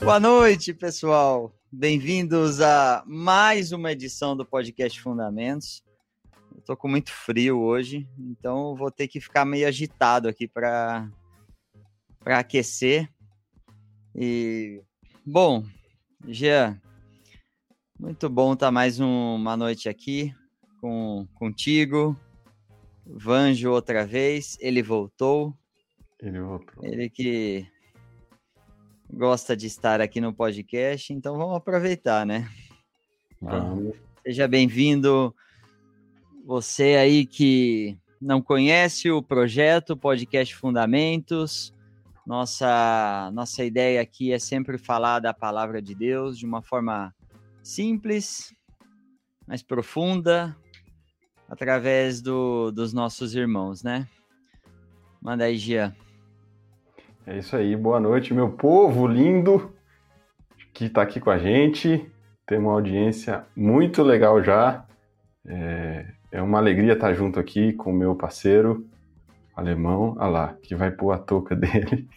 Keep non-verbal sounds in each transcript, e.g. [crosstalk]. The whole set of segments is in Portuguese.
Boa noite, pessoal. Bem-vindos a mais uma edição do podcast Fundamentos. Eu tô com muito frio hoje, então vou ter que ficar meio agitado aqui para para aquecer. E bom, Jean, muito bom estar tá mais um, uma noite aqui com contigo. Vanjo outra vez, ele voltou. Ele voltou. Ele que gosta de estar aqui no podcast, então vamos aproveitar, né? Vamos. Seja bem-vindo, você aí que não conhece o projeto Podcast Fundamentos. Nossa, nossa ideia aqui é sempre falar da palavra de Deus de uma forma simples, mais profunda, através do, dos nossos irmãos, né? Manda aí, Gia. É isso aí, boa noite, meu povo lindo que está aqui com a gente. Tem uma audiência muito legal já. É, é uma alegria estar junto aqui com o meu parceiro alemão. Olha lá, que vai pôr a touca [laughs] dele.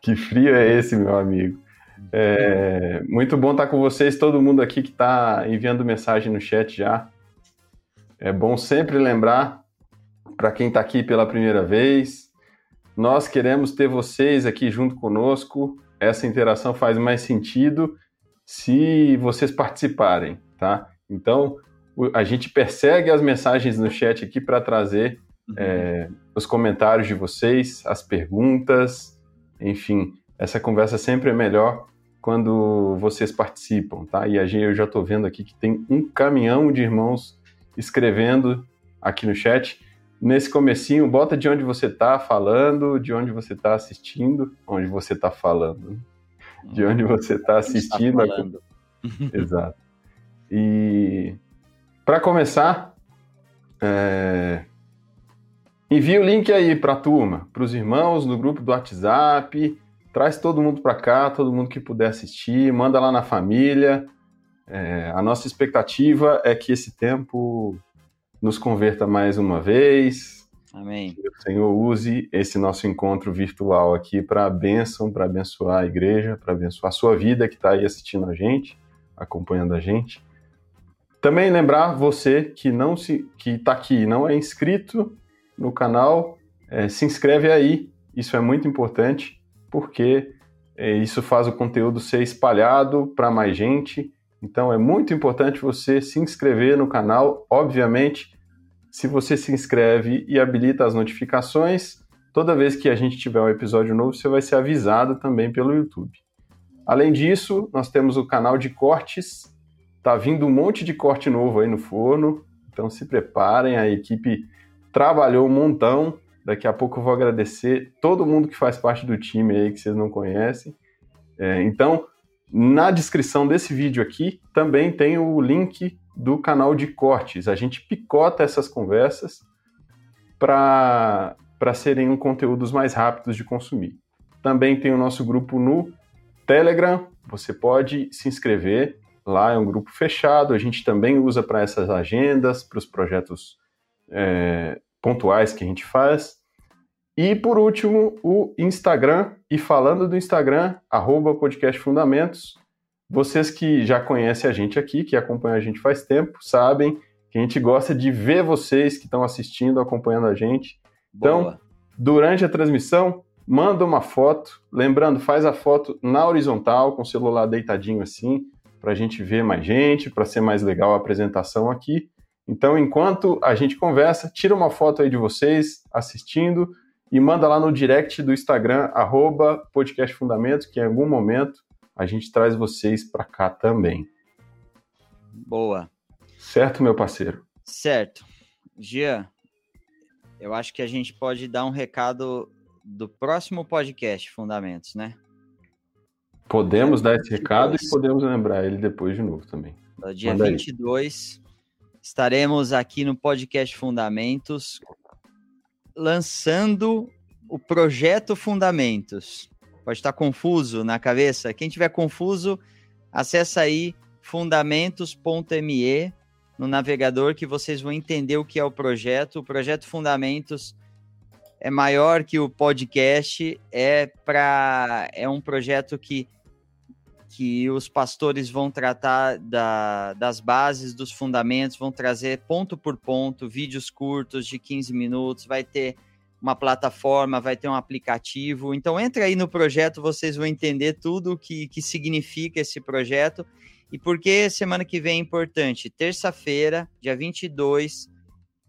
que frio é esse, meu amigo? É, muito bom estar com vocês, todo mundo aqui que está enviando mensagem no chat já. É bom sempre lembrar para quem está aqui pela primeira vez, nós queremos ter vocês aqui junto conosco. Essa interação faz mais sentido se vocês participarem, tá? Então, a gente persegue as mensagens no chat aqui para trazer uhum. é, os comentários de vocês, as perguntas, enfim, essa conversa sempre é melhor quando vocês participam, tá? E a gente, eu já estou vendo aqui que tem um caminhão de irmãos escrevendo aqui no chat nesse comecinho, bota de onde você está falando, de onde você está assistindo, onde você está falando, né? de onde você está assistindo. Tá. [laughs] [laughs] Exato. E para começar, é... envia o link aí para a turma, para os irmãos no grupo do WhatsApp, traz todo mundo para cá, todo mundo que puder assistir, manda lá na família. É... a nossa expectativa é que esse tempo nos converta mais uma vez. Amém. Que o Senhor use esse nosso encontro virtual aqui para a bênção, para abençoar a igreja, para abençoar a sua vida que está aí assistindo a gente, acompanhando a gente. Também lembrar você que não se que está aqui e não é inscrito no canal, é, se inscreve aí. Isso é muito importante porque é, isso faz o conteúdo ser espalhado para mais gente então é muito importante você se inscrever no canal. Obviamente, se você se inscreve e habilita as notificações, toda vez que a gente tiver um episódio novo, você vai ser avisado também pelo YouTube. Além disso, nós temos o canal de cortes. Tá vindo um monte de corte novo aí no forno. Então se preparem, a equipe trabalhou um montão. Daqui a pouco eu vou agradecer todo mundo que faz parte do time aí que vocês não conhecem. É, então, na descrição desse vídeo aqui também tem o link do canal de cortes. A gente picota essas conversas para serem um conteúdos mais rápidos de consumir. Também tem o nosso grupo no Telegram, você pode se inscrever. Lá é um grupo fechado, a gente também usa para essas agendas, para os projetos é, pontuais que a gente faz. E por último, o Instagram. E falando do Instagram, arroba podcast Fundamentos. Vocês que já conhecem a gente aqui, que acompanham a gente faz tempo, sabem que a gente gosta de ver vocês que estão assistindo, acompanhando a gente. Então, Boa. durante a transmissão, manda uma foto. Lembrando, faz a foto na horizontal, com o celular deitadinho assim, para a gente ver mais gente, para ser mais legal a apresentação aqui. Então, enquanto a gente conversa, tira uma foto aí de vocês assistindo e manda lá no direct do Instagram, arroba Podcast Fundamentos, que em algum momento a gente traz vocês para cá também. Boa. Certo, meu parceiro? Certo. Gia, eu acho que a gente pode dar um recado do próximo podcast Fundamentos, né? Podemos dar esse recado e podemos lembrar ele depois de novo também. Dia Manda 22, aí. Estaremos aqui no podcast Fundamentos lançando o projeto Fundamentos. Pode estar confuso na cabeça. Quem tiver confuso, Acesse aí fundamentos.me no navegador que vocês vão entender o que é o projeto. O projeto Fundamentos é maior que o podcast, é para é um projeto que que os pastores vão tratar da, das bases, dos fundamentos, vão trazer ponto por ponto, vídeos curtos de 15 minutos, vai ter uma plataforma, vai ter um aplicativo. Então entra aí no projeto, vocês vão entender tudo o que, que significa esse projeto e por que semana que vem é importante. Terça-feira, dia 22,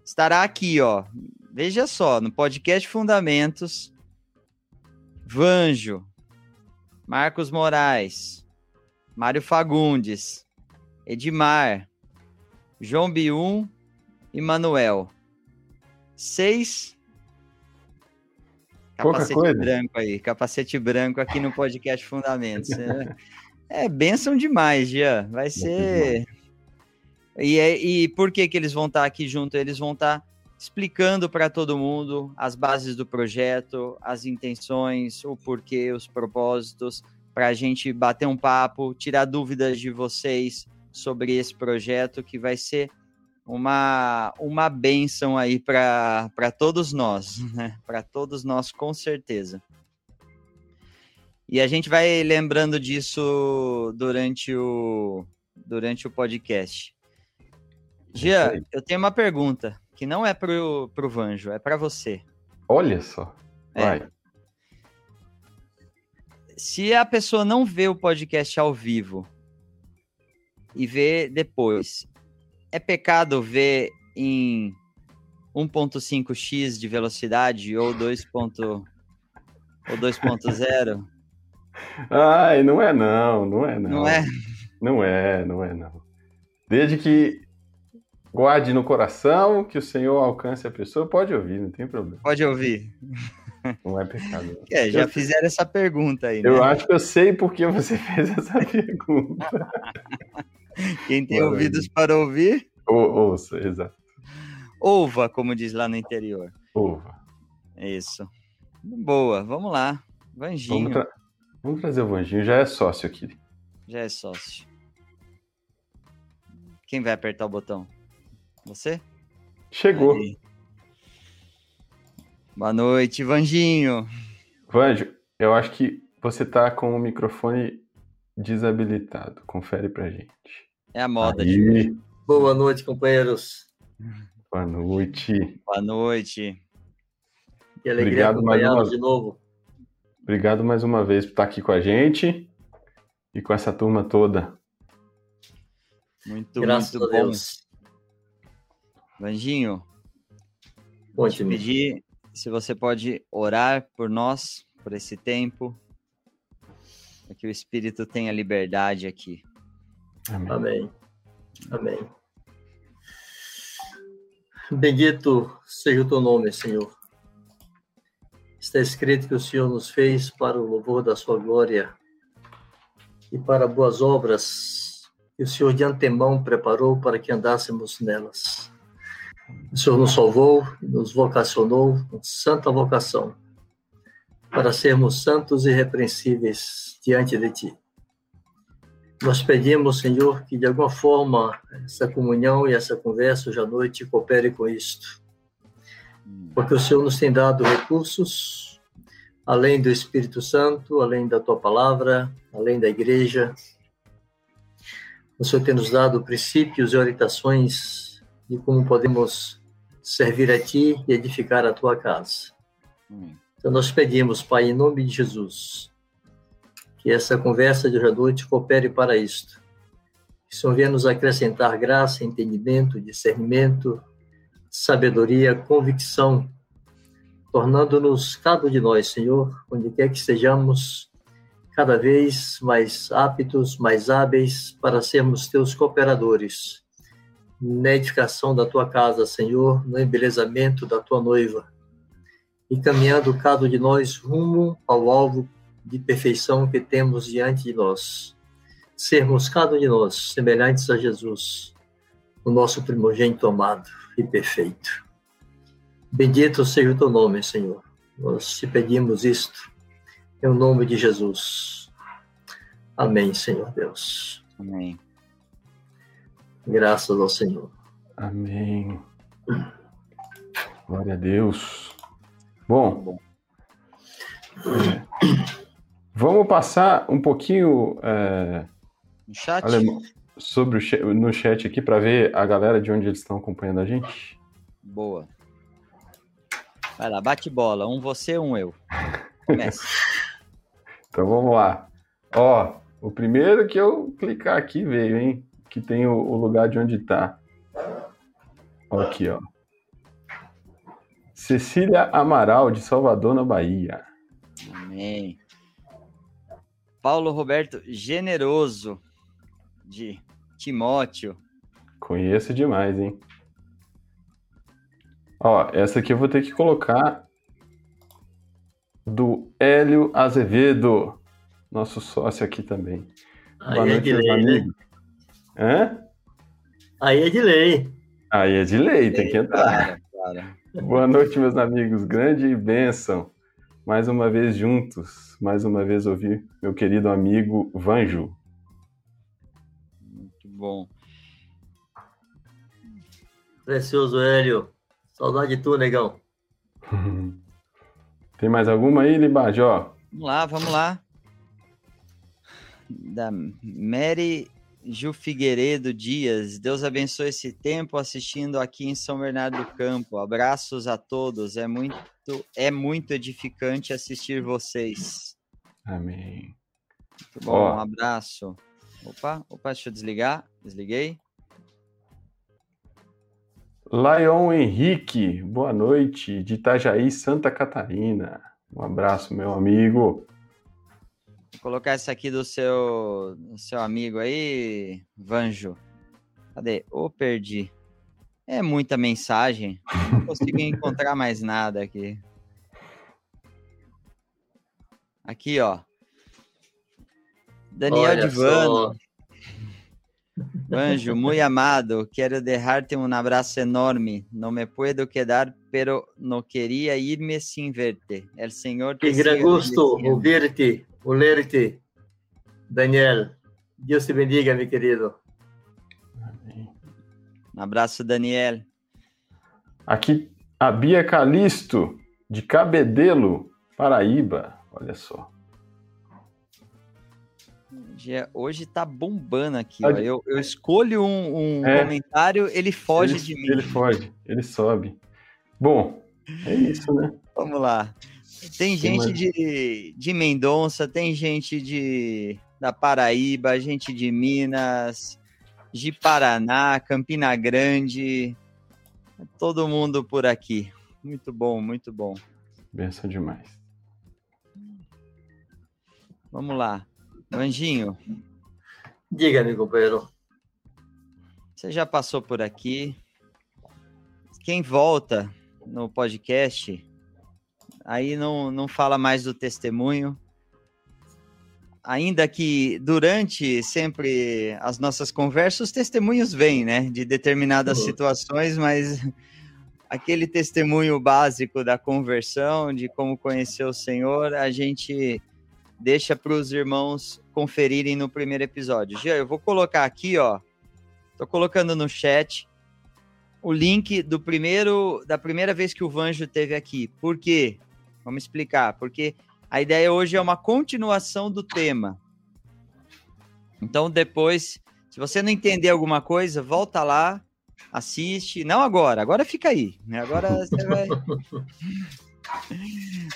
estará aqui, ó. Veja só, no podcast Fundamentos, Vanjo, Marcos Moraes, Mário Fagundes, Edmar, João Bium e Manuel. Seis. Capacete branco aí, capacete branco aqui no podcast Fundamentos. [laughs] é, é bênção demais, Jean. Vai ser. E, é, e por que, que eles vão estar aqui junto? Eles vão estar explicando para todo mundo as bases do projeto, as intenções, o porquê, os propósitos, para a gente bater um papo, tirar dúvidas de vocês sobre esse projeto que vai ser uma, uma benção aí para todos nós, né? Para todos nós, com certeza. E a gente vai lembrando disso durante o, durante o podcast. Gia, eu tenho uma pergunta que não é pro, pro Vanjo, é para você. Olha só. É. Vai. É se a pessoa não vê o podcast ao vivo e vê depois, é pecado ver em 1.5x de velocidade ou 2. ou 2.0? Ai, não é não, não é não. Não é? Não é, não é não. Desde que guarde no coração, que o Senhor alcance a pessoa, pode ouvir, não tem problema. Pode ouvir. [laughs] Não é pecado. É, já eu, fizeram essa pergunta aí. Né? Eu acho que eu sei por que você [laughs] fez essa pergunta. [laughs] Quem tem ouvidos para ouvir? Ou, ouça, exato. Ouva, como diz lá no interior. Ouva. Isso. Boa, vamos lá. Vanginho. Vamos, tra vamos trazer o Vanginho, já é sócio aqui. Já é sócio. Quem vai apertar o botão? Você? Chegou. Aí. Boa noite, Vanginho. Vanjo, eu acho que você tá com o microfone desabilitado. Confere pra gente. É a moda Aí. de hoje. Boa noite, companheiros. Boa noite. Boa noite. Que alegria acompanhá-los uma... de novo. Obrigado mais uma vez por estar aqui com a gente e com essa turma toda. Muito, Graças muito bom. Deus. Vanginho, vou te pedir se você pode orar por nós, por esse tempo, para que o Espírito tenha liberdade aqui. Amém. Amém. Amém. Bendito seja o teu nome, Senhor. Está escrito que o Senhor nos fez para o louvor da sua glória e para boas obras que o Senhor de antemão preparou para que andássemos nelas. O Senhor nos salvou, nos vocacionou com santa vocação, para sermos santos e irrepreensíveis diante de Ti. Nós pedimos, Senhor, que de alguma forma essa comunhão e essa conversa hoje à noite coopere com isto. Porque o Senhor nos tem dado recursos, além do Espírito Santo, além da Tua palavra, além da igreja. O Senhor tem nos dado princípios e orientações de como podemos servir a Ti e edificar a Tua casa. Então nós pedimos, Pai, em nome de Jesus, que essa conversa de hoje à noite coopere para isto. Que o Senhor venha nos acrescentar graça, entendimento, discernimento, sabedoria, convicção, tornando-nos, cada um de nós, Senhor, onde quer que estejamos, cada vez mais aptos, mais hábeis para sermos teus cooperadores na edificação da tua casa, Senhor, no embelezamento da tua noiva, e caminhando cada um de nós rumo ao alvo de perfeição que temos diante de nós. Sermos cada um de nós semelhantes a Jesus, o nosso primogênito amado e perfeito. Bendito seja o teu nome, Senhor. Nós te pedimos isto, em nome de Jesus. Amém, Senhor Deus. Amém. Graças ao Senhor. Amém. Glória a Deus. Bom, é, vamos passar um pouquinho é, No chat? alemão, sobre o no chat aqui para ver a galera de onde eles estão acompanhando a gente. Boa. Vai lá, bate bola. Um você, um eu. Começa. [laughs] Então vamos lá. Ó, o primeiro que eu clicar aqui veio, hein? Que tem o, o lugar de onde tá. Ó, Aqui, ó. Cecília Amaral, de Salvador, na Bahia. Amém. Paulo Roberto Generoso, de Timóteo. Conheço demais, hein? Ó, essa aqui eu vou ter que colocar do Hélio Azevedo, nosso sócio aqui também. Aí Boa é noite, de meus né? Hã? Aí é de lei. Aí é de lei, tem que entrar. Cara, cara. Boa noite, meus amigos. Grande bênção. Mais uma vez juntos. Mais uma vez ouvir meu querido amigo Vanjo. Muito bom. Precioso Hélio. Saudade de tu, negão. [laughs] Tem mais alguma aí, Libajó? Vamos lá, vamos lá. Da Mary Ju Figueiredo Dias. Deus abençoe esse tempo assistindo aqui em São Bernardo do Campo. Abraços a todos. É muito, é muito edificante assistir vocês. Amém. Muito bom, Ó. um abraço. Opa, opa, deixa eu desligar. Desliguei. Lion Henrique, boa noite, de Itajaí, Santa Catarina. Um abraço, meu amigo. Colocar essa aqui do seu, do seu amigo aí, Vanjo. Cadê? Ô, perdi. É muita mensagem. Não consigo [laughs] encontrar mais nada aqui. Aqui, ó. Daniel Olha Divano. Anjo, muy amado, quero dejarte un abrazo enorme. No me puedo quedar, pero no quería irme sin verte. El Señor te Que gran gusto ouvir-te, oler-te. Daniel, Deus te bendiga, meu querido. Um abraço, Daniel. Aqui, a Bia Calisto, de Cabedelo, Paraíba. Olha só. Hoje tá bombando aqui. Ó. Pode- Eu, eu escolho um, um É. comentário, ele foge ele, de mim. Ele foge, ele sobe. Bom, é isso, né? Vamos lá. Tem gente de, de Mendonça, tem gente de da Paraíba, gente de Minas, de Paraná, Campina Grande, todo mundo por aqui. Muito bom, muito bom. Benção demais. Vamos lá. Anjinho, Diga, meu companheiro. você já passou por aqui. Quem volta no podcast, aí não, não fala mais do testemunho. Ainda que durante sempre as nossas conversas, os testemunhos vêm, né? De determinadas Uhum. situações, mas aquele testemunho básico da conversão, de como conhecer o Senhor, a gente deixa para os irmãos conferirem no primeiro episódio. Gia, eu vou colocar aqui, ó. Tô colocando no chat o link do primeiro da primeira vez que o Vanjo teve aqui. Por quê? Vamos explicar. Porque a ideia hoje é uma continuação do tema. Então depois, se você não entender alguma coisa, volta lá, assiste. Não agora, agora fica aí. né? Agora você vai. [laughs]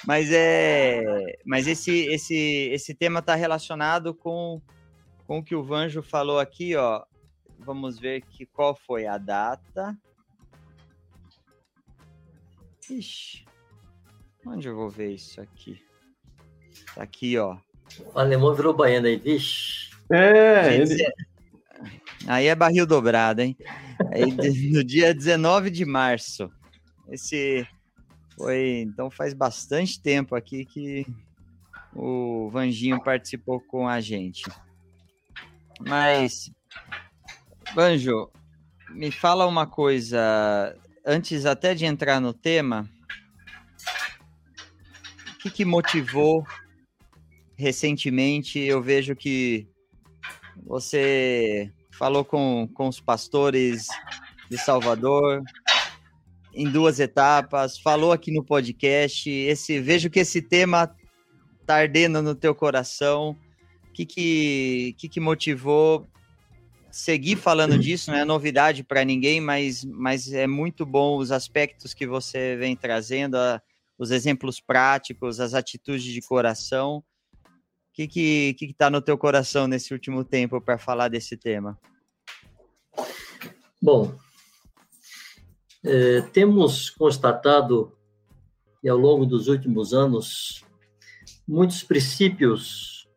Mas é, mas esse esse esse tema está relacionado com com o que o Vanjo falou aqui, ó. Vamos ver que qual foi a data. Ixi, onde eu vou ver isso aqui? Tá aqui, ó. O alemão virou baiano aí, vixe. É, Gente, ele, Aí é barril dobrado, hein? Aí, [laughs] no dia 19 de março. Esse foi. Então faz bastante tempo aqui que o Vanjinho participou com a gente. Mas, Vanjo, me fala uma coisa. Antes até de entrar no tema, o que, que motivou recentemente eu vejo que você falou com, com os pastores de Salvador em duas etapas, falou aqui no podcast. Esse vejo que esse tema tá ardendo no teu coração. O que que, que, que motivou seguir falando disso? Não é novidade para ninguém, mas, mas é muito bom os aspectos que você vem trazendo, a, os exemplos práticos, as atitudes de coração. O que que que está no teu coração nesse último tempo para falar desse tema? Bom, é, temos constatado e ao longo dos últimos anos muitos princípios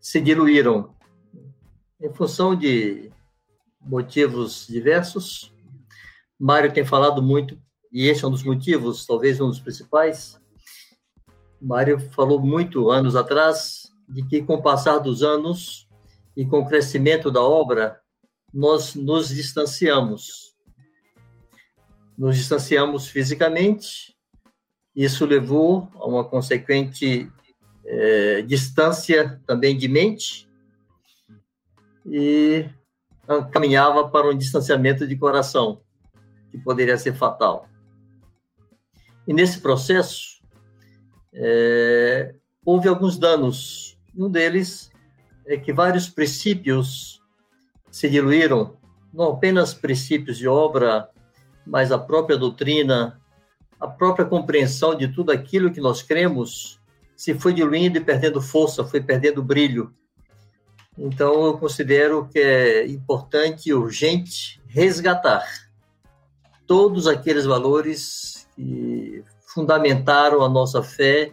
se diluíram em função de motivos diversos. Mário tem falado muito, e esse é um dos motivos, talvez um dos principais. Mário falou muito anos atrás de que, com o passar dos anos e com o crescimento da obra, nós nos distanciamos. Nos distanciamos fisicamente, isso levou a uma consequente é, distância também de mente e caminhava para um distanciamento de coração, que poderia ser fatal. E nesse processo, é, houve alguns danos. Um deles é que vários princípios se diluíram, não apenas princípios de obra, mas a própria doutrina, a própria compreensão de tudo aquilo que nós cremos se foi diluindo e perdendo força, foi perdendo brilho. Então, eu considero que é importante e urgente resgatar todos aqueles valores que fundamentaram a nossa fé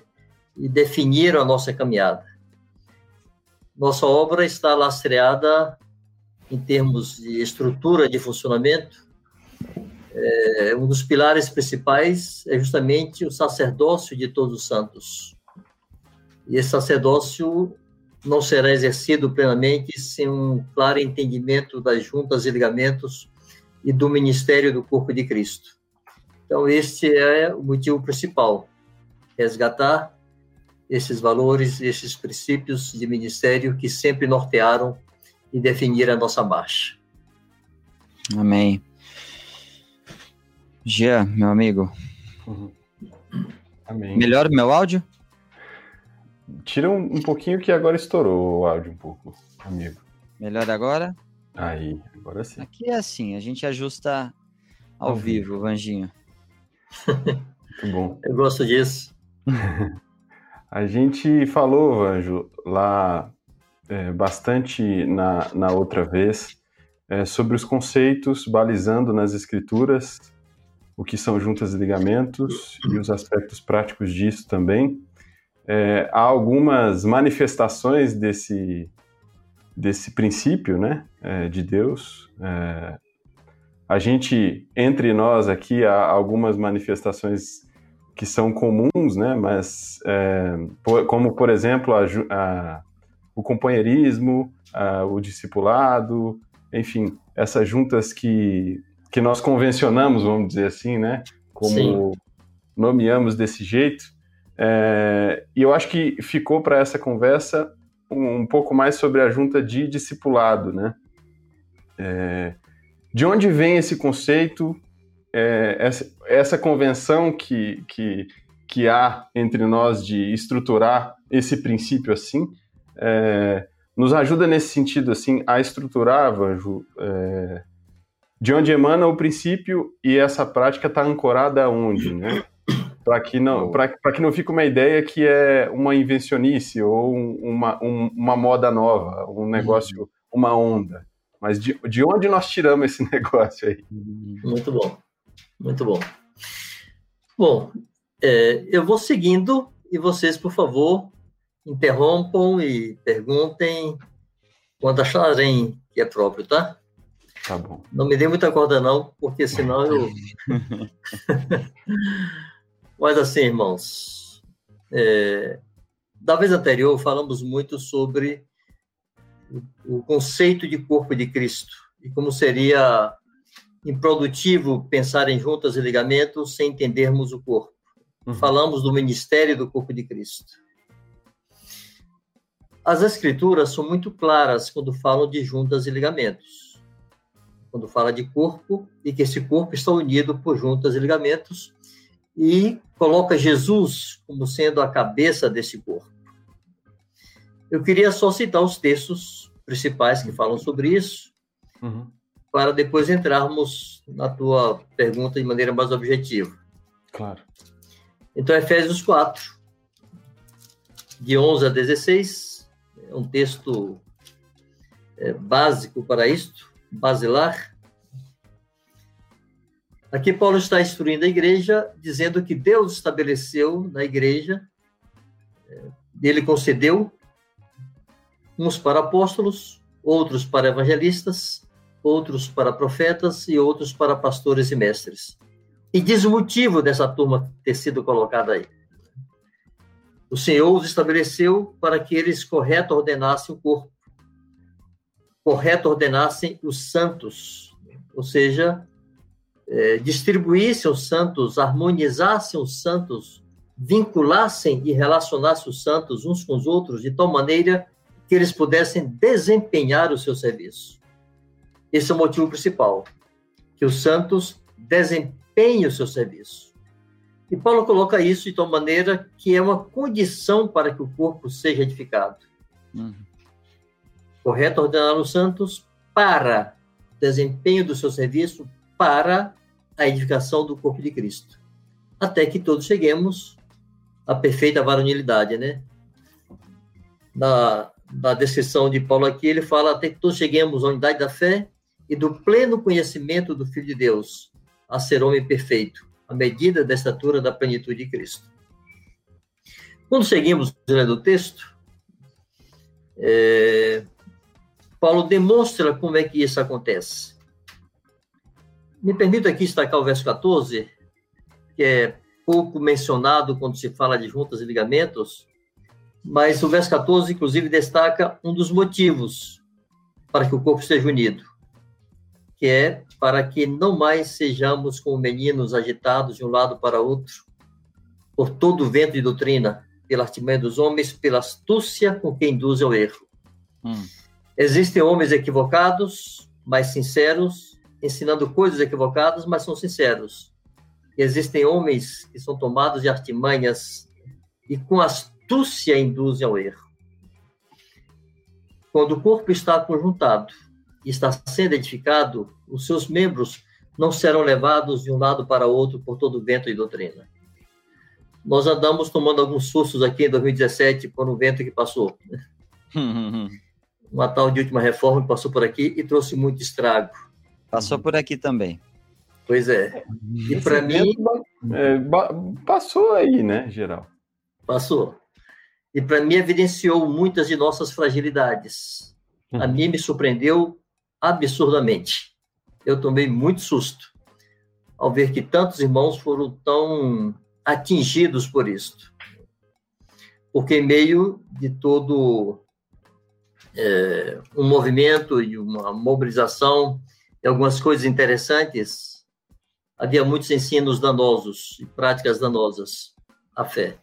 e definiram a nossa caminhada. Nossa obra está lastreada em termos de estrutura de funcionamento. É, um dos pilares principais é justamente o sacerdócio de todos os santos. E esse sacerdócio não será exercido plenamente sem um claro entendimento das juntas e ligamentos e do ministério do corpo de Cristo. Então, este é o motivo principal: resgatar esses valores, esses princípios de ministério que sempre nortearam e definiram a nossa marcha. Amém. Jean, meu amigo. Uhum. Amém. Melhor o meu áudio? Tira um, um pouquinho que agora estourou o áudio um pouco, amigo. Melhor agora? Aí, agora sim. Aqui é assim, a gente ajusta ao, ao vivo, vivo, Vanginho. Muito bom. Eu gosto disso. [laughs] a gente falou, Anjo, lá é, bastante na, na outra vez é, sobre os conceitos balizando nas escrituras o que são juntas e ligamentos e os aspectos práticos disso também é, há algumas manifestações desse, desse princípio né, é, de Deus. A gente, entre nós aqui, há algumas manifestações que são comuns, né, mas é, como, por exemplo, a, a, o companheirismo, a, o discipulado, enfim, essas juntas que, que nós convencionamos, vamos dizer assim, né, como Sim. nomeamos desse jeito, é, e eu acho que ficou para essa conversa um, um, pouco mais sobre a junta de discipulado, né? É, de onde vem esse conceito, é, essa, essa, convenção que, que, que há entre nós de estruturar esse princípio assim, é, nos ajuda nesse sentido assim a estruturar, Vanjo, é, de onde emana o princípio e essa prática está ancorada onde, né? para que não que não fique uma ideia que é uma invencionice ou uma, um, uma moda nova, um negócio, uma onda. Mas de, de onde nós tiramos esse [laughs] negócio aí? Muito bom, muito bom. Bom, é, eu vou seguindo e vocês, por favor, interrompam e perguntem quando acharem que é próprio, tá? Tá bom. Não me dê muita corda, não, porque senão eu. [laughs] Mas assim, irmãos, é, da vez anterior falamos muito sobre o, conceito de corpo de Cristo e como seria improdutivo pensar em juntas e ligamentos sem entendermos o corpo. Uhum. Falamos do ministério do corpo de Cristo. as escrituras são muito claras quando falam de juntas e ligamentos. Quando fala de corpo e que esse corpo está unido por juntas e ligamentos e coloca Jesus como sendo a cabeça desse corpo. Eu queria só citar os textos principais que falam sobre isso, uhum. para depois entrarmos na tua pergunta de maneira mais objetiva. Claro. Então, Efésios 4, de 11 a 16, é um texto é, básico para isto, basilar. Aqui Paulo está instruindo a igreja, dizendo que Deus estabeleceu na igreja, é, ele concedeu uns para apóstolos, outros para evangelistas, outros para profetas e outros para pastores e mestres. E diz o motivo dessa turma ter sido colocada aí. O Senhor os estabeleceu para que eles correto ordenassem o corpo, correto ordenassem os santos, ou seja, é, distribuíssem os santos, harmonizassem os santos, vinculassem e relacionassem os santos uns com os outros de tal maneira que eles pudessem desempenhar o seu serviço. Esse é o motivo principal, que os santos desempenhem o seu serviço. E Paulo coloca isso de tal maneira que é uma condição para que o corpo seja edificado. Uhum. Correto ordenar os santos para desempenho do seu serviço, para a edificação do corpo de Cristo. Até que todos cheguemos à perfeita varonilidade, né? Na, na descrição de Paulo aqui, ele fala até que todos cheguemos à unidade da fé e do pleno conhecimento do Filho de Deus, a ser homem perfeito, à medida da estatura da plenitude de Cristo. Quando seguimos lendo o texto, é, Paulo demonstra como é que isso acontece. Me permita aqui destacar o verso 14, que é pouco mencionado quando se fala de juntas e ligamentos, mas o verso 14, inclusive, destaca um dos motivos para que o corpo esteja unido, que é para que não mais sejamos como meninos agitados de um lado para outro, por todo o vento de doutrina, pela artimanha dos homens, pela astúcia com que induz ao erro. Hum. Existem homens equivocados, mas sinceros, ensinando coisas equivocadas, mas são sinceros. E existem homens que são tomados de artimanhas e com as astúcia induz ao erro. Quando o corpo está conjuntado e está sendo edificado, os seus membros não serão levados de um lado para outro por todo o vento e doutrina. Nós andamos tomando alguns sustos aqui em 2017 por um vento que passou. [laughs] Uma tal de última reforma que passou por aqui e trouxe muito estrago. Passou por aqui também. Pois é. E para mim. É, passou aí, né, geral? Passou e para mim evidenciou muitas de nossas fragilidades. A uhum. mim me surpreendeu absurdamente. Eu tomei muito susto ao ver que tantos irmãos foram tão atingidos por isto. Porque em meio de todo é, um movimento e uma mobilização e algumas coisas interessantes, havia muitos ensinos danosos e práticas danosas à fé.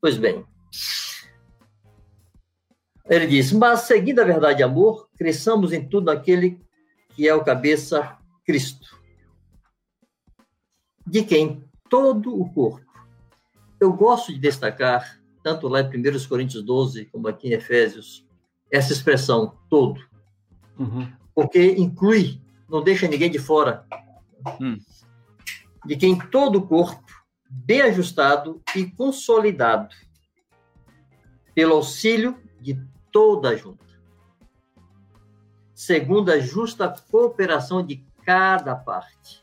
Pois bem, ele diz: Mas seguindo a verdade e amor, cresçamos em tudo naquele que é o cabeça Cristo, de quem todo o corpo. Eu gosto de destacar, tanto lá em 1 Coríntios 12, como aqui em Efésios, essa expressão todo. Uhum. Porque inclui, não deixa ninguém de fora. Hum. De quem todo o corpo, bem ajustado e consolidado, pelo auxílio de toda junta, segundo a justa cooperação de cada parte,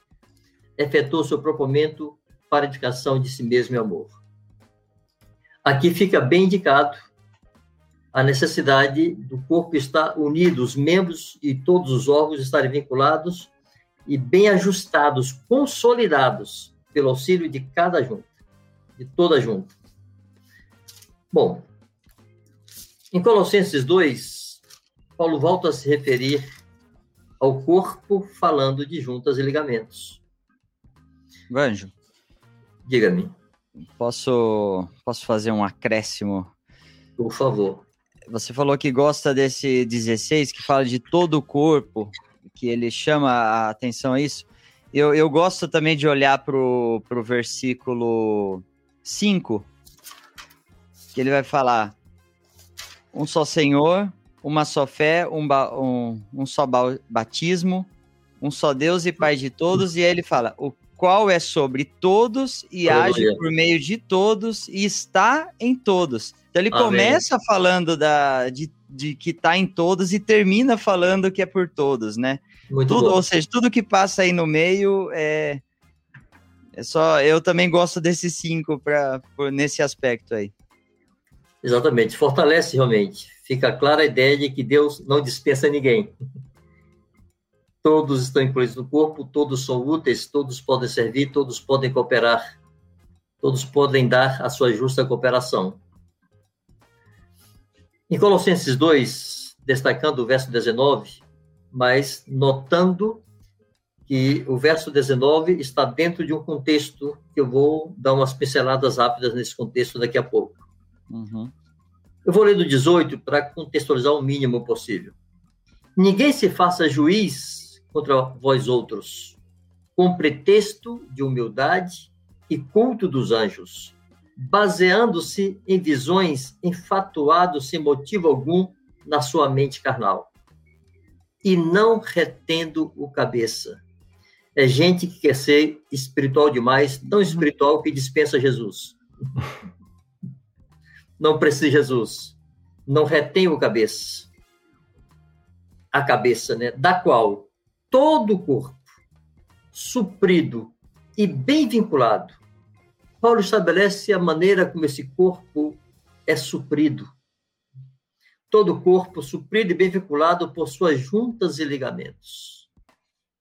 efetuou seu propósito para a edificação de si mesmo e amor. Aqui fica bem indicado a necessidade do corpo estar unido, os membros e todos os órgãos estarem vinculados e bem ajustados, consolidados pelo auxílio de cada junta, de toda junta. Bom, em Colossenses 2, Paulo volta a se referir ao corpo falando de juntas e ligamentos. Vanjo. Diga-me. Posso, posso fazer um acréscimo? Por favor. você falou que gosta desse 16, que fala de todo o corpo, que ele chama a atenção a isso. Eu, eu gosto também de olhar para o versículo 5, que ele vai falar: um só Senhor, uma só fé, um, um, um só batismo, um só Deus e Pai de todos. E aí ele fala: o qual é sobre todos e Aleluia. age por meio de todos e está em todos. Então ele Amém. começa falando da, de, de que está em todos e termina falando que é por todos, né? Muito tudo, bom. ou seja, tudo que passa aí no meio é, é só. Eu também gosto desses cinco para nesse aspecto aí. Exatamente, fortalece realmente. Fica clara a ideia de que Deus não dispensa ninguém. Todos estão incluídos no corpo, todos são úteis, todos podem servir, todos podem cooperar, todos podem dar a sua justa cooperação. Em Colossenses 2, destacando o verso 19, mas notando que o verso 19 está dentro de um contexto que eu vou dar umas pinceladas rápidas nesse contexto daqui a pouco. Uhum. Eu vou ler do 18 para contextualizar o mínimo possível. Ninguém se faça juiz contra vós outros, com pretexto de humildade e culto dos anjos, baseando-se em visões, enfatuado sem motivo algum na sua mente carnal, e não retendo o cabeça. É gente que quer ser espiritual demais, não espiritual que dispensa Jesus. [laughs] Não precisa de Jesus. Não retém o cabeça. A cabeça, né? Da qual todo o corpo, suprido e bem vinculado, Paulo estabelece a maneira como esse corpo é suprido. Todo o corpo suprido e bem vinculado por suas juntas e ligamentos.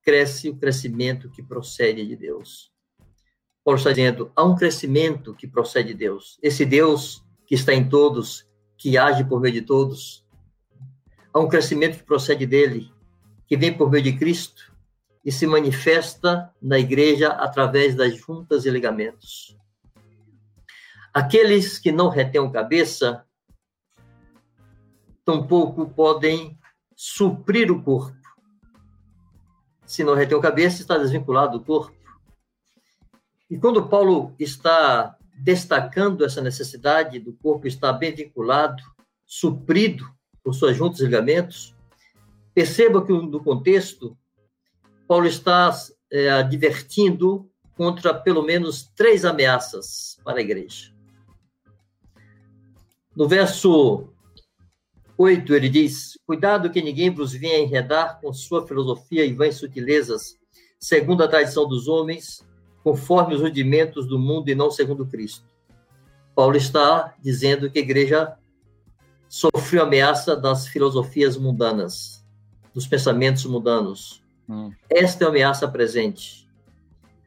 Cresce o crescimento que procede de Deus. Paulo está dizendo, há um crescimento que procede de Deus. Esse Deus que está em todos, que age por meio de todos. Há um crescimento que procede dele, que vem por meio de Cristo e se manifesta na igreja através das juntas e ligamentos. Aqueles que não retêm cabeça, tampouco podem suprir o corpo. Se não retém cabeça, está desvinculado do corpo. E quando Paulo está destacando essa necessidade do corpo estar bem vinculado, suprido por suas juntas e ligamentos, perceba que no contexto, Paulo está é, advertindo contra pelo menos três ameaças para a igreja. No verso 8, ele diz: Cuidado que ninguém vos venha enredar com sua filosofia e vãs sutilezas, segundo a tradição dos homens, conforme os rudimentos do mundo e não segundo Cristo. Paulo está dizendo que a igreja sofreu ameaça das filosofias mundanas, dos pensamentos mundanos. Hum. Esta é a ameaça presente.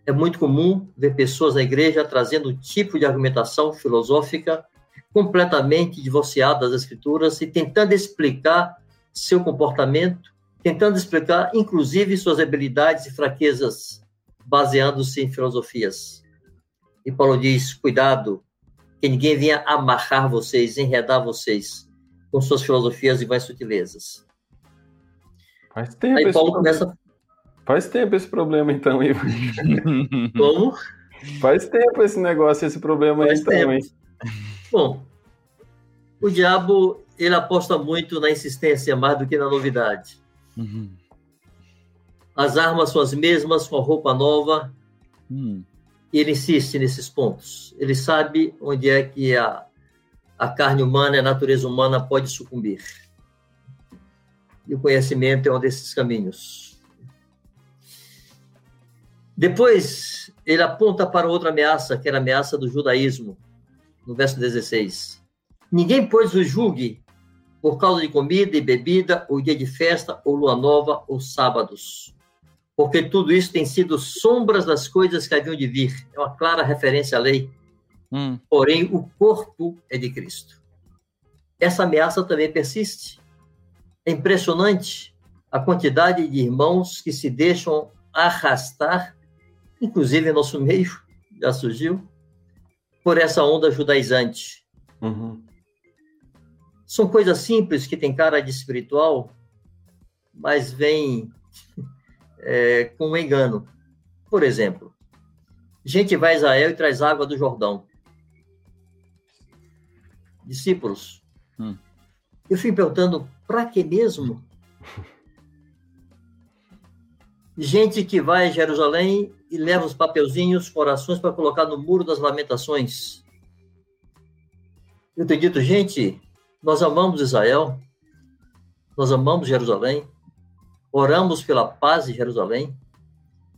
É muito comum ver pessoas na igreja trazendo um tipo de argumentação filosófica completamente divorciada das escrituras e tentando explicar seu comportamento, tentando explicar inclusive suas habilidades e fraquezas, baseando-se em filosofias. E Paulo diz: cuidado, que ninguém venha amarrar vocês, enredar vocês com suas filosofias e mais sutilezas. Faz tempo, Aí Paulo começa. Faz tempo esse problema, então, Ivo. [laughs] [laughs] Como? Faz tempo esse negócio, esse problema Faz aí, então, hein? Bom, o diabo ele aposta muito na insistência mais do que na novidade. Uhum. As armas são as mesmas, com a roupa nova. Uhum. Ele insiste nesses pontos. Ele sabe onde é que a, a carne humana, a natureza humana pode sucumbir. E o conhecimento é um desses caminhos. Depois, ele aponta para outra ameaça, que era a ameaça do judaísmo, no verso 16. Ninguém, pois, o julgue por causa de comida e bebida, ou dia de festa, ou lua nova, ou sábados. Porque tudo isso tem sido sombras das coisas que haviam de vir. É uma clara referência à lei. Hum. Porém, o corpo é de Cristo. Essa ameaça também persiste. É impressionante a quantidade de irmãos que se deixam arrastar, inclusive em nosso meio, [laughs] já surgiu, por essa onda judaizante. Uhum São coisas simples que têm cara de espiritual, mas vêm é, com um engano. Por exemplo, gente vai a Israel e traz água do Jordão. Discípulos. Hum. Eu fui perguntando, para que mesmo? [laughs] Gente que vai a Jerusalém e leva os papelzinhos, orações para colocar no muro das lamentações. Eu tenho dito, gente, nós amamos Israel, nós amamos Jerusalém, oramos pela paz de Jerusalém,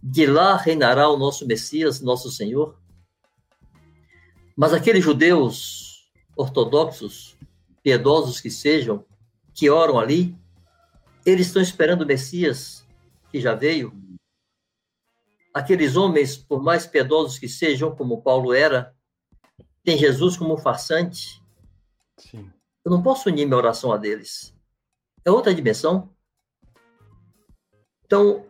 de lá reinará o nosso Messias, nosso Senhor. Mas aqueles judeus ortodoxos, piedosos que sejam, que oram ali, eles estão esperando o Messias que já veio. Aqueles homens, por mais piedosos que sejam, como Paulo era, tem Jesus como farsante. Sim. Eu não posso unir minha oração a deles. É outra dimensão. Então,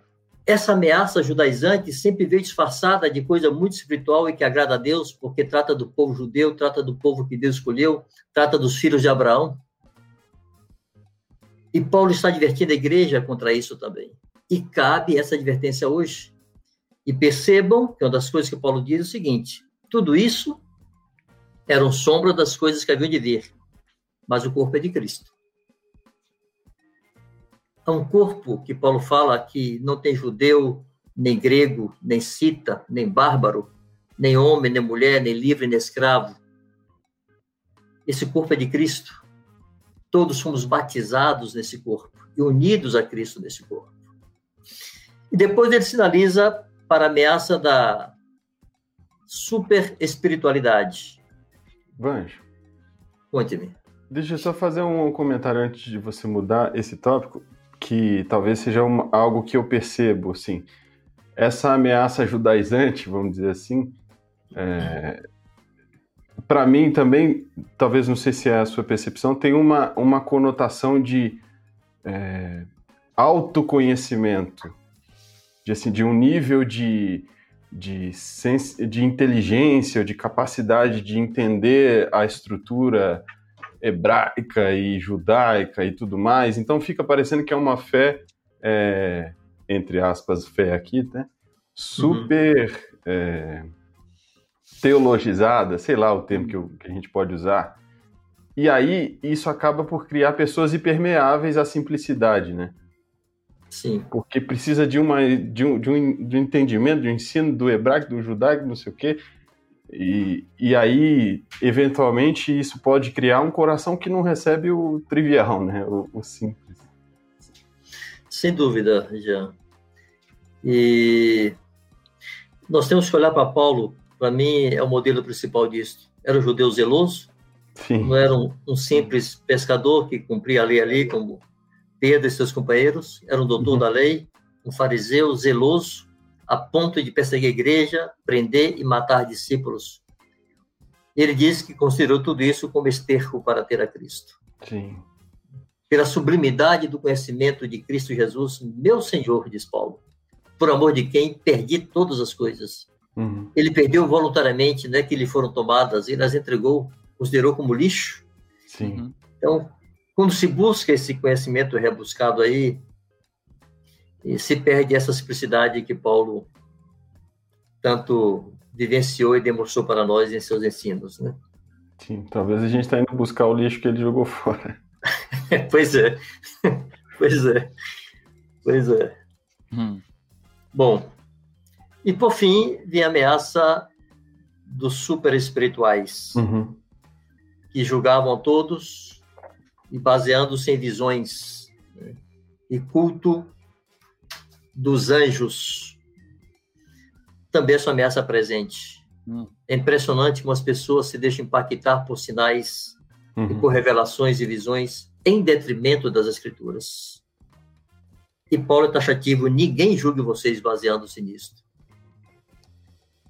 essa ameaça judaizante sempre veio disfarçada de coisa muito espiritual e que agrada a Deus, porque trata do povo judeu, trata do povo que Deus escolheu, trata dos filhos de Abraão. E Paulo está advertindo a igreja contra isso também. E cabe essa advertência hoje. E percebam que uma das coisas que Paulo diz é o seguinte: tudo isso eram sombra das coisas que haviam de vir, mas o corpo é de Cristo. É um corpo que Paulo fala que não tem judeu, nem grego, nem cita, nem bárbaro, nem homem, nem mulher, nem livre, nem escravo. Esse corpo é de Cristo. Todos fomos batizados nesse corpo e unidos a Cristo nesse corpo. E depois ele sinaliza para a ameaça da super espiritualidade. Vanjo. Conte-me. Deixa eu só fazer um comentário antes de você mudar esse tópico, que talvez seja uma, algo que eu percebo, assim. Essa ameaça judaizante, vamos dizer assim, é, para mim também, talvez não sei se é a sua percepção, tem uma, uma conotação de é, autoconhecimento, de, assim, de um nível de, de, sens de inteligência, de capacidade de entender a estrutura hebraica e judaica e tudo mais. Então fica parecendo que é uma fé, é, entre aspas, fé aqui, né? super uhum. é, teologizada, sei lá o termo que, eu, que a gente pode usar. E aí isso acaba por criar pessoas impermeáveis à simplicidade, né? Sim. Porque precisa de, uma, de, um, de, um, de um entendimento, de um ensino do hebraico, do judaico, não sei o quê. E, e aí, eventualmente, isso pode criar um coração que não recebe o trivial, né? O, o simples. Sem dúvida, Jean. E nós temos que olhar para Paulo, para mim, é o modelo principal disso. Era um judeu zeloso, Sim. não era um, um simples pescador que cumpria a lei ali como Pedro e seus companheiros, era um doutor uhum. da lei, um fariseu zeloso, a ponto de perseguir a igreja, prender e matar discípulos. Ele disse que considerou tudo isso como esterco para ter a Cristo. Sim. Pela sublimidade do conhecimento de Cristo Jesus, meu Senhor, diz Paulo, por amor de quem perdi todas as coisas. Uhum. Ele perdeu voluntariamente, não é que lhe foram tomadas, ele as entregou, considerou como lixo. Sim. Então, quando se busca esse conhecimento rebuscado aí, se perde essa simplicidade que Paulo tanto vivenciou e demonstrou para nós em seus ensinos, né? Sim, talvez a gente está indo buscar o lixo que ele jogou [laughs] fora. [laughs] pois é, [laughs] pois é, pois é. Hum. Bom, e por fim vem a ameaça dos super espirituais, uhum. que julgavam todos e baseando-se em visões né? e culto dos anjos. Também essa ameaça presente. Hum. É impressionante como as pessoas se deixam impactar por sinais uhum. e por revelações e visões em detrimento das escrituras. E Paulo é taxativo, ninguém julgue vocês baseando-se nisto.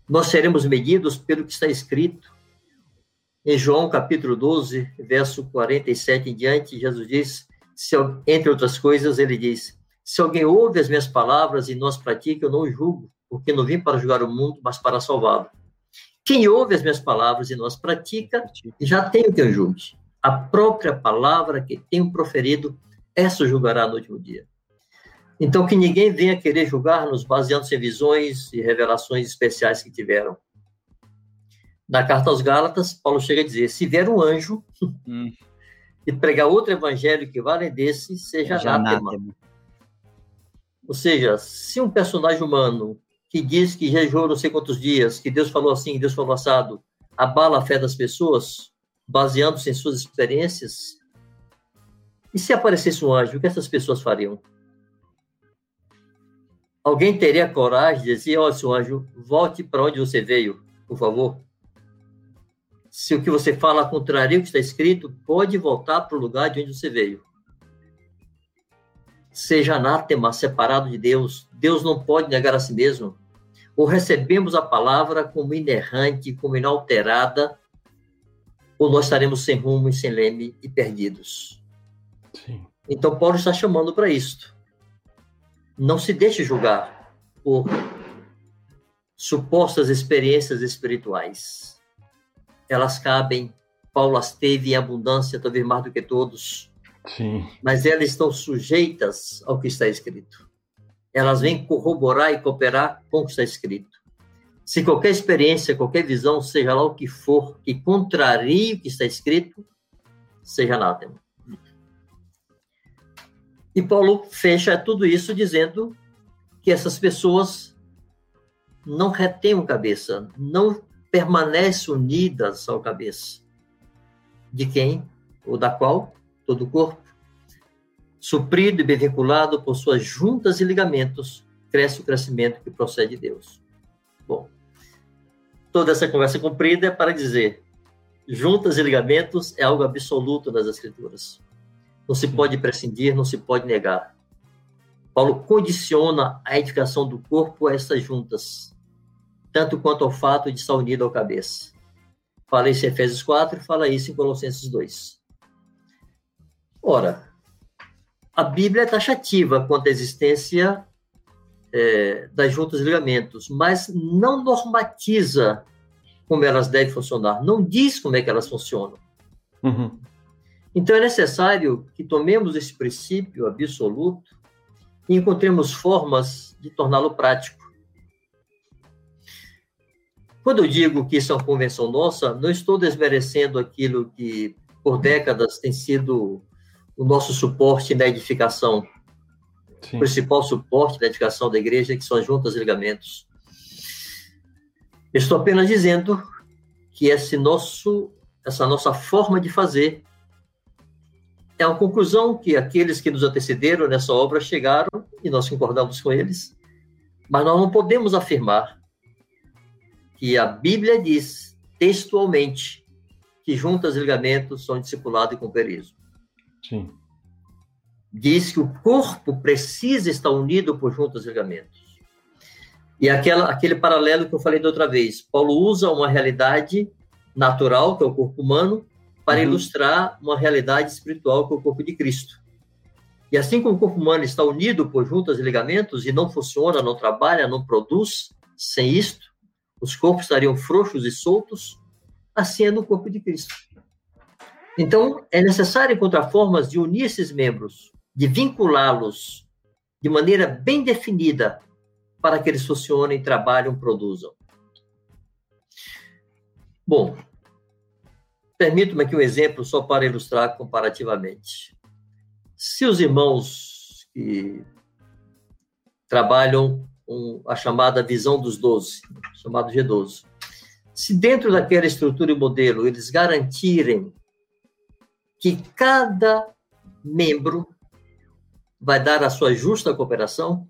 Nós seremos medidos pelo que está escrito, em João capítulo 12, verso 47 em diante, Jesus diz, entre outras coisas, ele diz: Se alguém ouve as minhas palavras e não as pratica, eu não julgo, porque não vim para julgar o mundo, mas para salvá-lo. Quem ouve as minhas palavras e não as pratica, já tem o que eu julgue. A própria palavra que tenho proferido, essa julgará no último dia. Então, que ninguém venha querer julgar-nos baseando-se em visões e revelações especiais que tiveram. Na carta aos Gálatas, Paulo chega a dizer: se vier um anjo hum. e pregar outro evangelho que vale desse, seja anátema. anátema. Ou seja, se um personagem humano que diz que jejuou não sei quantos dias, que Deus falou assim, Deus falou assado, abala a fé das pessoas, baseando-se em suas experiências, e se aparecesse um anjo, o que essas pessoas fariam? Alguém teria coragem de dizer, oh, seu anjo, volte para onde você veio, por favor? Se o que você fala contraria o que está escrito, pode voltar para o lugar de onde você veio seja anátema, separado de Deus. Deus não pode negar a si mesmo. Ou recebemos a palavra como inerrante, como inalterada, ou nós estaremos sem rumo e sem leme e perdidos. Sim. Então, Paulo está chamando para isto. Não se deixe julgar por supostas experiências espirituais. Elas cabem, Paulo as teve em abundância, talvez mais do que todos. Sim. Mas elas estão sujeitas ao que está escrito. Elas vêm corroborar e cooperar com o que está escrito. Se qualquer experiência, qualquer visão, seja lá o que for, que contrarie o que está escrito, seja anátema. E Paulo fecha tudo isso dizendo que essas pessoas não retêm cabeça, não permanecem unidas ao cabeça. De quem ou da qual? Todo o corpo, suprido e bem vinculado por suas juntas e ligamentos, cresce o crescimento que procede de Deus. Bom, toda essa conversa comprida é para dizer: juntas e ligamentos é algo absoluto nas Escrituras. Não se pode prescindir, não se pode negar. Paulo condiciona a edificação do corpo a essas juntas, tanto quanto ao fato de estar unido ao cabeça. Fala isso em Efésios 4 e fala isso em Colossenses 2. Ora, a Bíblia é taxativa quanto à existência é, das juntas e ligamentos, mas não normatiza como elas devem funcionar, não diz como é que elas funcionam. Uhum. Então é necessário que tomemos esse princípio absoluto e encontremos formas de torná-lo prático. Quando eu digo que isso é uma convenção nossa, não estou desmerecendo aquilo que por décadas tem sido o nosso suporte na edificação. Sim. O principal suporte da edificação da igreja, que são as juntas e ligamentos. Estou apenas dizendo que esse nosso, essa nossa forma de fazer é uma conclusão que aqueles que nos antecederam nessa obra chegaram e nós concordamos com eles, mas nós não podemos afirmar que a Bíblia diz textualmente que juntas e ligamentos são discipulado e companheirismo. Sim. Diz que o corpo precisa estar unido por juntas e ligamentos. E aquela, aquele paralelo que eu falei da outra vez, Paulo usa uma realidade natural, que é o corpo humano, para uhum. ilustrar uma realidade espiritual, que é o corpo de Cristo. E assim como o corpo humano está unido por juntas e ligamentos e não funciona, não trabalha, não produz, sem isto, os corpos estariam frouxos e soltos, assim é no corpo de Cristo. Então, é necessário encontrar formas de unir esses membros, de vinculá-los de maneira bem definida para que eles funcionem, trabalhem, produzam. Bom, permito-me aqui um exemplo só para ilustrar comparativamente. Se os irmãos que trabalham a chamada visão dos doze, chamado G12, se dentro daquela estrutura e modelo eles garantirem que cada membro vai dar a sua justa cooperação,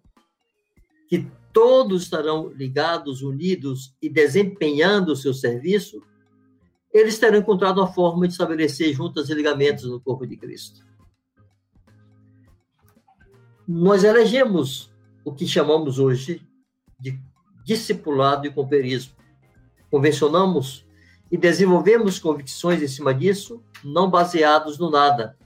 que todos estarão ligados, unidos e desempenhando o seu serviço, eles terão encontrado uma forma de estabelecer juntas e ligamentos no corpo de Cristo. Nós elegemos o que chamamos hoje de discipulado e companheirismo. Convencionamos e desenvolvemos convicções em cima disso, não baseados no nada,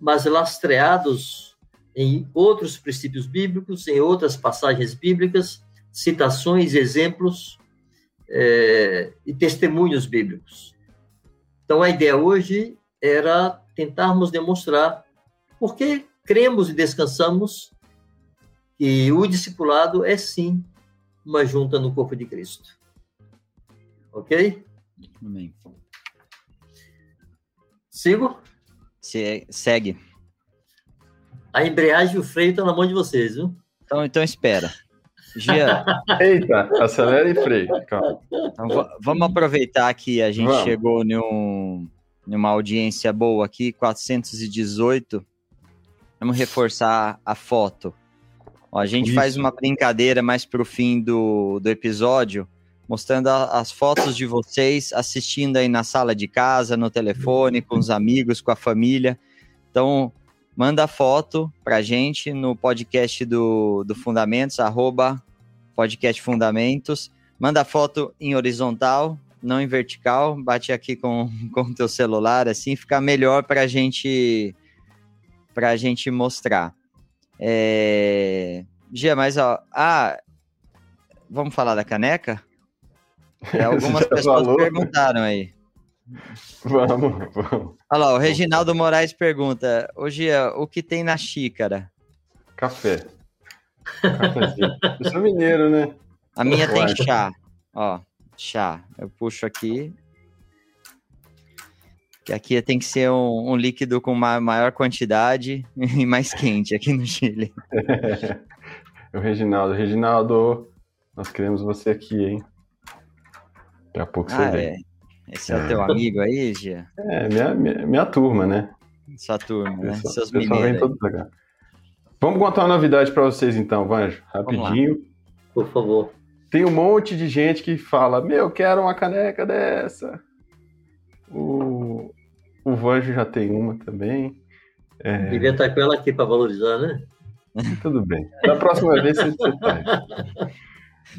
mas lastreados em outros princípios bíblicos, em outras passagens bíblicas, citações, exemplos é, e testemunhos bíblicos. Então, a ideia hoje era tentarmos demonstrar porque cremos e descansamos que o discipulado é sim uma junta no corpo de Cristo. Ok? Amém. Sigo? Se, segue. A embreagem e o freio estão na mão de vocês, viu? Então, então espera. Gia. [laughs] Eita, acelera e freio. Calma. Então, vamos aproveitar que a gente vamos. chegou num, numa audiência boa aqui, 418. Vamos reforçar a foto. Ó, a gente Isso. faz uma brincadeira mais pro fim do, do episódio, mostrando a, as fotos de vocês assistindo aí na sala de casa, no telefone, com os amigos, com a família. Então, manda foto pra gente no podcast do, do Fundamentos, arroba podcast Fundamentos. Manda foto em horizontal, não em vertical. Bate aqui com [laughs] o teu celular, assim fica melhor pra gente, pra gente mostrar. É... Gia, mas ó, ah, vamos falar da caneca? É, [laughs] algumas pessoas falou? perguntaram aí. Vamos, vamos. Olha lá, o Reginaldo Moraes pergunta: Ô Gia, o que tem na xícara? Café. Eu sou mineiro, né? A minha tem chá. Ó, chá. Eu puxo aqui. Que aqui tem que ser um, um líquido com uma maior quantidade [laughs] e mais quente aqui no Chile. [laughs] o Reginaldo. Reginaldo, nós queremos você aqui, hein? Daqui a pouco ah, você vem. É. Esse é o teu amigo aí, Gia? É, minha, minha, minha turma, né? Sua turma, né? Pessoal, Seus mineiros. Vamos contar uma novidade para vocês então, Vanjo, rapidinho. Por favor. Tem um monte de gente que fala: Meu, quero uma caneca dessa. O, o Vanjo já tem uma também. É... Devia estar com ela aqui para valorizar, né? Tudo bem. Da próxima vez você [laughs] faz.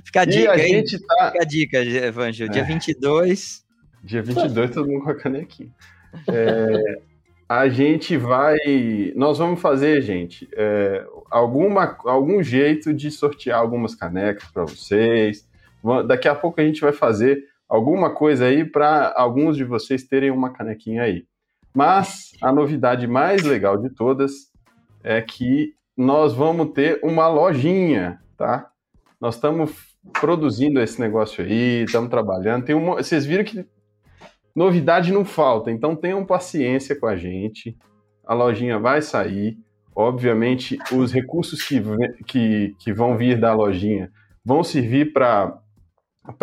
Fica a dica, a gente tá... Fica a dica, Vanjo. Dia é. 22, Dia 22, todo mundo com a canequinha. É, a gente vai. Nós vamos fazer, gente, é, alguma, algum jeito de sortear algumas canecas para vocês. Daqui a pouco a gente vai fazer alguma coisa aí para alguns de vocês terem uma canequinha aí. Mas a novidade mais legal de todas é que nós vamos ter uma lojinha, tá? Nós estamos produzindo esse negócio aí, estamos trabalhando. Tem uma, vocês viram que Novidade não falta, então tenham paciência com a gente. A lojinha vai sair. Obviamente, os recursos que, que, que vão vir da lojinha vão servir para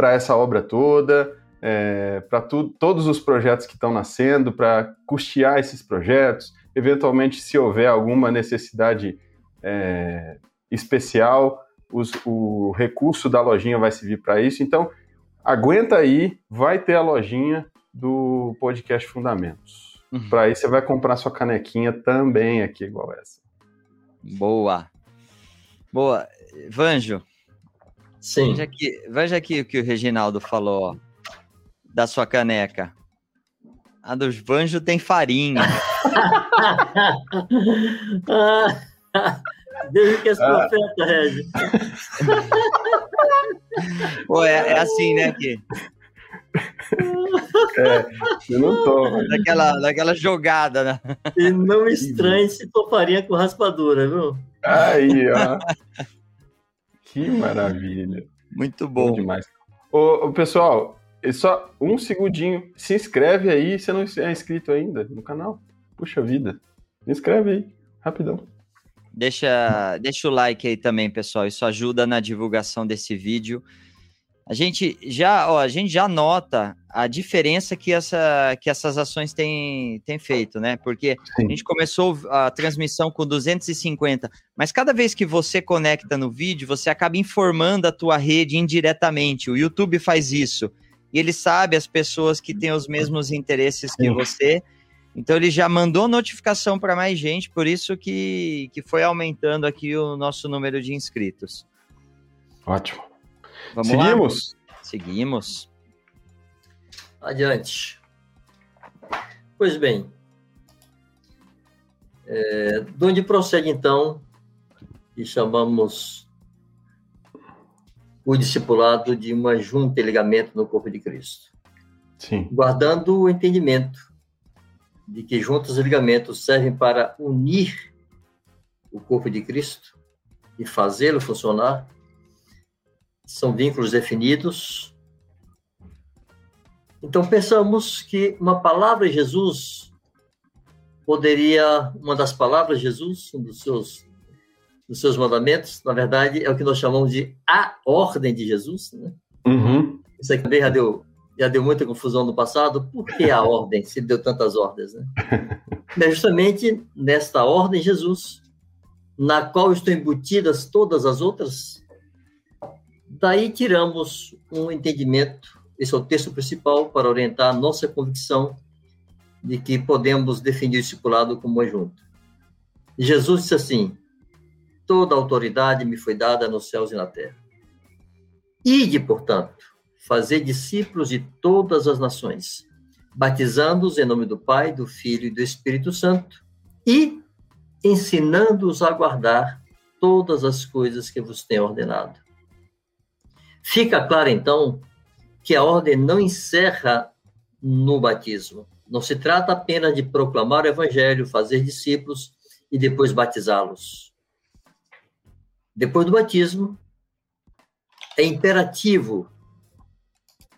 essa obra toda, é, para todos os projetos que estão nascendo, para custear esses projetos. Eventualmente, se houver alguma necessidade é, especial, os, o recurso da lojinha vai servir para isso. Então, aguenta aí, vai ter a lojinha do podcast Fundamentos. Uhum. Para aí você vai comprar sua canequinha também aqui, igual essa. Boa. Boa. Vanjo. Sim. Veja aqui, veja aqui o que o Reginaldo falou ó, da sua caneca. A dos Vanjo tem farinha. [laughs] [laughs] [laughs] Desde que as ah. profeta, Regi. Pô, é, é, assim, né, que é, eu não tô. Daquela, daquela jogada, né? E não estranhe se toparia com raspadura, viu? Aí, ó. que maravilha. Muito bom. bom demais. Ô, ô, pessoal, é só um segundinho. Se inscreve aí se não é inscrito ainda no canal. Puxa vida. Se inscreve aí, rapidão. Deixa, deixa o like aí também, pessoal. Isso ajuda na divulgação desse vídeo a gente já, ó, a gente já nota a diferença que, essa, que essas ações têm, têm feito, né? Porque Sim. a gente começou a transmissão com 250, mas cada vez que você conecta no vídeo, você acaba informando a tua rede indiretamente. O YouTube faz isso. E ele sabe as pessoas que têm os mesmos interesses que você. Então ele já mandou notificação para mais gente, por isso que, que foi aumentando aqui o nosso número de inscritos. Ótimo. Vamos Seguimos? Lá? Seguimos. Adiante. Pois bem, é, de onde procede então e chamamos o discipulado de uma junta e ligamento no corpo de Cristo. Sim. Guardando o entendimento de que juntas e ligamentos servem para unir o corpo de Cristo e fazê-lo funcionar. São vínculos definidos. Então pensamos que uma palavra de Jesus poderia, uma das palavras de Jesus, um dos seus dos seus mandamentos, na verdade, é o que nós chamamos de a ordem de Jesus. Né? Uhum. Isso aqui também já deu, já deu muita confusão no passado. Por que a ordem, se deu tantas ordens? Né? [laughs] é justamente nesta ordem, Jesus, na qual estão embutidas todas as outras, daí tiramos um entendimento, esse é o texto principal para orientar a nossa convicção de que podemos definir o discipulado como uma junta. Jesus disse assim: toda autoridade me foi dada nos céus e na terra. Ide, portanto, fazer discípulos de todas as nações, batizando-os em nome do Pai, do Filho e do Espírito Santo, e ensinando-os a guardar todas as coisas que vos tenho ordenado. Fica claro, então, que a ordem não encerra no batismo. Não se trata apenas de proclamar o evangelho, fazer discípulos e depois batizá-los. Depois do batismo, é imperativo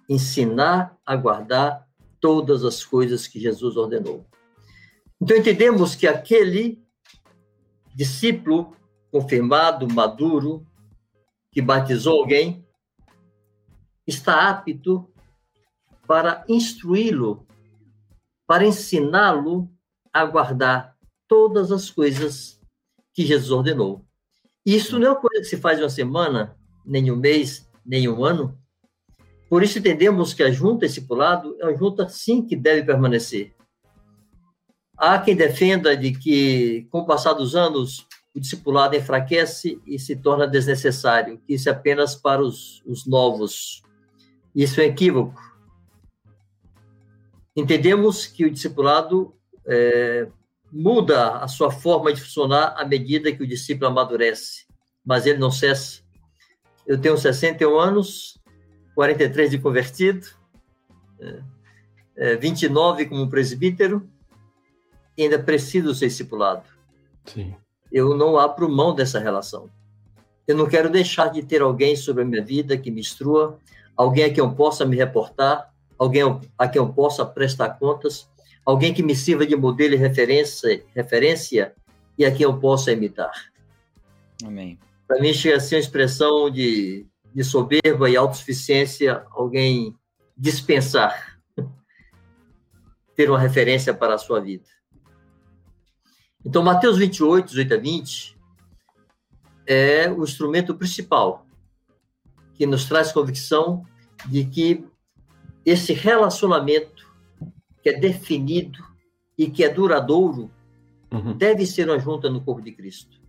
ensinar a guardar todas as coisas que Jesus ordenou. Então entendemos que aquele discípulo confirmado, maduro, que batizou alguém, está apto para instruí-lo, para ensiná-lo a guardar todas as coisas que Jesus ordenou. Isso não é uma coisa que se faz em uma semana, nem um mês, nem um ano. Por isso entendemos que a junta discipulado é uma junta, sim, que deve permanecer. Há quem defenda de que, com o passar dos anos, o discipulado enfraquece e se torna desnecessário, que isso é apenas para os, os novos. Isso é equívoco. Entendemos que o discipulado é, muda a sua forma de funcionar à medida que o discípulo amadurece, mas ele não cessa. Eu tenho 61 anos, 43 de convertido, é, 29 é, como presbítero, e ainda preciso ser discipulado. Sim. Eu não abro mão dessa relação. Eu não quero deixar de ter alguém sobre a minha vida que me instrua, alguém a quem eu possa me reportar, alguém a quem eu possa prestar contas, alguém que me sirva de modelo e referência, referência e a quem eu possa imitar. Amém. Para mim, chega a ser uma expressão de, de soberba e autossuficiência alguém dispensar ter uma referência para a sua vida. Então, Mateus 28, 18 a 20, é o instrumento principal que nos traz convicção de que esse relacionamento que é definido e que é duradouro, uhum. deve ser uma junta no corpo de Cristo.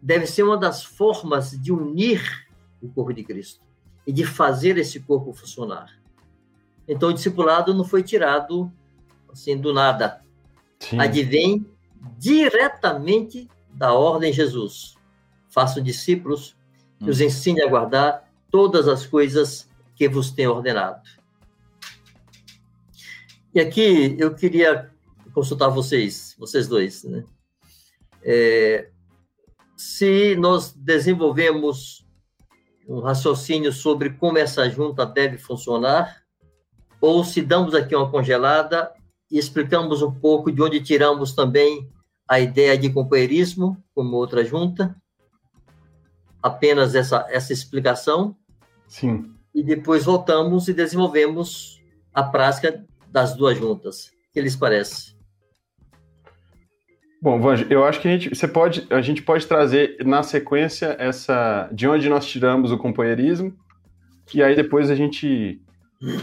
Deve ser uma das formas de unir o corpo de Cristo e de fazer esse corpo funcionar. Então, o discipulado não foi tirado assim do nada. Sim. Advém diretamente da ordem Jesus. Façam discípulos que os hum. ensine a guardar todas as coisas que vos tenho ordenado. E aqui eu queria consultar vocês, vocês dois, né? É, se nós desenvolvemos um raciocínio sobre como essa junta deve funcionar, ou se damos aqui uma congelada e explicamos um pouco de onde tiramos também a ideia de companheirismo como outra junta, apenas essa, essa explicação. Sim. E depois voltamos e desenvolvemos a prática das duas juntas. O que lhes parece? Bom, Vange, eu acho que a gente, você pode, a gente pode trazer na sequência essa de onde nós tiramos o companheirismo e aí depois a gente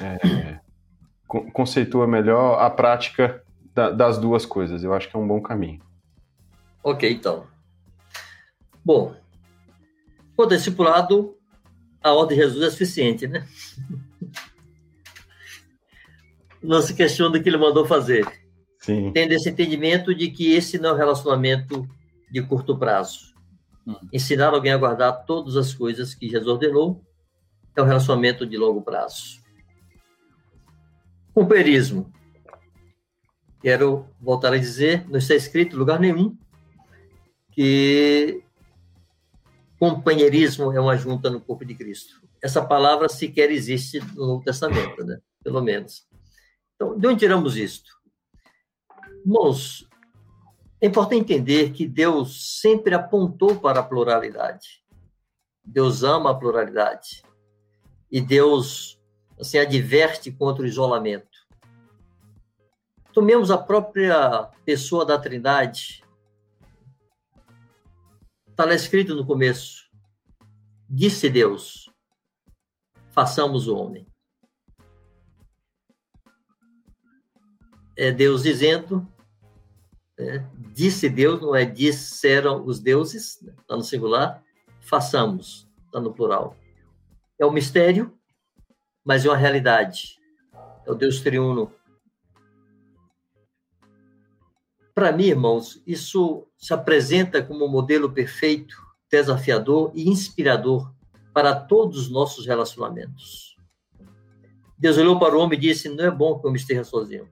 é, conceitua melhor a prática da, das duas coisas. Eu acho que é um bom caminho. Ok, então. Bom, o discipulado, a ordem de Jesus é suficiente, né? [laughs] não se questiona do que ele mandou fazer. Sim. Tendo esse entendimento de que esse não é um relacionamento de curto prazo. Hum. Ensinar alguém a guardar todas as coisas que Jesus ordenou é um relacionamento de longo prazo. Companheirismo. Quero voltar a dizer, não está escrito em lugar nenhum que companheirismo é uma junta no corpo de Cristo. Essa palavra sequer existe no Novo Testamento, né? Pelo menos. Então, de onde tiramos isto? Irmãos, é importante entender que Deus sempre apontou para a pluralidade. Deus ama a pluralidade. E Deus assim adverte contra o isolamento. Tomemos a própria pessoa da Trindade. Está lá escrito no começo. Disse Deus: façamos o homem. É Deus dizendo, é, disse Deus, não é disseram os deuses, está né, no singular, façamos, está no plural. É um mistério, mas é uma realidade. É o Deus triuno Para mim, irmãos, isso se apresenta como um modelo perfeito, desafiador e inspirador para todos os nossos relacionamentos. Deus olhou para o homem e disse: Não é bom que eu me esteja sozinho.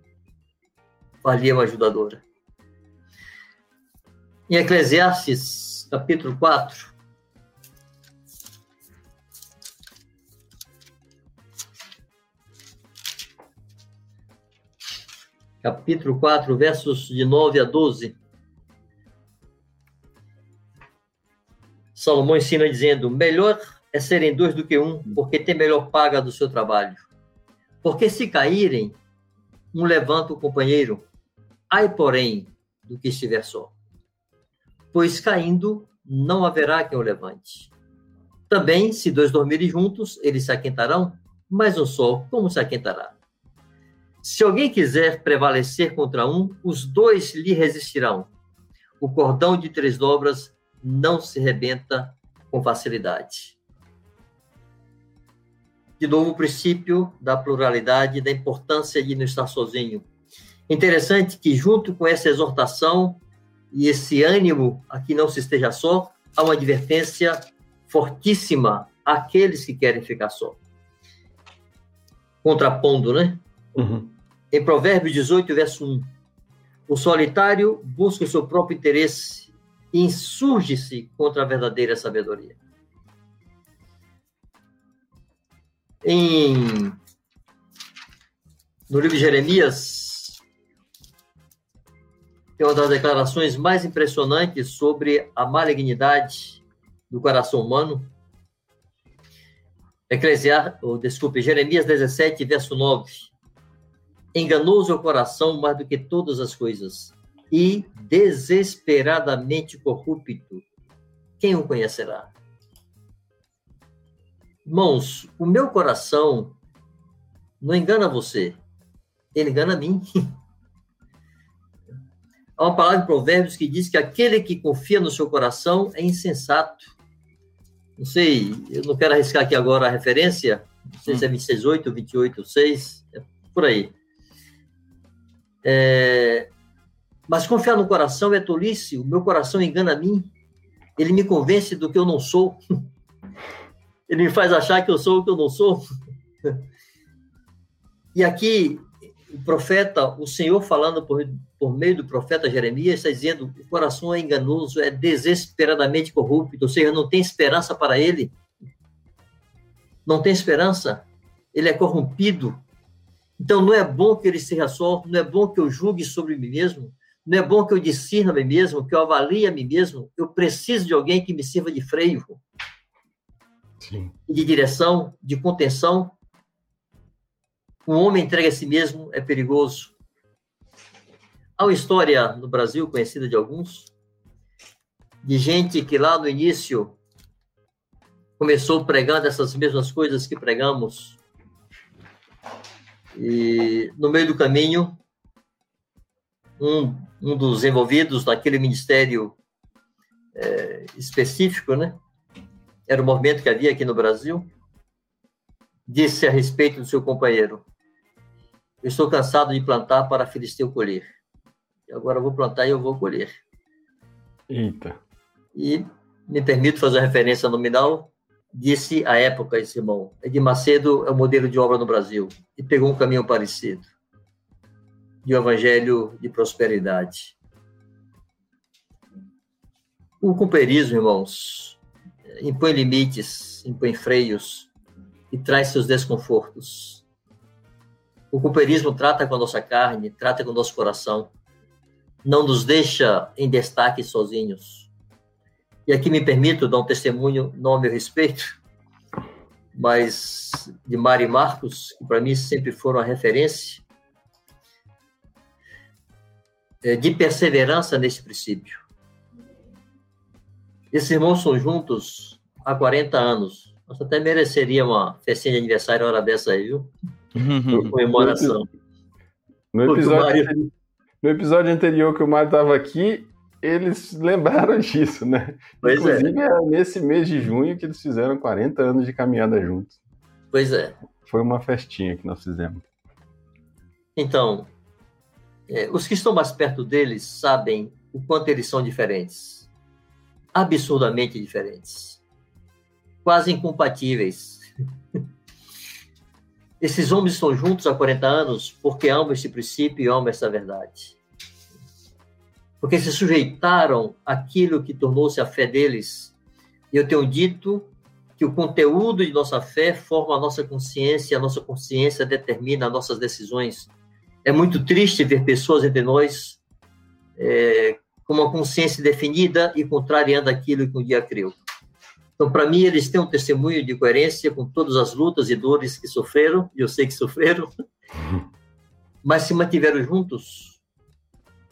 Valia uma ajudadora. Em Eclesiastes, capítulo 4, capítulo 4, versos de 9 a 12. Salomão ensina dizendo: Melhor é serem dois do que um, porque tem melhor paga do seu trabalho. Porque se caírem, um levanta o companheiro. Ai, porém, do que estiver só. Pois caindo, não haverá quem o levante. Também, se dois dormirem juntos, eles se aquentarão, mas um só, como se aquentará? Se alguém quiser prevalecer contra um, os dois lhe resistirão. O cordão de três dobras não se rebenta com facilidade. De novo, o princípio da pluralidade, da importância de não estar sozinho. Interessante que, junto com essa exortação e esse ânimo a que não se esteja só, há uma advertência fortíssima àqueles que querem ficar só. Contrapondo, né? Uhum. Em Provérbios 18, verso 1, o solitário busca o seu próprio interesse e insurge-se contra a verdadeira sabedoria. Em, no livro de Jeremias, tem uma das declarações mais impressionantes sobre a malignidade do coração humano. Eclesiastes, oh, desculpe, Jeremias 17, verso 9. Enganoso é o coração mais do que todas as coisas, e desesperadamente corrupto. Quem o conhecerá? Irmãos, o meu coração não engana você, ele engana mim. [laughs] Há uma palavra em Provérbios que diz que aquele que confia no seu coração é insensato. Não sei, eu não quero arriscar aqui agora a referência, não sei se é 26.8, 28.6, é por aí. É, mas confiar no coração é tolice, o meu coração engana a mim, ele me convence do que eu não sou, [laughs] ele me faz achar que eu sou o que eu não sou. [laughs] E aqui, o profeta, o Senhor falando por, por meio do profeta Jeremias, está dizendo: o coração é enganoso, é desesperadamente corrupto, ou seja, não tem esperança para ele. Não tem esperança. Ele é corrompido, então, não é bom que ele seja só, não é bom que eu julgue sobre mim mesmo, não é bom que eu discirna a mim mesmo, que eu avalie a mim mesmo. Eu preciso de alguém que me sirva de freio, Sim. de direção, de contenção. Um homem entregue a si mesmo é perigoso. Há uma história no Brasil, conhecida de alguns, de gente que lá no início começou pregando essas mesmas coisas que pregamos e no meio do caminho, um, um dos envolvidos naquele ministério é, específico, né? Era o movimento que havia aqui no Brasil, disse a respeito do seu companheiro: Eu estou cansado de plantar para Filisteu colher. E agora vou plantar e eu vou colher. Eita. E me permito fazer uma referência nominal disse à época esse irmão, Edir Macedo é o modelo de obra no Brasil, e pegou um caminho parecido. de um evangelho de prosperidade. O cooperismo, irmãos, impõe limites, impõe freios e traz seus desconfortos. O cooperismo trata com a nossa carne, trata com o nosso coração, não nos deixa em destaque sozinhos. E aqui me permito dar um testemunho, não a meu respeito, mas de Mari Marcos, que para mim sempre foram a referência, é, de perseverança nesse princípio. Esses irmãos são juntos há 40 anos. Nós até mereceria uma festinha de aniversário hora dessa aí, viu? Comemoração. No episódio, no episódio anterior que o Mário estava aqui, eles lembraram [laughs] disso, né? Pois é. Inclusive, é. nesse mês de junho que eles fizeram 40 anos de caminhada juntos. Pois é. Foi uma festinha que nós fizemos. Então, é, os que estão mais perto deles sabem o quanto eles são diferentes. Absurdamente diferentes. Quase incompatíveis. Esses homens estão juntos há 40 anos porque amam esse princípio e amam essa verdade. Porque se sujeitaram àquilo que tornou-se a fé deles. E eu tenho dito que o conteúdo de nossa fé forma a nossa consciência, a nossa consciência determina as nossas decisões. É muito triste ver pessoas entre nós é, com uma consciência definida e contrariando aquilo que um dia creu. Então, para mim, eles têm um testemunho de coerência com todas as lutas e dores que sofreram, e eu sei que sofreram, [laughs] mas se mantiveram juntos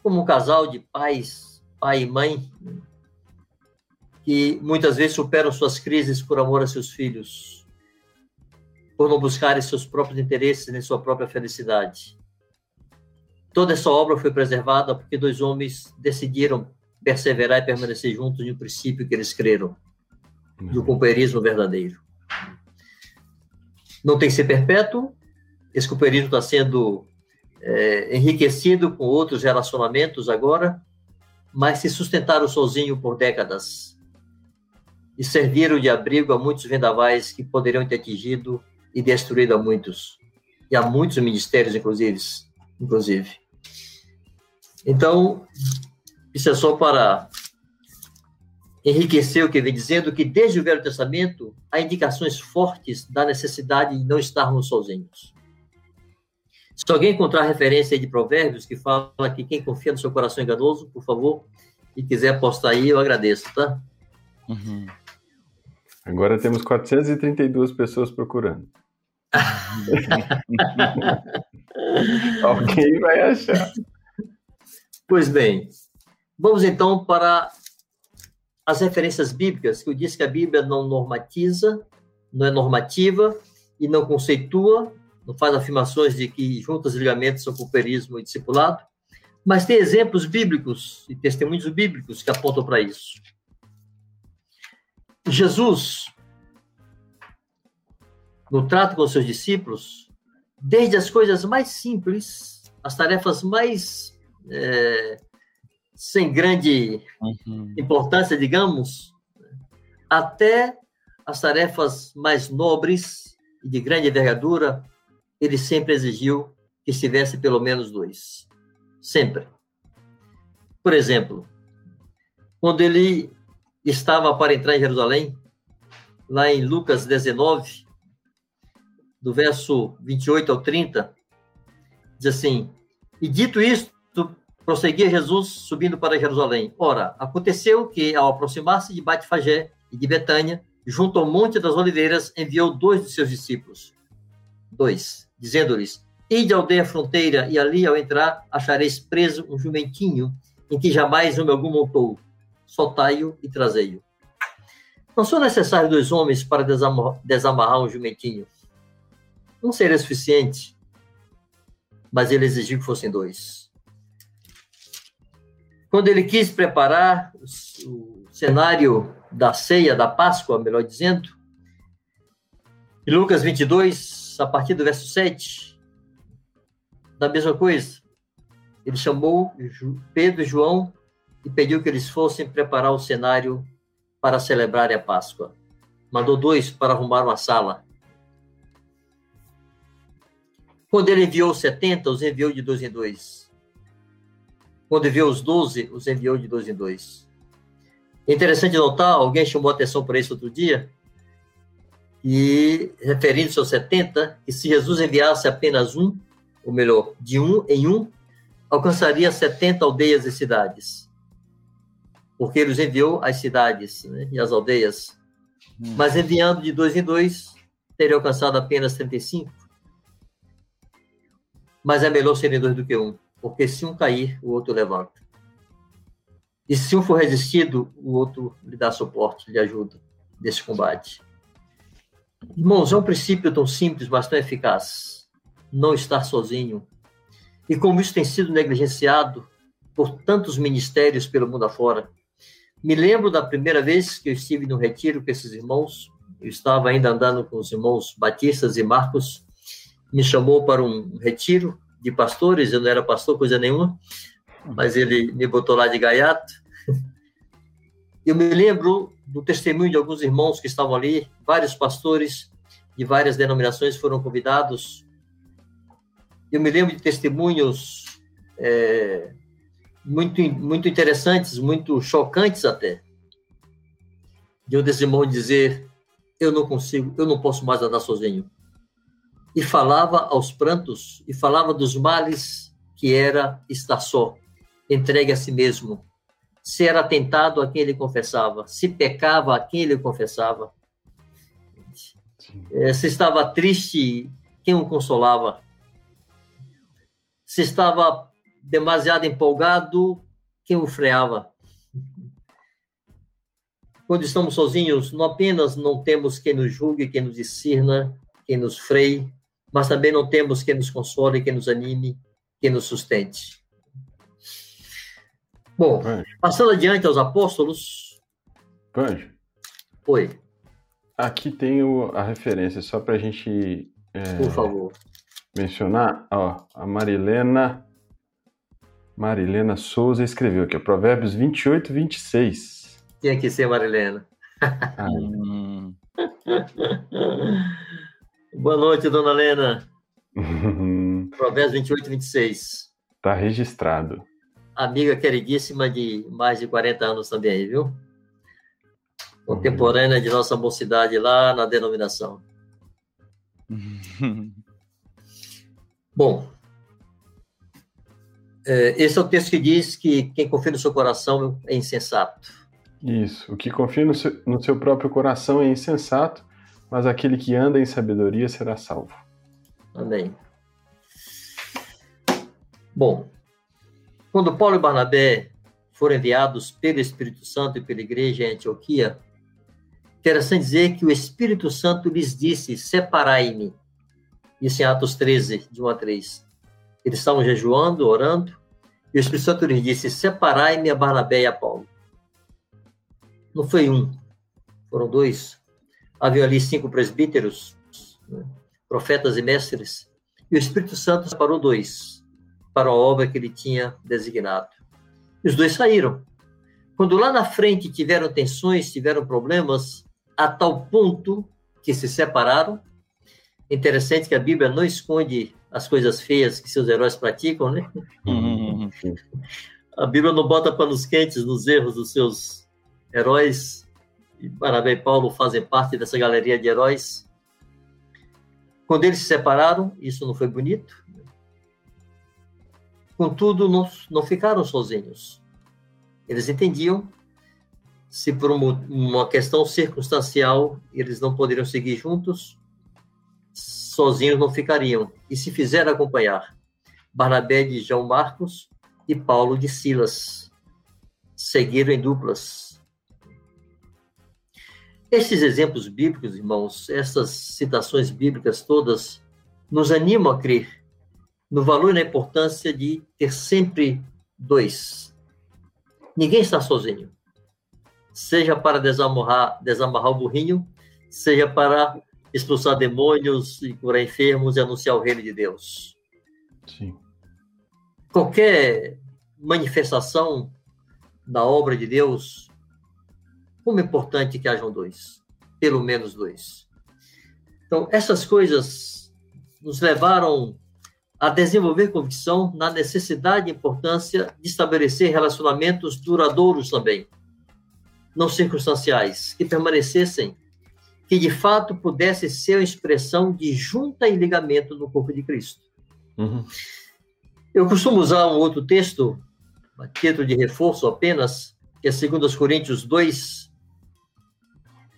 como um casal de pais, pai e mãe, que muitas vezes superam suas crises por amor a seus filhos, por não buscarem seus próprios interesses nem sua própria felicidade. Toda essa obra foi preservada porque dois homens decidiram perseverar e permanecer juntos um princípio que eles creram do companheirismo verdadeiro. Não tem que ser perpétuo, esse companheirismo está sendo é, enriquecido com outros relacionamentos agora, mas se sustentaram sozinho por décadas e serviram de abrigo a muitos vendavais que poderiam ter atingido e destruído a muitos, e a muitos ministérios, inclusive. inclusive. Então, isso é só para enriqueceu o que vem dizendo que desde o Velho Testamento há indicações fortes da necessidade de não estarmos sozinhos. Se alguém encontrar referência de provérbios que fala que quem confia no seu coração é enganoso, por favor, e quiser postar aí, eu agradeço, tá? Uhum. Agora temos 432 pessoas procurando. [laughs] Alguém vai achar. Pois bem, vamos então para as referências bíblicas, que eu disse que a Bíblia não normatiza, não é normativa e não conceitua, não faz afirmações de que juntas e ligamentos são cooperismo e discipulado, mas tem exemplos bíblicos e testemunhos bíblicos que apontam para isso. Jesus, no trato com os seus discípulos, desde as coisas mais simples, as tarefas mais é, sem grande uhum. importância, digamos, até as tarefas mais nobres e de grande envergadura, ele sempre exigiu que estivesse pelo menos dois. Sempre. Por exemplo, quando ele estava para entrar em Jerusalém, lá em Lucas 19, do verso 28 ao 30, diz assim: E dito isto, prosseguia Jesus subindo para Jerusalém. Ora, aconteceu que, ao aproximar-se de Batfagé e de Betânia, junto ao Monte das Oliveiras, enviou dois de seus discípulos. Dois, dizendo-lhes: Ide à aldeia fronteira, e ali, ao entrar, achareis preso um jumentinho em que jamais homem algum montou. Soltai-o e trazei-o. Não são necessários dois homens para desamarrar um jumentinho. Não seria suficiente, mas ele exigiu que fossem dois quando ele quis preparar o cenário da ceia, da Páscoa, melhor dizendo, em Lucas 22, a partir do verso 7, da mesma coisa, ele chamou Pedro e João e pediu que eles fossem preparar o cenário para celebrar a Páscoa. Mandou dois para arrumar uma sala. Quando ele enviou 70, os enviou de dois em dois Quando enviou os doze, os enviou de dois em dois. É interessante notar, alguém chamou atenção para isso outro dia, e referindo-se aos 70, que se Jesus enviasse apenas um, ou melhor, de um em um, alcançaria 70 aldeias e cidades. Porque ele os enviou às cidades né, e às aldeias. Hum. Mas enviando de dois em dois, teria alcançado apenas 35. Mas é melhor serem dois do que um, porque se um cair, o outro levanta. E se um for resistido, o outro lhe dá suporte, lhe ajuda nesse combate. Irmãos, é um princípio tão simples, mas tão eficaz. Não estar sozinho. E como isso tem sido negligenciado por tantos ministérios pelo mundo afora. Me lembro da primeira vez que eu estive no retiro com esses irmãos. Eu estava ainda andando com os irmãos Batistas e Marcos. Me chamou para um retiro de pastores. Eu não era pastor, coisa nenhuma. Mas ele me botou lá de gaiato. Eu me lembro do testemunho de alguns irmãos que estavam ali, vários pastores de várias denominações foram convidados. Eu me lembro de testemunhos é, muito, muito interessantes, muito chocantes até, de um desses irmãos dizer: Eu não consigo, eu não posso mais andar sozinho. E falava aos prantos, e falava dos males que era estar só, entregue a si mesmo, se era tentado a quem ele confessava, se pecava a quem ele confessava. É, se estava triste, quem o consolava? Se estava demasiado empolgado, quem o freava? Quando estamos sozinhos, não apenas não temos quem nos julgue, quem nos discirna, quem nos freie, mas também não temos quem nos console, quem nos anime, quem nos sustente. Bom, passando adiante aos apóstolos. Panjo. Oi. Aqui tem o, a referência, só para a gente. É, Por favor. Mencionar, ó, a Marilena. Marilena Souza escreveu aqui, Provérbios 28, 26. Tinha que ser Marilena. [laughs] [laughs] Boa noite, dona Helena. Provérbios 28, 26. Está registrado amiga queridíssima de mais de 40 anos também, viu? Contemporânea de nossa mocidade lá na denominação. [laughs] Bom, é, esse é o texto que diz que quem confia no seu coração é insensato. Isso, o que confia no seu, no seu próprio coração é insensato, mas aquele que anda em sabedoria será salvo. Amém. Bom, quando Paulo e Barnabé foram enviados pelo Espírito Santo e pela igreja em Antioquia, interessante dizer que o Espírito Santo lhes disse: Separai-me. Isso em Atos 13, de 1 a 3. Eles estavam jejuando, orando, e o Espírito Santo lhes disse: Separai-me a Barnabé e a Paulo. Não foi um, foram dois. Havia ali cinco presbíteros, né, profetas e mestres, e o Espírito Santo separou dois para a obra que ele tinha designado. E os dois saíram. Quando lá na frente tiveram tensões, tiveram problemas, a tal ponto que se separaram. Interessante que a Bíblia não esconde as coisas feias que seus heróis praticam, né? Uhum. [laughs] A Bíblia não bota panos quentes nos erros dos seus heróis. E Barnabé e Paulo fazem parte dessa galeria de heróis. Quando eles se separaram, isso não foi bonito. Contudo, não, não ficaram sozinhos. Eles entendiam se por uma questão circunstancial eles não poderiam seguir juntos, sozinhos não ficariam. E se fizeram acompanhar Barnabé de João Marcos e Paulo de Silas. Seguiram em duplas. Esses exemplos bíblicos, irmãos, essas citações bíblicas todas, nos animam a crer no valor e na importância de ter sempre dois. Ninguém está sozinho. Seja para desamarrar, desamarrar o burrinho, seja para expulsar demônios e curar enfermos e anunciar o reino de Deus. Sim. Qualquer manifestação da obra de Deus, como é importante que hajam dois, pelo menos dois. Então, essas coisas nos levaram a desenvolver convicção na necessidade e importância de estabelecer relacionamentos duradouros também, não circunstanciais, que permanecessem, que de fato pudesse ser a expressão de junta e ligamento no corpo de Cristo. Uhum. Eu costumo usar um outro texto, a título de reforço apenas, que é 2 Coríntios 2,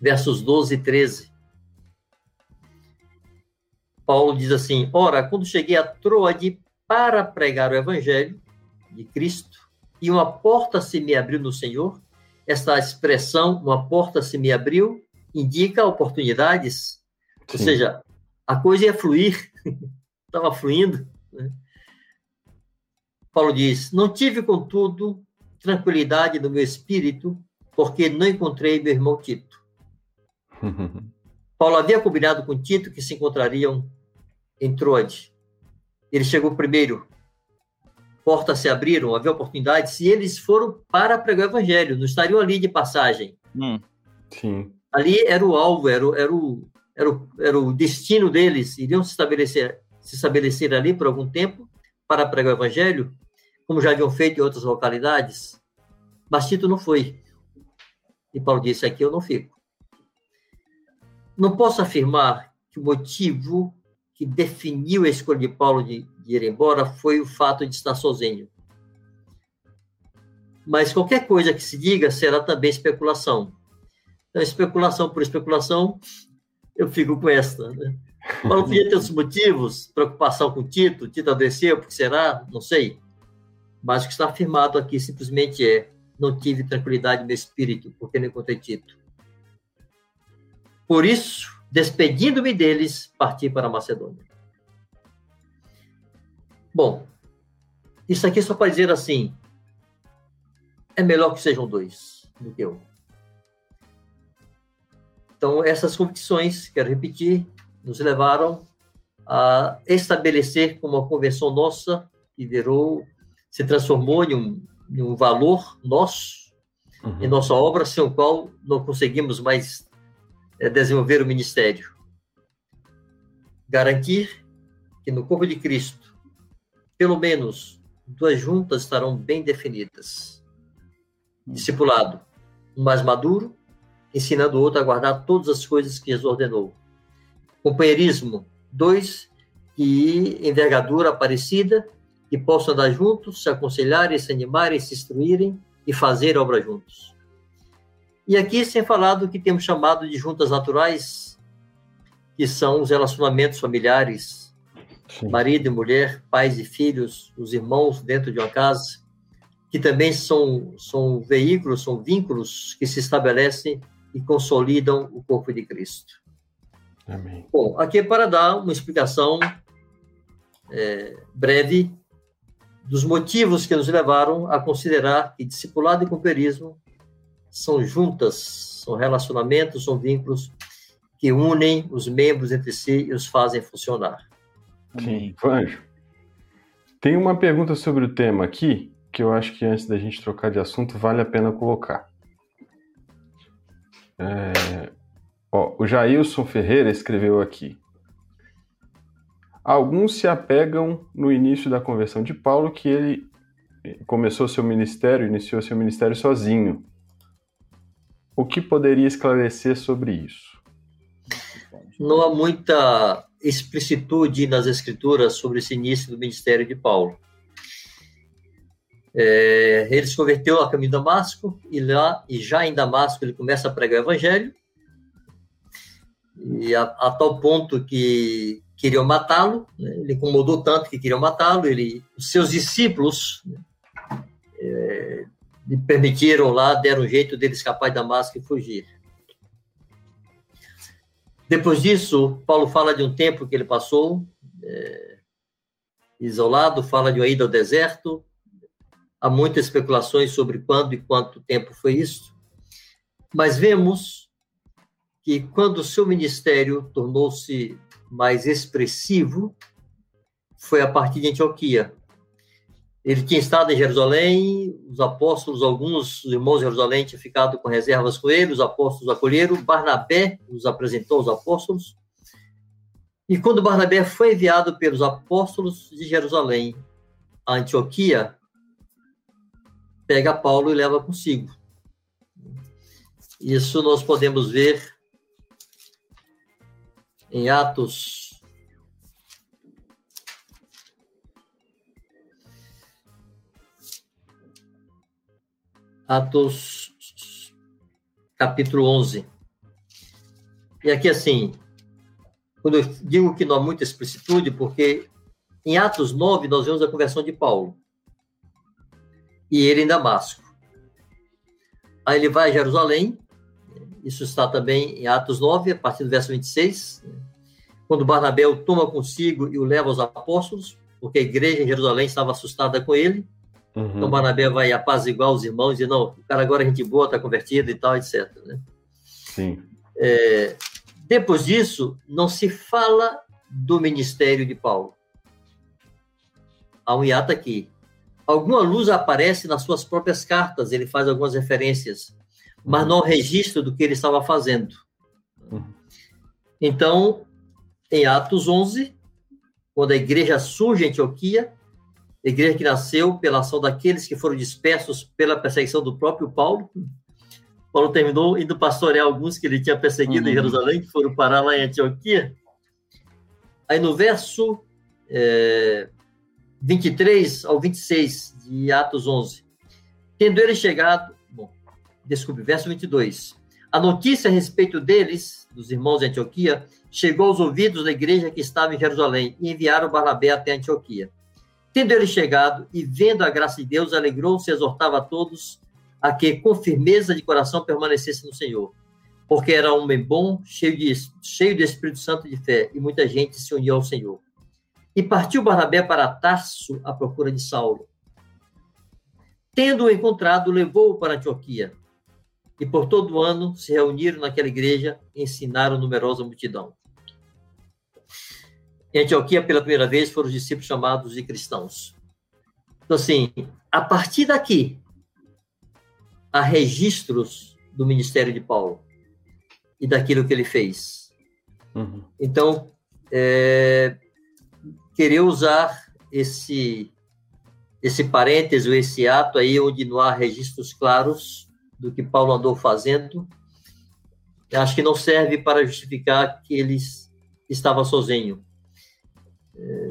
versos 12 e 13. Paulo diz assim: Ora, quando cheguei a Troade para pregar o evangelho de Cristo, e uma porta se me abriu no Senhor, essa expressão, uma porta se me abriu, indica oportunidades, Sim. ou seja, a coisa ia fluir, [laughs] estava fluindo. Né? Paulo diz: Não tive, contudo, tranquilidade no meu espírito, porque não encontrei meu irmão Tito. [laughs] Paulo havia combinado com Tito que se encontrariam em Troade. Ele chegou primeiro, portas se abriram, havia oportunidades, e eles foram para pregar o evangelho, não estariam ali de passagem. Hum. Sim. Ali era o alvo, era, o, era, o, era, o, era o destino deles, iriam se estabelecer, se estabelecer ali por algum tempo para pregar o evangelho, como já haviam feito em outras localidades. Mas Tito não foi. E Paulo disse: aqui eu não fico. Não posso afirmar que o motivo que definiu a escolha de Paulo de, de ir embora foi o fato de estar sozinho. Mas qualquer coisa que se diga será também especulação. Então, especulação por especulação, eu fico com esta. Né? Paulo [laughs] podia ter outros motivos, preocupação com Tito, Tito adoeceu, porque será? Não sei. Mas o que está afirmado aqui simplesmente é: não tive tranquilidade no espírito, porque não encontrei Tito. Por isso, despedindo-me deles, parti para a Macedônia. Bom, isso aqui só para dizer assim: é melhor que sejam dois do que um. Então, essas convicções, quero repetir, nos levaram a estabelecer como uma convenção nossa, que virou, se transformou em um, em um valor nosso, uhum. em nossa obra, sem o qual não conseguimos mais desenvolver o ministério. Garantir que no corpo de Cristo, pelo menos duas juntas estarão bem definidas. Discipulado, um mais maduro, ensinando o outro a guardar todas as coisas que Jesus ordenou. Companheirismo, dois que envergadura parecida, que possam andar juntos, se aconselharem, se animarem, se instruírem e fazer obra juntos. E aqui, sem falar do que temos chamado de juntas naturais, que são os relacionamentos familiares, Sim. marido e mulher, pais e filhos, os irmãos dentro de uma casa, que também são, são veículos, são vínculos que se estabelecem e consolidam o corpo de Cristo. Amém. Bom, aqui é para dar uma explicação é, breve dos motivos que nos levaram a considerar que discipulado e companheirismo são juntas, são relacionamentos, são vínculos que unem os membros entre si e os fazem funcionar. Sim, Anjo. Tem uma pergunta sobre o tema aqui que eu acho que antes da gente trocar de assunto vale a pena colocar. É... Ó, o Jailson Ferreira escreveu aqui. Alguns se apegam no início da conversão de Paulo que ele começou seu ministério, iniciou seu ministério sozinho, o que poderia esclarecer sobre isso? Não há muita explicitude nas escrituras sobre esse início do ministério de Paulo. É, ele se converteu a caminho de Damasco e lá e já em Damasco ele começa a pregar o evangelho e a, a tal ponto que queriam matá-lo, né? ele incomodou tanto que queriam matá-lo, ele, os seus discípulos né? é, permitiram lá, deram um jeito dele escapar da máscara e fugir. Depois disso, Paulo fala de um tempo que ele passou é, isolado, fala de uma ida ao deserto. Há muitas especulações sobre quando e quanto tempo foi isso. Mas vemos que quando o seu ministério tornou-se mais expressivo, foi a partir de Antioquia. Ele tinha estado em Jerusalém, os apóstolos, alguns irmãos de Jerusalém tinham ficado com reservas com ele, os apóstolos acolheram, Barnabé os apresentou aos apóstolos, E quando Barnabé foi enviado pelos apóstolos de Jerusalém a Antioquia, pega Paulo e leva consigo. Isso nós podemos ver em Atos. Atos, capítulo 11. E aqui, assim, quando eu digo que não há muita explicitude, porque em Atos 9 nós vemos a conversão de Paulo e ele em Damasco. Aí ele vai a Jerusalém, isso está também em Atos 9, a partir do verso 26, quando Barnabé o toma consigo e o leva aos apóstolos, porque a igreja em Jerusalém estava assustada com ele. Uhum. Então Barnabé vai apaziguar os irmãos e não, o cara agora é gente boa, está convertido e tal, etc. Né? Sim. É, depois disso, não se fala do ministério de Paulo. Há um hiato aqui. Alguma luz aparece nas suas próprias cartas, ele faz algumas referências, mas não registro do que ele estava fazendo. Então, em Atos 11, quando a igreja surge em Antioquia, igreja que nasceu pela ação daqueles que foram dispersos pela perseguição do próprio Paulo, Paulo terminou indo pastorear alguns que ele tinha perseguido uhum. em Jerusalém, que foram parar lá em Antioquia. Aí no verso é, 23 ao 26 de Atos 11. Tendo ele chegado, bom, desculpe, verso 22. A notícia a respeito deles, dos irmãos de Antioquia, chegou aos ouvidos da igreja que estava em Jerusalém e enviaram Barnabé até Antioquia. Tendo ele chegado e vendo a graça de Deus, alegrou-se e exortava a todos a que com firmeza de coração permanecesse no Senhor, porque era um homem bom, cheio de, cheio de Espírito Santo de fé, e muita gente se uniu ao Senhor. E partiu Barnabé para Tarso à procura de Saulo. Tendo-o encontrado, levou-o para Antioquia. E por todo o ano se reuniram naquela igreja e ensinaram numerosa multidão. Em Antioquia, pela primeira vez, foram os discípulos chamados de cristãos. Então, assim, a partir daqui, há registros do ministério de Paulo e daquilo que ele fez. Uhum. Então, é, querer usar esse esse parênteses, esse ato aí, onde não há registros claros do que Paulo andou fazendo, acho que não serve para justificar que ele estava sozinho. É,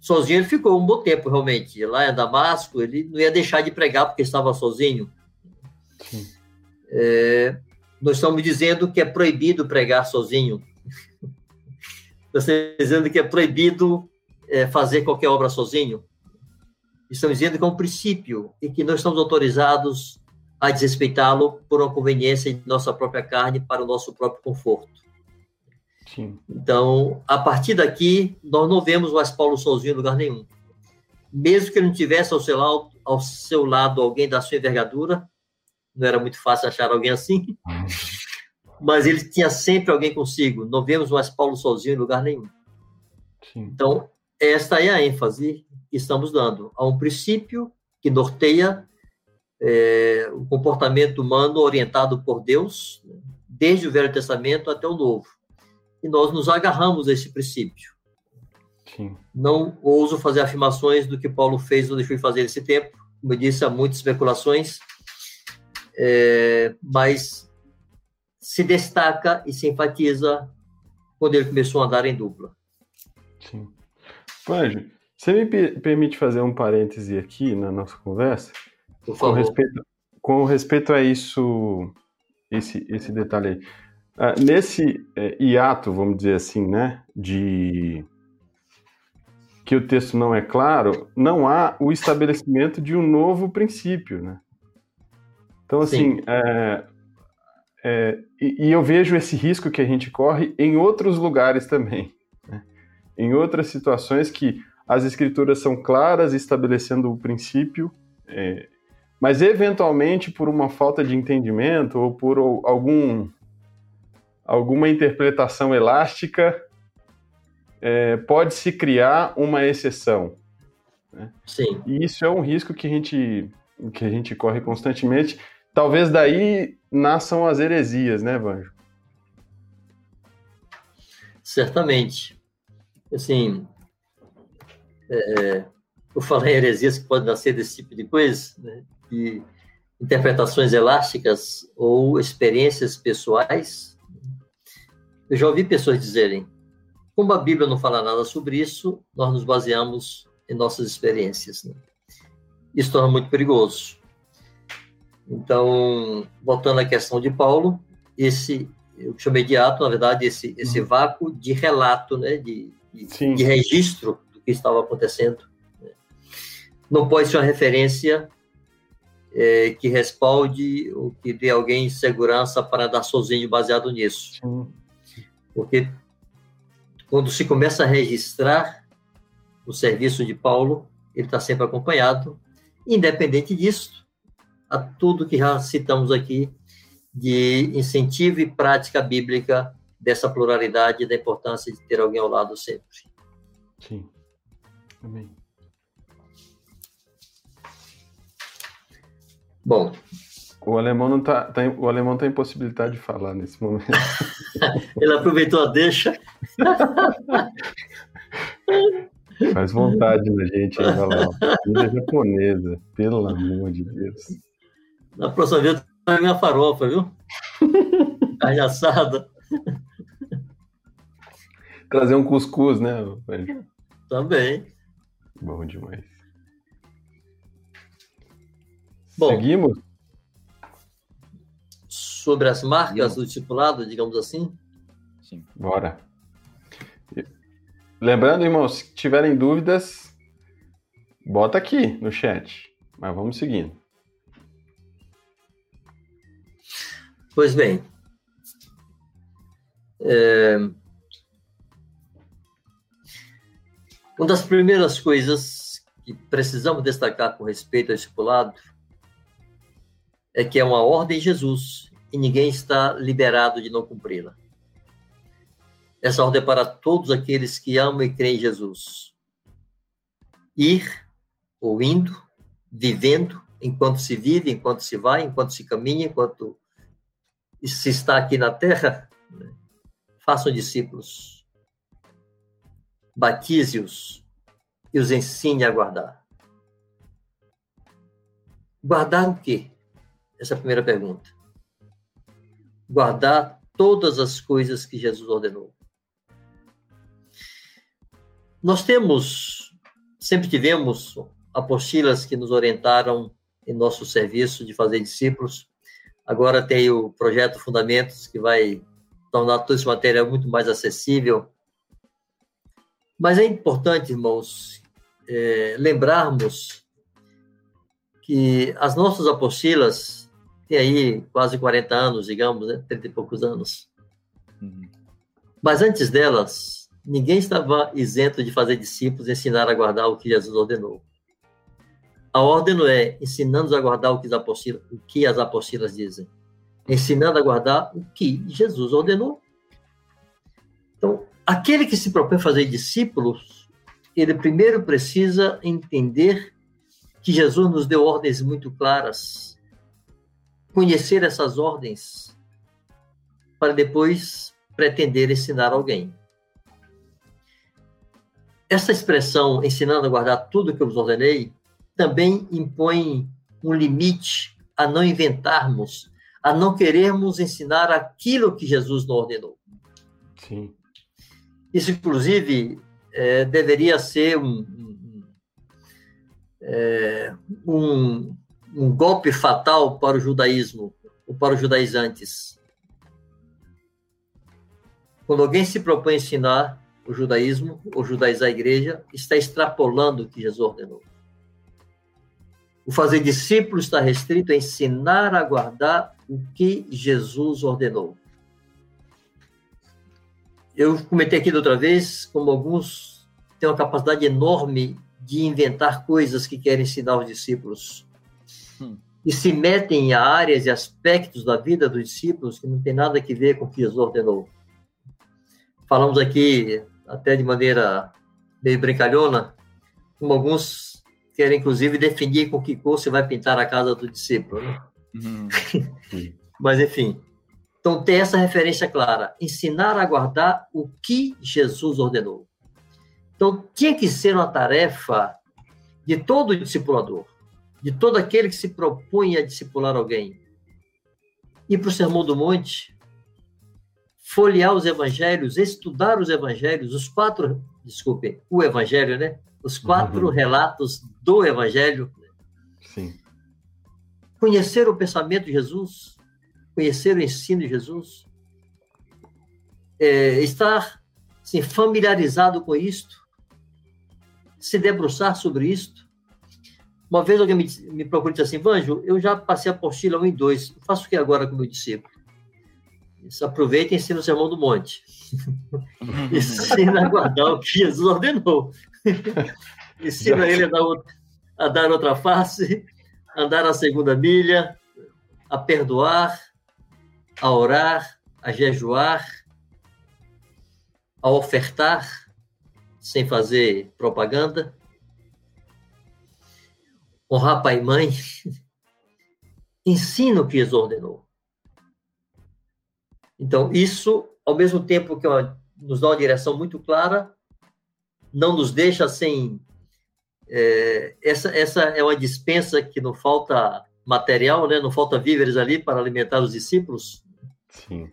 sozinho ele ficou um bom tempo, realmente. Lá em Damasco, ele não ia deixar de pregar porque estava sozinho. É, nós estamos dizendo que é proibido pregar sozinho. [laughs] Nós estamos dizendo que é proibido é, fazer qualquer obra sozinho. Estamos dizendo que é um princípio e que nós estamos autorizados a desrespeitá-lo por uma conveniência de nossa própria carne para o nosso próprio conforto. Sim. Então, a partir daqui, nós não vemos mais Paulo sozinho em lugar nenhum. Mesmo que ele não tivesse ao seu lado, ao seu lado alguém da sua envergadura, não era muito fácil achar alguém assim, [laughs] mas ele tinha sempre alguém consigo. Não vemos mais Paulo sozinho em lugar nenhum. Sim. Então, esta é a ênfase que estamos dando a um princípio que norteia é, o comportamento humano orientado por Deus, desde o Velho Testamento até o Novo. E nós nos agarramos a esse princípio. Sim. Não ouso fazer afirmações do que Paulo fez ou deixou de fazer nesse tempo. Como eu disse, há muitas especulações, é, mas se destaca e se enfatiza quando ele começou a andar em dupla. Sim. Panjo, você me permite fazer um parêntese aqui na nossa conversa? Com respeito, com respeito a isso, esse, esse detalhe aí. Uh, nesse é, hiato, vamos dizer assim, né, de que o texto não é claro, não há o estabelecimento de um novo princípio, né? Então, assim, é, é, e, e, eu vejo esse risco que a gente corre em outros lugares também. Né? Em outras situações que as escrituras são claras, estabelecendo o princípio, é, mas eventualmente por uma falta de entendimento ou por algum, alguma interpretação elástica, é, pode-se criar uma exceção. Né? Sim. E isso é um risco que a gente, que a gente corre constantemente Talvez daí nasçam as heresias, né, Vanjo? Certamente. Assim, é, eu falei heresias que podem nascer desse tipo de coisa, né? de interpretações elásticas ou experiências pessoais. Eu já ouvi pessoas dizerem, como a Bíblia não fala nada sobre isso, nós nos baseamos em nossas experiências. Né? Isso torna muito perigoso. Então, voltando à questão de Paulo, esse eu chamei de ato, na verdade, esse, esse uhum. vácuo de relato, né, de, de, de registro do que estava acontecendo. Né? Não pode ser uma referência é, que respalde ou que dê alguém segurança para dar sozinho baseado nisso. Sim. Porque quando se começa a registrar o serviço de Paulo, ele está sempre acompanhado, independente disso, a tudo que já citamos aqui de incentivo e prática bíblica dessa pluralidade e da importância de ter alguém ao lado sempre. Sim. Amém. Bom. O alemão não tá, tá, o alemão tem impossibilidade de falar nesse momento. [laughs] Ele aproveitou a deixa. [laughs] Faz vontade da gente ainda lá. Comida japonesa, pelo amor de Deus. Na próxima vez a minha farofa, viu? [laughs] Carne assada. Trazer um cuscuz, né? Também. Bom demais. Bom, Seguimos? Sobre as marcas do discipulado, digamos assim? Sim. Bora. Lembrando, irmãos, se tiverem dúvidas, bota aqui no chat. Mas vamos seguindo. Pois bem, é... uma das primeiras coisas que precisamos destacar com respeito ao discipulado é que é uma ordem de Jesus e ninguém está liberado de não cumpri-la. Essa ordem é para todos aqueles que amam e creem em Jesus. Ir ou indo, vivendo, enquanto se vive, enquanto se vai, enquanto se caminha, enquanto se está aqui na terra, né? façam discípulos, batize-os e os ensine a guardar. Guardar o quê? Essa é a primeira pergunta. Guardar todas as coisas que Jesus ordenou. Nós temos, sempre tivemos apostilas que nos orientaram em nosso serviço de fazer discípulos, Agora tem o projeto Fundamentos, que vai tornar toda essa matéria muito mais acessível. Mas é importante, irmãos, é, lembrarmos que as nossas apostilas têm aí quase 40 anos, digamos, né? 30 e poucos anos. Uhum. Mas antes delas, ninguém estava isento de fazer discípulos e ensinar a guardar o que Jesus ordenou. A ordem não é ensinando a guardar o que, apostilas, o que as apostilas dizem, ensinando a guardar o que Jesus ordenou. Então, aquele que se propõe a fazer discípulos, ele primeiro precisa entender que Jesus nos deu ordens muito claras, conhecer essas ordens, para depois pretender ensinar alguém. Essa expressão, ensinando a guardar tudo que eu vos ordenei, também impõe um limite a não inventarmos, a não querermos ensinar aquilo que Jesus nos ordenou. Sim. Isso, inclusive, é, deveria ser um, um, é, um, um golpe fatal para o judaísmo, ou para os judaizantes. Quando alguém se propõe a ensinar o judaísmo, ou judaizar a igreja, está extrapolando o que Jesus ordenou. O fazer discípulos está restrito a ensinar a guardar o que Jesus ordenou. Eu comentei aqui da outra vez, como alguns têm uma capacidade enorme de inventar coisas que querem ensinar aos discípulos. Hum. E se metem em áreas e aspectos da vida dos discípulos que não tem nada a ver com o que Jesus ordenou. Falamos aqui, até de maneira meio brincalhona, como alguns quer inclusive definir com que cor você vai pintar a casa do discípulo. Né? Uhum. [laughs] Mas, enfim, Então, tem essa referência clara: ensinar a guardar o que Jesus ordenou. Então, tinha que ser uma tarefa de todo discipulador, de todo aquele que se propõe a discipular alguém. Ir para o Sermão do Monte, folhear os evangelhos, estudar os evangelhos, os quatro, desculpe, o evangelho, né? Os quatro uhum. relatos do evangelho. Sim. Conhecer o pensamento de Jesus, conhecer o ensino de Jesus, é, estar assim, familiarizado com isto, se debruçar sobre isto. Uma vez alguém me, me procurou e disse assim, Vanjo, eu já passei a apostila 1 e 2, faço o que agora com o meu discípulo? Isso, aproveita e ensina o Sermão do Monte. [laughs] ensina a guardar o que Jesus ordenou. [laughs] ensina ele a dar, a dar outra face, andar a segunda milha, a perdoar, a orar, a jejuar, a ofertar, sem fazer propaganda, honrar pai e mãe, ensina o que Jesus ordenou. Então, isso, ao mesmo tempo que nos dá uma direção muito clara, não nos deixa sem. É, essa, essa é uma dispensa que não falta material, né? não falta víveres ali para alimentar os discípulos. Sim.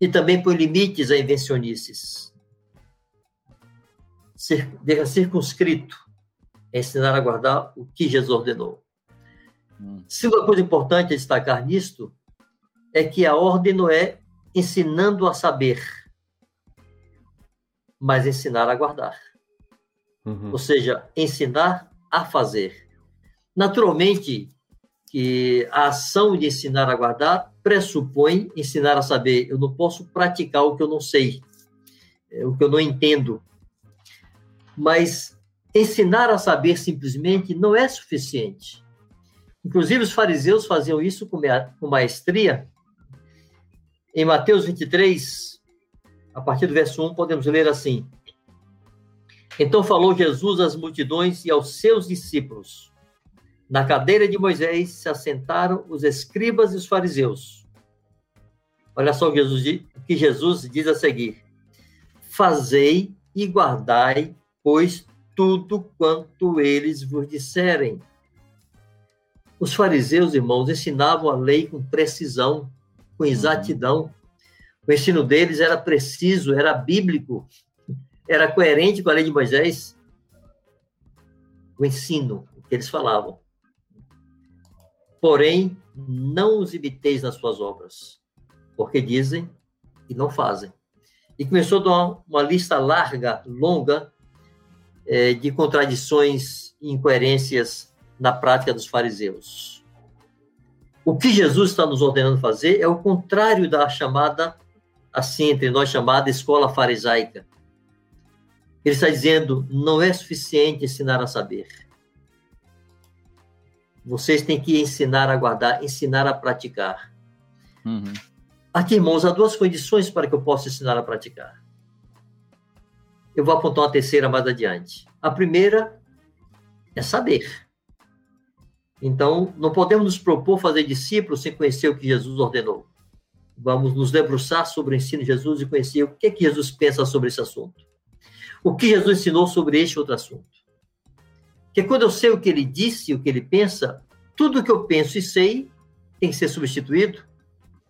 E também põe limites a invencionices. Ser, circunscrito é ensinar a guardar o que Jesus ordenou. Hum. Segunda coisa importante a destacar nisto é que a ordem não é ensinando a saber, mas ensinar a guardar. Uhum. Ou seja, ensinar a fazer. Naturalmente, que a ação de ensinar a guardar pressupõe ensinar a saber. Eu não posso praticar o que eu não sei, é, o que eu não entendo. Mas ensinar a saber simplesmente não é suficiente. Inclusive, os fariseus faziam isso com maestria. Em Mateus 23, a partir do verso 1, podemos ler assim: Então falou Jesus às multidões e aos seus discípulos na cadeira de Moisés se assentaram os escribas e os fariseus. Olha só o que Jesus, diz a seguir: Fazei e guardai, pois, tudo quanto eles vos disserem. Os fariseus, irmãos, ensinavam a lei com precisão, com uhum. exatidão. O ensino deles era preciso, era bíblico, era coerente com a lei de Moisés. O ensino, que eles falavam porém não os imiteis nas suas obras, porque dizem e não fazem. E começou a dar uma lista larga, longa, é, de contradições e incoerências na prática dos fariseus. O que Jesus está nos ordenando fazer é o contrário da chamada, assim, entre nós chamada escola farisaica. Ele está dizendo: não é suficiente ensinar a saber vocês têm que ensinar a guardar, ensinar a praticar. Uhum. Aqui, irmãos, há duas condições para que eu possa ensinar a praticar. Eu vou apontar uma terceira mais adiante. A primeira é saber. Então, não podemos nos propor fazer discípulos sem conhecer o que Jesus ordenou. Vamos nos debruçar sobre o ensino de Jesus e conhecer o que, é que Jesus pensa sobre esse assunto. O que Jesus ensinou sobre este outro assunto. Porque quando eu sei o que ele disse, o que ele pensa, tudo que eu penso e sei tem que ser substituído.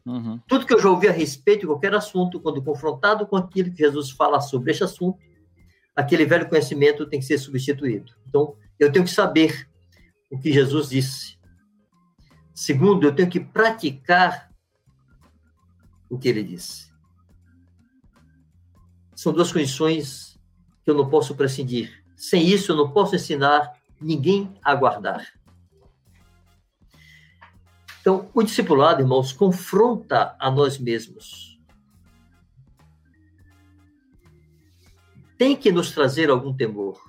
Uhum. Tudo que eu já ouvi a respeito de qualquer assunto, quando confrontado com aquilo que Jesus fala sobre este assunto, aquele velho conhecimento tem que ser substituído. Então, eu tenho que saber o que Jesus disse. Segundo, eu tenho que praticar o que ele disse. São duas condições que eu não posso prescindir. Sem isso, eu não posso ensinar ninguém a guardar. Então, o discipulado, irmãos, confronta a nós mesmos. Tem que nos trazer algum temor.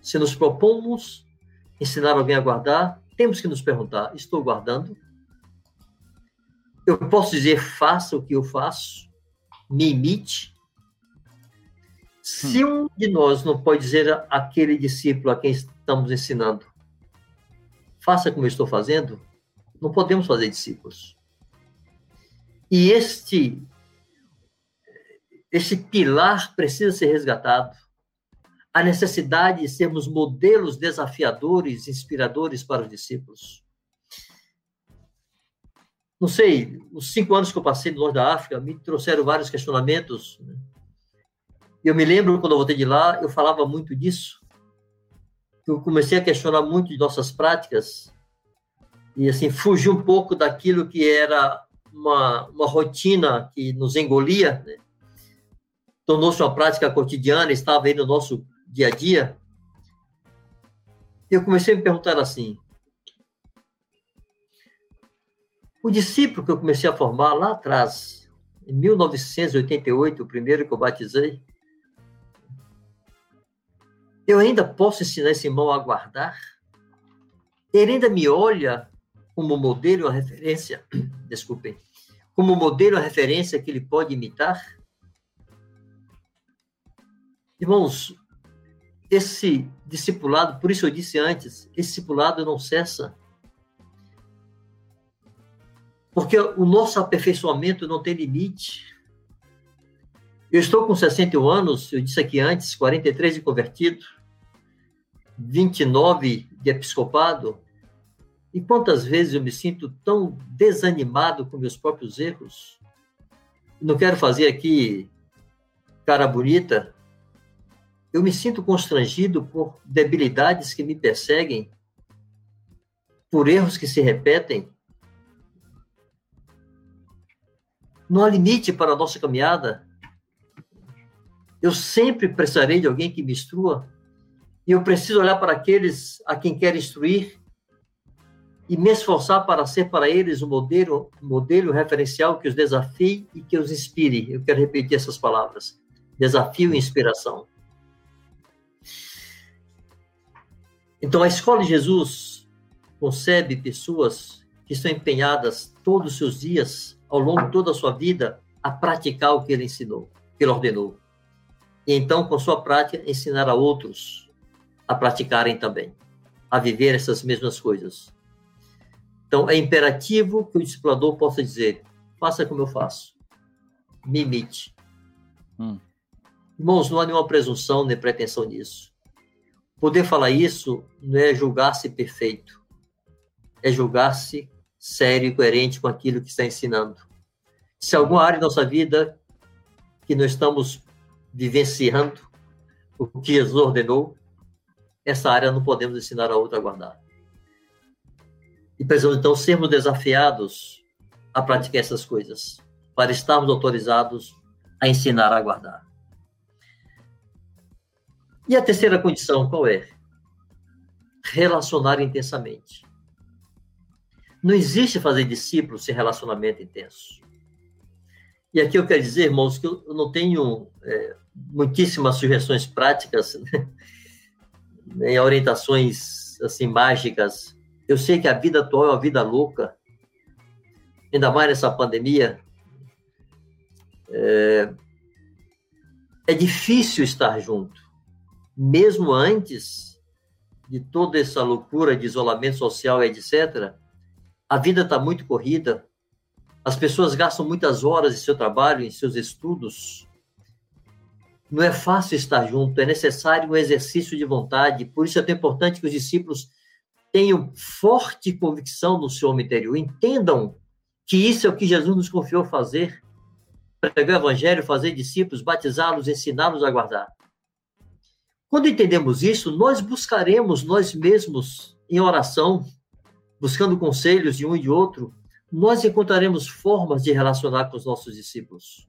Se nos propomos ensinar alguém a guardar, temos que nos perguntar: estou guardando? Eu posso dizer, faça o que eu faço? Me imite? Se um de nós não pode dizer àquele discípulo a quem estamos ensinando, faça como eu estou fazendo, não podemos fazer discípulos. E este, este pilar precisa ser resgatado. A necessidade de sermos modelos desafiadores, inspiradores para os discípulos. Não sei, os cinco anos que eu passei no norte da África me trouxeram vários questionamentos. Né? Eu me lembro, quando eu voltei de lá, eu falava muito disso. Eu comecei a questionar muito de nossas práticas e, assim, fugir um pouco daquilo que era uma, uma rotina que nos engolia, né? Tornou-se uma prática cotidiana, estava aí no nosso dia a dia. Eu comecei a me perguntar assim: o discípulo que eu comecei a formar lá atrás, em 1988, o primeiro que eu batizei, eu ainda posso ensinar esse irmão a guardar? Ele ainda me olha como modelo, a referência, [clears throat] desculpem, como modelo, a referência que ele pode imitar? Irmãos, esse discipulado, por isso eu disse antes, esse discipulado não cessa. Porque o nosso aperfeiçoamento não tem limite. Eu estou com 61 anos, eu disse aqui antes, 43 de convertido. 29 de episcopado, e quantas vezes eu me sinto tão desanimado com meus próprios erros? Não quero fazer aqui cara bonita. Eu me sinto constrangido por debilidades que me perseguem, por erros que se repetem. Não há limite para a nossa caminhada. Eu sempre precisarei de alguém que me instrua e eu preciso olhar para aqueles a quem quero instruir e me esforçar para ser para eles um modelo, um modelo referencial que os desafie e que os inspire. Eu quero repetir essas palavras: desafio e inspiração. Então, a escola de Jesus concebe pessoas que estão empenhadas todos os seus dias, ao longo de toda a sua vida, a praticar o que ele ensinou, que ele ordenou. E então, com sua prática, ensinar a outros a praticarem também, a viver essas mesmas coisas. Então, é imperativo que o discipulador possa dizer: faça como eu faço, me imite. Hum. Irmãos, não há nenhuma presunção nem pretensão nisso. Poder falar isso não é julgar-se perfeito, é julgar-se sério e coerente com aquilo que está ensinando. Se alguma área da nossa vida que não estamos vivenciando o que Jesus ordenou, essa área não podemos ensinar a outra a guardar. E precisamos, então, sermos desafiados a praticar essas coisas, para estarmos autorizados a ensinar a guardar. E a terceira condição, qual é? Relacionar intensamente. Não existe fazer discípulo sem relacionamento intenso. E aqui eu quero dizer, irmãos, que eu não tenho é, muitíssimas sugestões práticas [laughs] né? em orientações assim mágicas. Eu sei que a vida atual é uma vida louca, ainda mais nessa pandemia. É, é difícil estar junto, mesmo antes de toda essa loucura de isolamento social, etc. A vida está muito corrida, as pessoas gastam muitas horas em seu trabalho, em seus estudos, não é fácil estar junto, é necessário um exercício de vontade. Por isso é tão importante que os discípulos tenham forte convicção no seu homem interior, entendam que isso é o que Jesus nos confiou fazer: pregar o evangelho, fazer discípulos, batizá-los, ensiná-los a guardar. Quando entendemos isso, nós buscaremos nós mesmos em oração, buscando conselhos de um e de outro, nós encontraremos formas de relacionar com os nossos discípulos.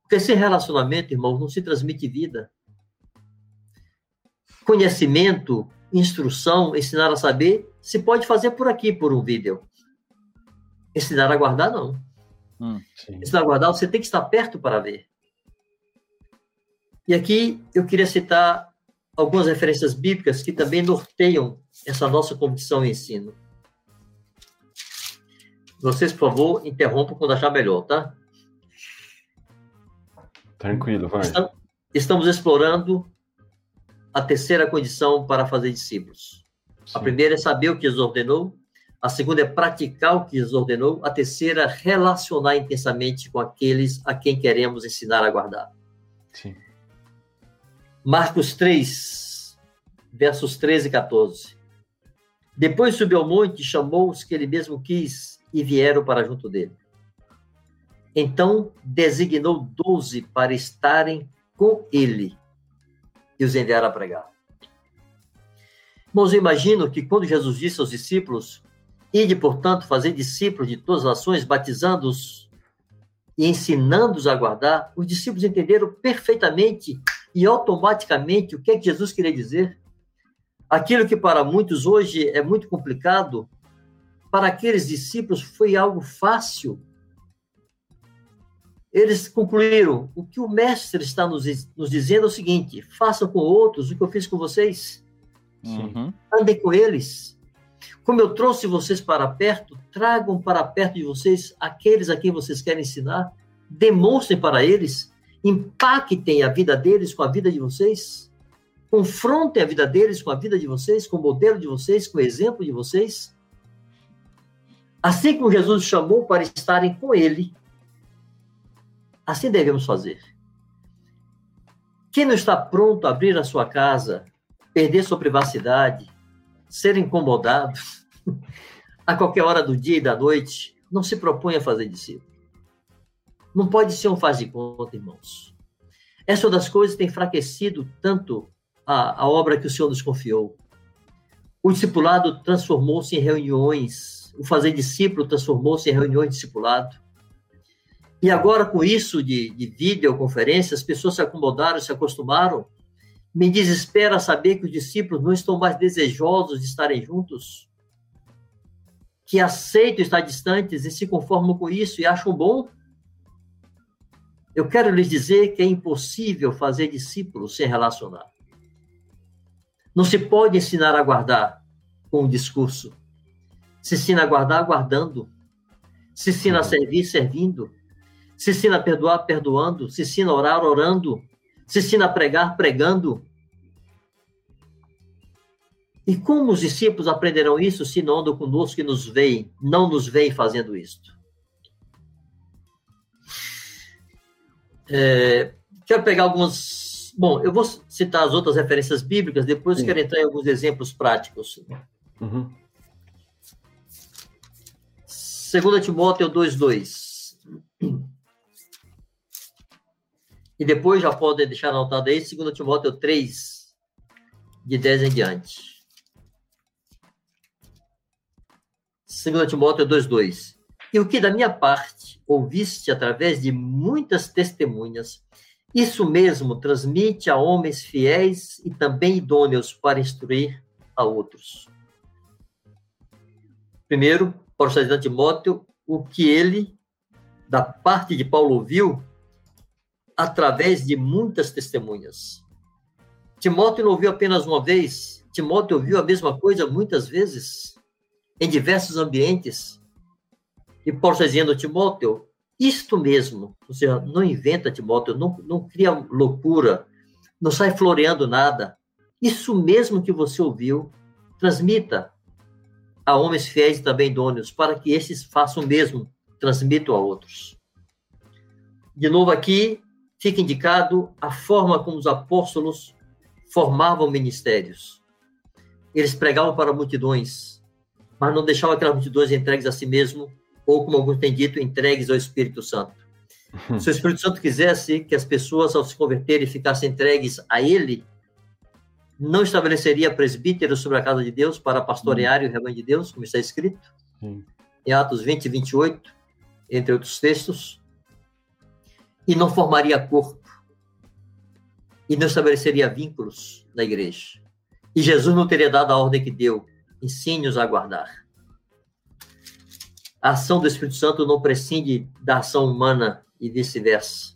Porque sem relacionamento, irmãos, não se transmite vida. Conhecimento, instrução, ensinar a saber, se pode fazer por aqui, por um vídeo. Ensinar a guardar, não. Hum, ensinar a guardar, você tem que estar perto para ver. E aqui eu queria citar algumas referências bíblicas que também norteiam essa nossa condição e ensino. Vocês, por favor, interrompam quando achar melhor, tá? Tranquilo, vai. Estamos explorando a terceira condição para fazer discípulos. Sim. A primeira é saber o que Jesus ordenou. A segunda é praticar o que Jesus ordenou. A terceira, relacionar intensamente com aqueles a quem queremos ensinar a guardar. Sim. Marcos 3, versos 13 e 14. Depois subiu ao monte, chamou os que ele mesmo quis e vieram para junto dele. Então designou doze para estarem com ele e os enviaram a pregar. Irmãos, eu imagino que quando Jesus disse aos discípulos, ide, portanto, fazer discípulos de todas as nações, batizando-os e ensinando-os a guardar, os discípulos entenderam perfeitamente e automaticamente o que é que Jesus queria dizer. Aquilo que para muitos hoje é muito complicado, para aqueles discípulos foi algo fácil. Eles concluíram: o que o Mestre está nos, nos dizendo é o seguinte: façam com outros o que eu fiz com vocês. Uhum. Andem com eles. Como eu trouxe vocês para perto, tragam para perto de vocês aqueles a quem vocês querem ensinar. Demonstrem para eles. Impactem a vida deles com a vida de vocês. Confrontem a vida deles com a vida de vocês, com o modelo de vocês, com o exemplo de vocês. Assim como Jesus chamou para estarem com Ele, assim devemos fazer. Quem não está pronto a abrir a sua casa perder sua privacidade, ser incomodado [laughs] a qualquer hora do dia e da noite, não se propõe a fazer discípulo. Não pode ser um faz de conta, irmãos. Essa é uma das coisas que tem enfraquecido tanto a, a obra que o Senhor nos confiou. O discipulado transformou-se em reuniões, o fazer discípulo transformou-se em reuniões de discipulado. E agora, com isso de, de videoconferência, as pessoas se acomodaram, se acostumaram me desespera saber que os discípulos não estão mais desejosos de estarem juntos, que aceitam estar distantes e se conformam com isso e acham bom. Eu quero lhes dizer que é impossível fazer discípulos sem relacionar. Não se pode ensinar a guardar com um discurso. Se ensina a guardar guardando. Se ensina a servir servindo. Se ensina a perdoar perdoando. Se ensina a orar orando se ensina a pregar pregando. E como os discípulos aprenderão isso se não andam conosco e nos veem, não nos veem fazendo isto? É, quero pegar algumas. Bom, eu vou citar as outras referências bíblicas, depois Sim. quero entrar em alguns exemplos práticos. Uhum. 2 Timóteo 2,2. E depois já podem deixar anotado aí, 2 Timóteo 3, de 10 em diante. 2 Timóteo 2,2. E o que da minha parte ouviste através de muitas testemunhas, isso mesmo transmite a homens fiéis e também idôneos para instruir a outros. Primeiro, para o Timóteo, o que ele, da parte de Paulo, ouviu, através de muitas testemunhas. Timóteo não ouviu apenas uma vez, Timóteo ouviu a mesma coisa muitas vezes, em diversos ambientes. E Paulo está dizendo, Timóteo, isto mesmo, ou seja, não inventa, Timóteo, não, não cria loucura, não sai floreando nada. Isso mesmo que você ouviu, transmita a homens fiéis e também idôneos, para que esses façam o mesmo, transmitam a outros. De novo aqui, fica indicado a forma como os apóstolos formavam ministérios. Eles pregavam para multidões, mas não deixavam aquelas multidões entregues a si mesmo, ou, como alguns têm dito, entregues ao Espírito Santo. [laughs] Se o Espírito Santo quisesse que as pessoas, ao se converterem, ficassem entregues a Ele, não estabeleceria presbíteros sobre a casa de Deus para pastorear o rebanho de Deus, como está escrito em Atos 20 e 28, entre outros textos e não formaria corpo e não estabeleceria vínculos na igreja. E Jesus não teria dado a ordem que deu: ensine-os a guardar. A ação do Espírito Santo não prescinde da ação humana e vice-versa.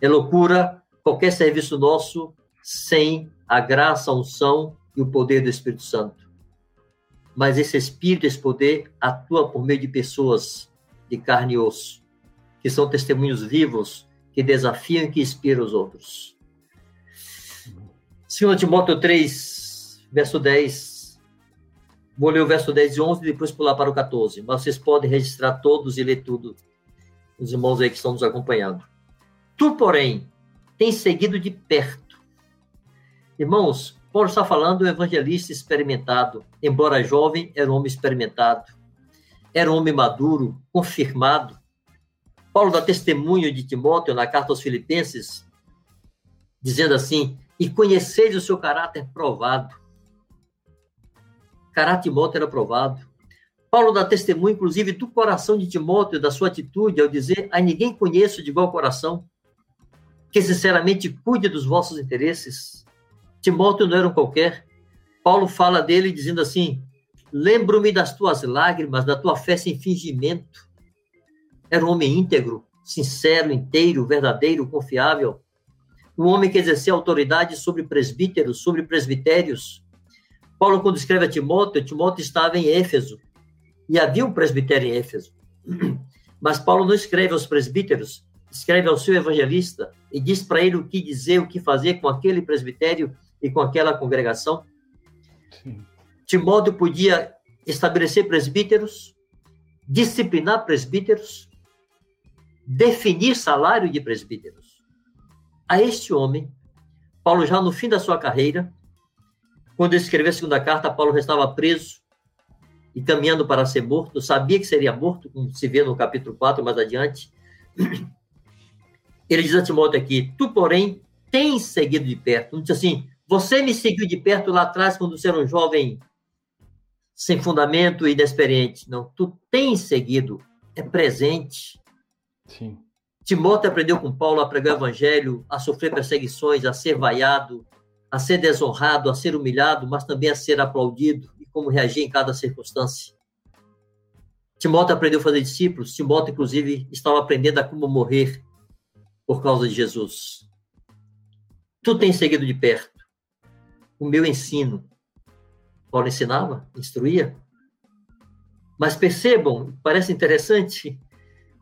É loucura qualquer serviço nosso sem a graça, a unção e o poder do Espírito Santo. Mas esse Espírito, esse poder, atua por meio de pessoas de carne e osso que são testemunhos vivos que desafiam e que inspiram os outros. 2 Timóteo 3, verso 10. Vou ler o verso 10 e 11 e depois pular para o 14. Mas vocês podem registrar todos e ler tudo. Os irmãos aí que estão nos acompanhando. Tu, porém, tens seguido de perto. Irmãos, Paulo está falando do evangelista experimentado. Embora jovem, era um homem experimentado. Era um homem maduro, confirmado. Paulo dá testemunho de Timóteo na carta aos Filipenses, dizendo assim: E conheceis o seu caráter provado de Timóteo era provado. Paulo dá testemunho, inclusive, do coração de Timóteo, da sua atitude, ao dizer: A ninguém conheço de igual coração, que sinceramente cuide dos vossos interesses. Timóteo não era um qualquer. Paulo fala dele dizendo assim: Lembro-me das tuas lágrimas, da tua fé sem fingimento. Era um homem íntegro, sincero, inteiro, verdadeiro, confiável. Um homem que exercia autoridade sobre presbíteros, sobre presbitérios, Paulo, quando escreve a Timóteo, Timóteo estava em Éfeso e havia um presbitério em Éfeso. [clears throat] Mas Paulo não escreve aos presbíteros, escreve ao seu evangelista e diz para ele o que dizer, o que fazer com aquele presbitério e com aquela congregação. Sim. Timóteo podia estabelecer presbíteros, disciplinar presbíteros, definir salário de presbíteros. A este homem, Paulo, já no fim da sua carreira, quando ele escreveu a segunda carta, Paulo já estava preso e caminhando para ser morto, sabia que seria morto, como se vê no capítulo 4 mais adiante. Ele diz a Timóteo aqui: Tu, porém, tens seguido de perto. Não diz assim, você me seguiu de perto lá atrás quando você era um jovem sem fundamento e inexperiente. Não, tu tens seguido, é presente. Sim. Timóteo aprendeu com Paulo a pregar o evangelho, a sofrer perseguições, a ser vaiado, a ser desonrado, a ser humilhado, mas também a ser aplaudido e como reagir em cada circunstância. Timóteo aprendeu a fazer discípulos, Timóteo, inclusive, estava aprendendo a como morrer por causa de Jesus. Tu tens seguido de perto o meu ensino. Paulo ensinava, instruía. Mas percebam, parece interessante,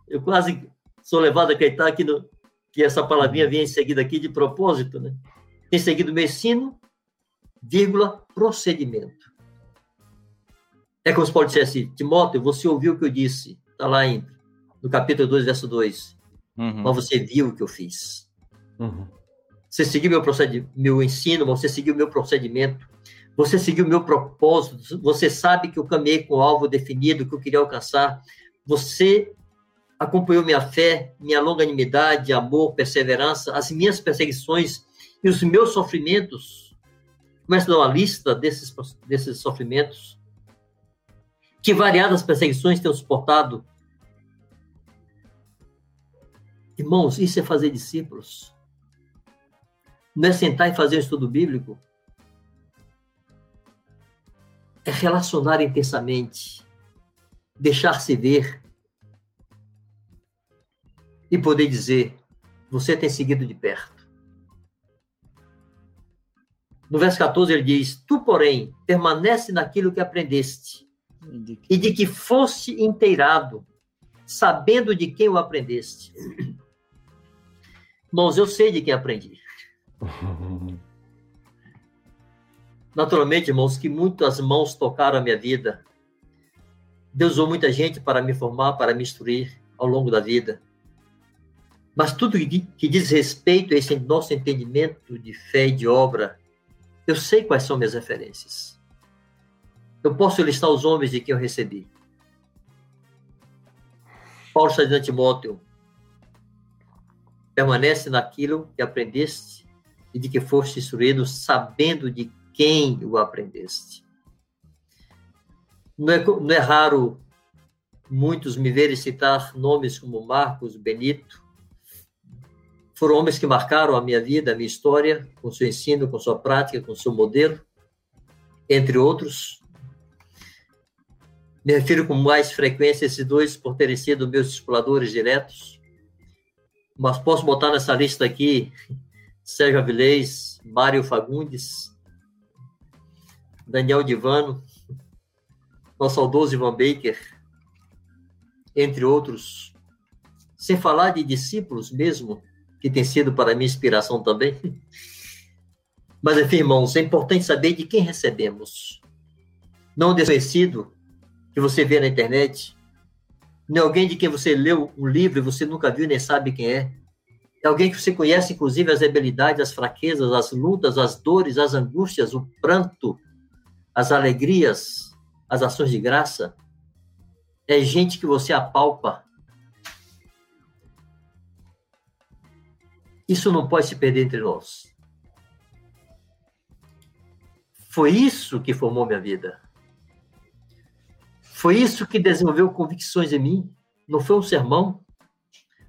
eu quase sou levado a acreditar que, no, que essa palavrinha vem em seguida aqui de propósito, né? Tem seguido meu ensino, vírgula, procedimento. É como se pode dizer assim, Timóteo, você ouviu o que eu disse, está lá em, no capítulo 2, verso 2. Uhum. Mas você viu o que eu fiz. Uhum. Você seguiu meu, meu ensino, você seguiu meu procedimento, você seguiu meu propósito, você sabe que eu caminhei com o alvo definido que eu queria alcançar, você acompanhou minha fé, minha longanimidade, amor, perseverança, as minhas perseguições e os meus sofrimentos, começa a dar uma lista desses, desses sofrimentos, que variadas perseguições tenho suportado. Irmãos, isso é fazer discípulos. Não é sentar e fazer um estudo bíblico. É relacionar intensamente, deixar-se ver e poder dizer: você tem seguido de perto. No verso 14 ele diz: Tu, porém, permanece naquilo que aprendeste, e de que foste inteirado, sabendo de quem o aprendeste. Irmãos, eu sei de quem aprendi. [laughs] Naturalmente, irmãos, que muitas mãos tocaram a minha vida. Deus usou muita gente para me formar, para me instruir ao longo da vida. Mas tudo que diz respeito a esse nosso entendimento de fé e de obra, eu sei quais são minhas referências. Eu posso listar os homens de quem eu recebi. Paulo está Timóteo, permanece naquilo que aprendeste e de que foste instruído, sabendo de quem o aprendeste. Não é, não é raro muitos me verem citar nomes como Marcos, Benito, foram homens que marcaram a minha vida, a minha história, com seu ensino, com sua prática, com seu modelo, entre outros. Me refiro com mais frequência a esses dois por terem sido meus discipuladores diretos. Mas posso botar nessa lista aqui Sérgio Avilés, Mário Fagundes, Daniel Divano, nosso saudoso Ivan Baker, entre outros. Sem falar de discípulos mesmo, que tem sido para mim inspiração também. [laughs] Mas, enfim, irmãos, é importante saber de quem recebemos. não desconhecido que você vê na internet, não alguém de quem você leu um livro e você nunca viu nem sabe quem é. É alguém que você conhece, inclusive, as habilidades, as fraquezas, as lutas, as dores, as angústias, o pranto, as alegrias, as ações de graça. É gente que você apalpa. Isso não pode se perder entre nós. Foi isso que formou minha vida. Foi isso que desenvolveu convicções em mim. Não foi um sermão,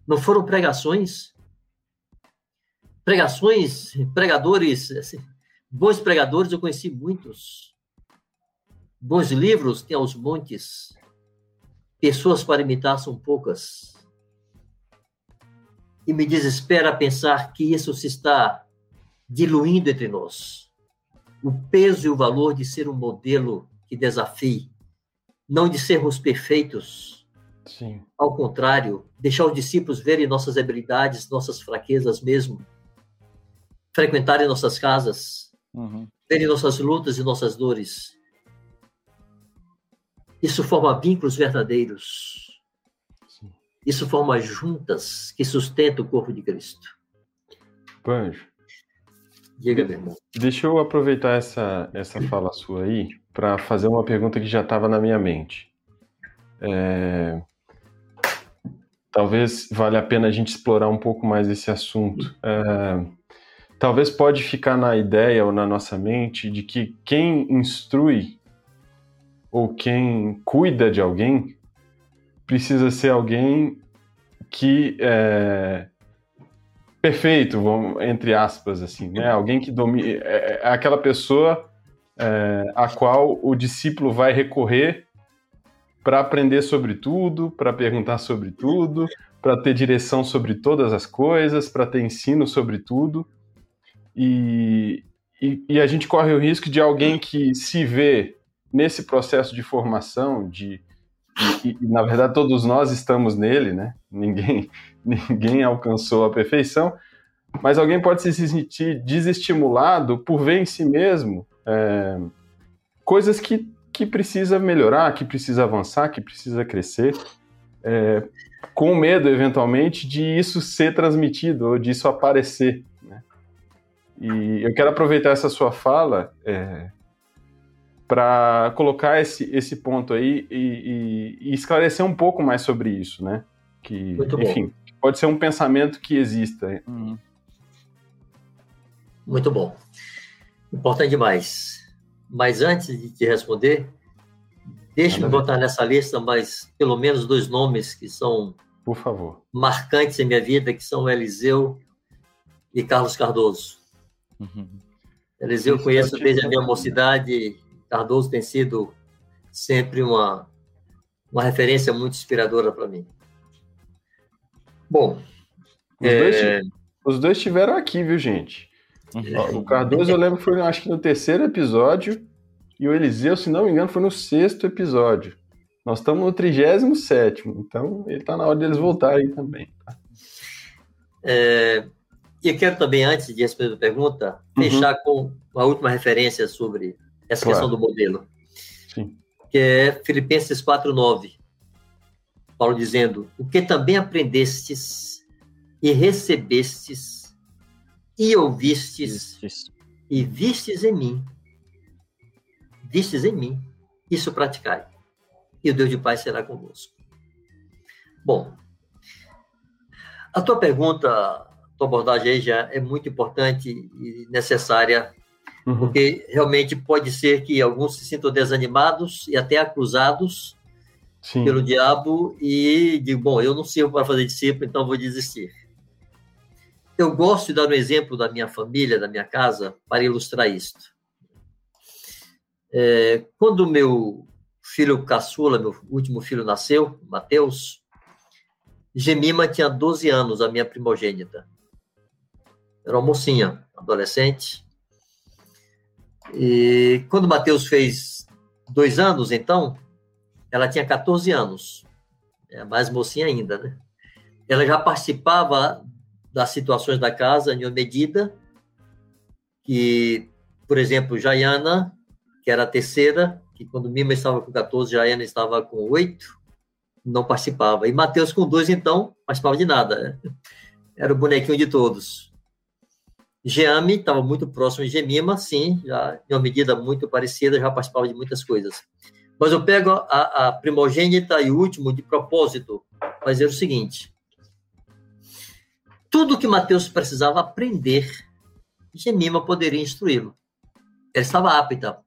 não foram pregações. Pregações, pregadores, assim, bons pregadores, eu conheci muitos. Bons livros, tem aos montes. Pessoas para imitar são poucas. E me desespera pensar que isso se está diluindo entre nós. O peso e o valor de ser um modelo que desafie, não de sermos perfeitos. Sim. Ao contrário, deixar os discípulos verem nossas habilidades, nossas fraquezas mesmo, frequentarem nossas casas, uhum. verem nossas lutas e nossas dores, isso forma vínculos verdadeiros. Isso forma juntas que sustentam o corpo de Cristo. Panjo. Diga, meu irmão. Deixa eu aproveitar essa, essa fala sua aí para fazer uma pergunta que já estava na minha mente. É... Talvez valha a pena a gente explorar um pouco mais esse assunto. É... Talvez pode ficar na ideia ou na nossa mente de que quem instrui ou quem cuida de alguém precisa ser alguém que é perfeito, entre aspas, assim, né? Alguém que domina, é, é aquela pessoa é, a qual o discípulo vai recorrer para aprender sobre tudo, para perguntar sobre tudo, para ter direção sobre todas as coisas, para ter ensino sobre tudo. E, e, e, a gente corre o risco de alguém que se vê nesse processo de formação, de, e, e, na verdade todos nós estamos nele, né? Ninguém, [laughs] ninguém alcançou a perfeição, mas alguém pode se sentir desestimulado por ver em si mesmo é, coisas que, que precisa melhorar, que precisa avançar, que precisa crescer, é, com medo, eventualmente, de isso ser transmitido ou disso aparecer. Né? E eu quero aproveitar essa sua fala é, para colocar esse, esse ponto aí e, e, e, esclarecer um pouco mais sobre isso, né? Que, Muito enfim, bom. pode ser um pensamento que exista. Uhum. Muito bom. Importante demais. Mas antes de te responder, deixe-me botar nessa lista mais pelo menos dois nomes que são por favor marcantes em minha vida, que são Eliseu e Carlos Cardoso. Uhum. Eliseu eu conheço desde a minha mocidade Cardoso tem sido sempre uma, uma referência muito inspiradora para mim. Bom, os, é... dois, os dois estiveram aqui, viu, gente? Uhum. O Cardoso, eu lembro que foi, acho que no terceiro episódio, e o Eliseu, se não me engano, foi no sexto episódio. Nós estamos no 37, então ele está na hora deles voltarem também. Tá? É, eu quero também, antes de responder a pergunta, uhum. fechar com uma última referência sobre essa claro. questão do modelo. Sim. Que é Filipenses 4:9. Paulo dizendo: "O que também aprendestes e recebestes e ouvistes Vistes. e vistes em mim, vistes em mim, isso praticai, e o Deus de paz será convosco." Bom, a tua pergunta, a tua abordagem aí já é muito importante e necessária Uhum. Porque realmente pode ser que alguns se sintam desanimados e até acusados Sim. pelo diabo e digam, bom, eu não sirvo para fazer discípulo, então vou desistir. Eu gosto de dar um exemplo da minha família, da minha casa, para ilustrar isto. É, quando meu filho caçula, meu último filho nasceu, Mateus, Gemima tinha 12 anos, a minha primogênita. Era uma mocinha, adolescente. E quando o Matheus fez dois anos, então, ela tinha 14 anos, é mais mocinha ainda, né? Ela já participava das situações da casa em uma medida que, por exemplo, Jaiana, que era a terceira, que quando Mima estava com 14, Jaiana estava com 8, não participava. E Mateus com 2, então, participava de nada. Era o bonequinho de todos. Geame estava muito próximo de Gemima, sim, já em uma medida muito parecida, já participava de muitas coisas. Mas eu pego a, a primogênita e último de propósito, dizer o seguinte: tudo que Mateus precisava aprender, Gemima poderia instruí-lo. Ela estava apta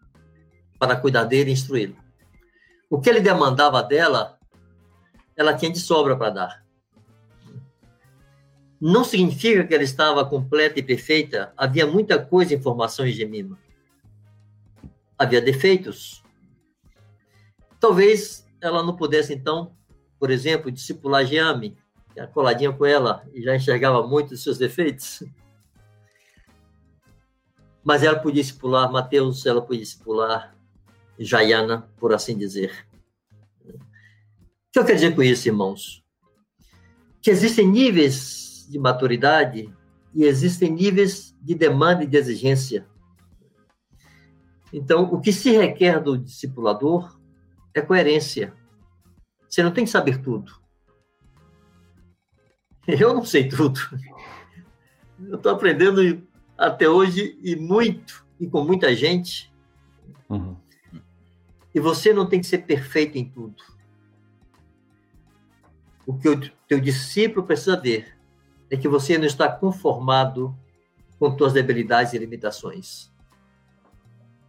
para cuidar dele e instruí-lo. O que ele demandava dela, ela tinha de sobra para dar. Não significa que ela estava completa e perfeita. Havia muita coisa em formação em Gemima. Havia defeitos. Talvez ela não pudesse, então, por exemplo, discipular Geame, que era coladinha com ela e já enxergava muito os seus defeitos. Mas ela podia discipular Mateus, ela podia discipular Jaiana, por assim dizer. O que eu quero dizer com isso, irmãos? Que existem níveis de maturidade e existem níveis de demanda e de exigência. Então, o que se requer do discipulador é coerência. Você não tem que saber tudo. [laughs] Eu não sei tudo. Eu estou aprendendo até hoje e muito, e com muita gente. Uhum. E você não tem que ser perfeito em tudo. O que o teu discípulo precisa ver é que você não está conformado com suas debilidades e limitações.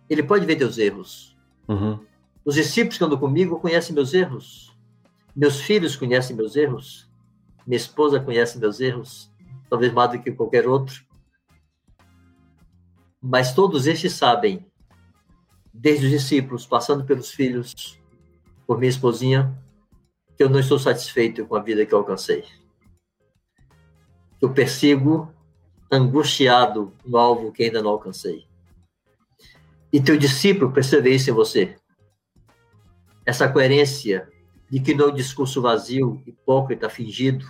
Ele pode ver teus erros. Uhum. Os discípulos que andam comigo conhecem meus erros. Meus filhos conhecem meus erros. Minha esposa conhece meus erros, talvez mais do que qualquer outro. Mas todos estes sabem, desde os discípulos, passando pelos filhos, por minha esposinha, que eu não estou satisfeito com a vida que alcancei eu persigo angustiado no alvo que ainda não alcancei. E teu discípulo percebe isso em você. Essa coerência de que não é um discurso vazio, hipócrita, fingido,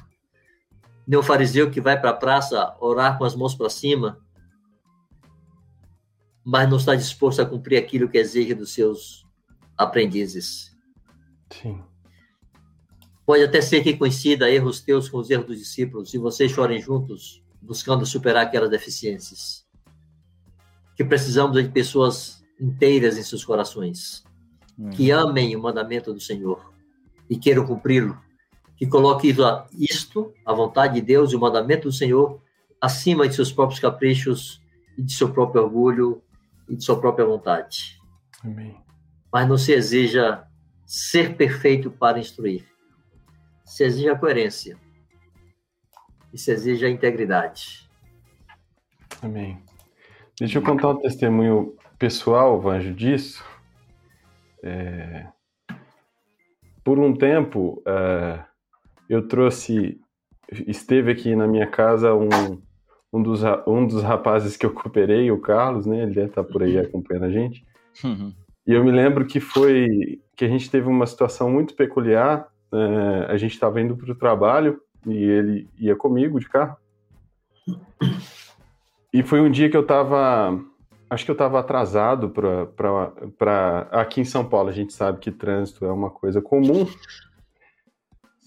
nem o fariseu que vai para a praça orar com as mãos para cima, mas não está disposto a cumprir aquilo que exige dos seus aprendizes. Sim. Pode até ser que coincida erros teus com os erros dos discípulos e vocês chorem juntos, buscando superar aquelas deficiências. Que precisamos de pessoas inteiras em seus corações, hum. que amem o mandamento do Senhor e queiram cumpri-lo, que coloquem isto, a vontade de Deus e o mandamento do Senhor, acima de seus próprios caprichos e de seu próprio orgulho e de sua própria vontade. Amém. Mas não se exija ser perfeito para instruir se exige a coerência e se exige a integridade. Amém. Deixa eu contar um testemunho pessoal, Vanjo, disso. É... Por um tempo, é... eu trouxe, esteve aqui na minha casa um, um, dos, um dos rapazes que eu cooperei, o Carlos, né? Ele deve estar por aí acompanhando a gente. Uhum. E eu me lembro que foi que a gente teve uma situação muito peculiar é, a gente estava indo para o trabalho e ele ia comigo de carro. E foi um dia que eu estava, acho que eu estava atrasado para aqui em São Paulo. A gente sabe que trânsito é uma coisa comum.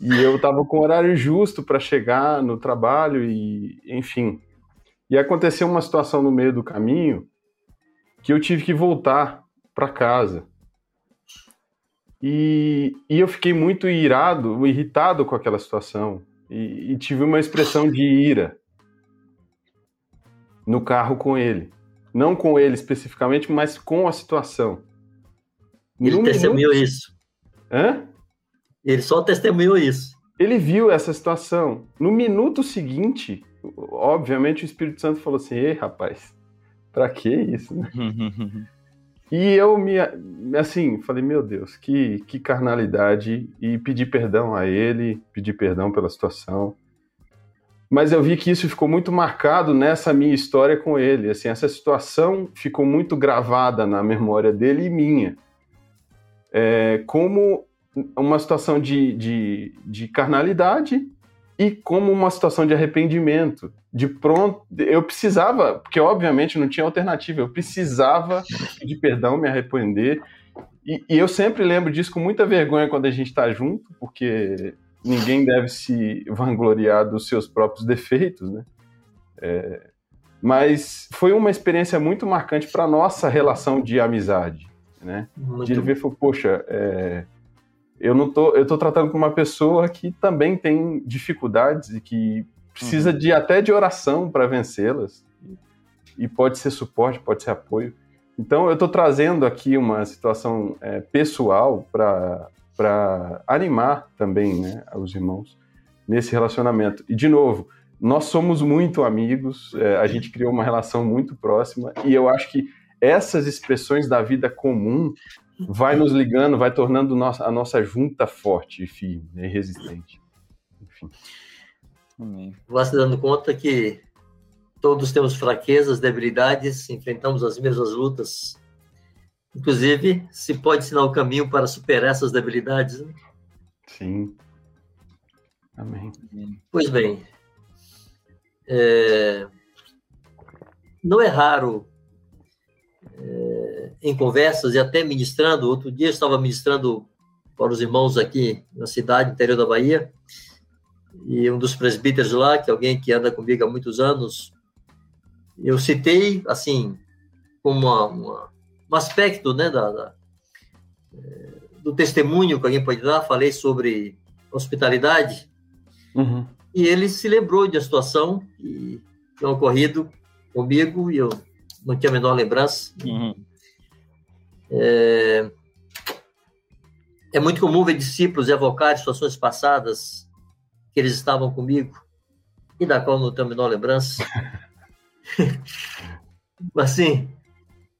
E eu estava com o horário justo para chegar no trabalho e, enfim. E aconteceu uma situação no meio do caminho que eu tive que voltar para casa. E, e eu fiquei muito irado, irritado com aquela situação. E, e tive uma expressão de ira no carro com ele. Não com ele especificamente, mas com a situação. Ele no testemunhou minuto... isso. Hã? Ele só testemunhou isso. Ele viu essa situação. No minuto seguinte, obviamente o Espírito Santo falou assim: Ei, rapaz, pra que isso? [laughs] E eu me, assim, falei, meu Deus, que, que carnalidade, e pedi perdão a ele, pedi perdão pela situação. Mas eu vi que isso ficou muito marcado nessa minha história com ele, assim, essa situação ficou muito gravada na memória dele e minha. É, como uma situação de, de, de carnalidade e como uma situação de arrependimento. De pronto, eu precisava, porque obviamente não tinha alternativa, eu precisava pedir perdão, me arrepender E, e, eu sempre lembro disso com muita vergonha quando a gente está junto, porque ninguém deve se vangloriar dos seus próprios defeitos, né? É, mas foi uma experiência muito marcante para nossa relação de amizade, né? Muito. De ver, poxa, é, eu não tô, eu tô tratando com uma pessoa que também tem dificuldades e que precisa uhum. de até de oração para vencê-las. E pode ser suporte, pode ser apoio. Então, eu estou trazendo aqui uma situação é, pessoal para animar também né, os irmãos nesse relacionamento. E, de novo, nós somos muito amigos, é, a gente criou uma relação muito próxima, e eu acho que essas expressões da vida comum vai nos ligando, vai tornando a nossa junta forte e firme né, e resistente. Enfim. Vá se dando conta que todos temos fraquezas, debilidades, enfrentamos as mesmas lutas. Inclusive, se pode ensinar o caminho para superar essas debilidades. Né? Sim. Amém. Pois bem, é... não é raro é... em conversas e até ministrando. Outro dia eu estava ministrando para os irmãos aqui na cidade, interior da Bahia, e um dos presbíteros lá, que é alguém que anda comigo há muitos anos, eu citei, assim, como uma, uma, um aspecto né, da, da, é, do testemunho que alguém pode dar, falei sobre hospitalidade, uhum. e ele se lembrou de uma situação que tinha ocorrido comigo, e eu não tinha a menor lembrança. Uhum. É, é muito comum ver discípulos evocar situações passadas que eles estavam comigo e da qual não tenho a menor lembrança. [laughs] assim,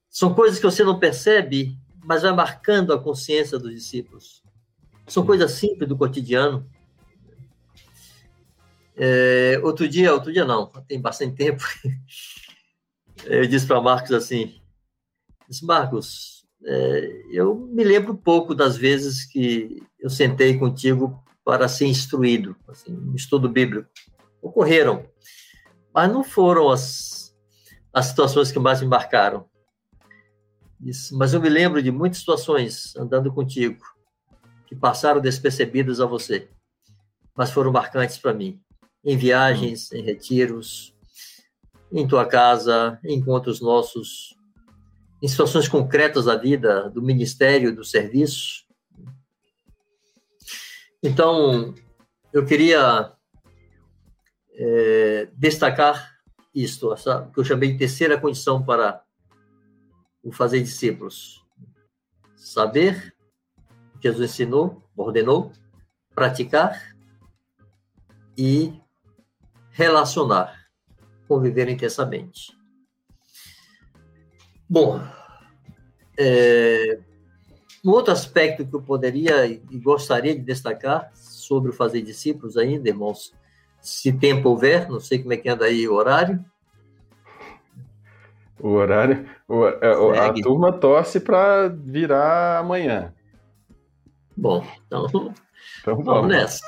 são coisas que você não percebe, mas vai marcando a consciência dos discípulos. São coisas simples do cotidiano. É, outro dia, outro dia não, tem bastante tempo, [laughs] eu disse para Marcos assim, disse, Marcos, é, eu me lembro pouco das vezes que eu sentei contigo para ser instruído, assim, um estudo bíblico. Ocorreram, mas não foram as, as situações que mais me marcaram. Isso, mas eu me lembro de muitas situações andando contigo que passaram despercebidas a você, mas foram marcantes para mim. Em viagens, em retiros, em tua casa, em encontros nossos, em situações concretas da vida, do ministério, do serviço. Então, eu queria é, destacar isto, essa, que eu chamei de terceira condição para o fazer discípulos. Saber Jesus ensinou, ordenou, praticar e relacionar, conviver intensamente. Bom, é, um outro aspecto que eu poderia e gostaria de destacar sobre o fazer discípulos ainda, irmãos, se tempo houver, não sei como é que anda aí o horário. O horário, o, a, a turma torce para virar amanhã. Bom, então, então vamos, vamos nessa.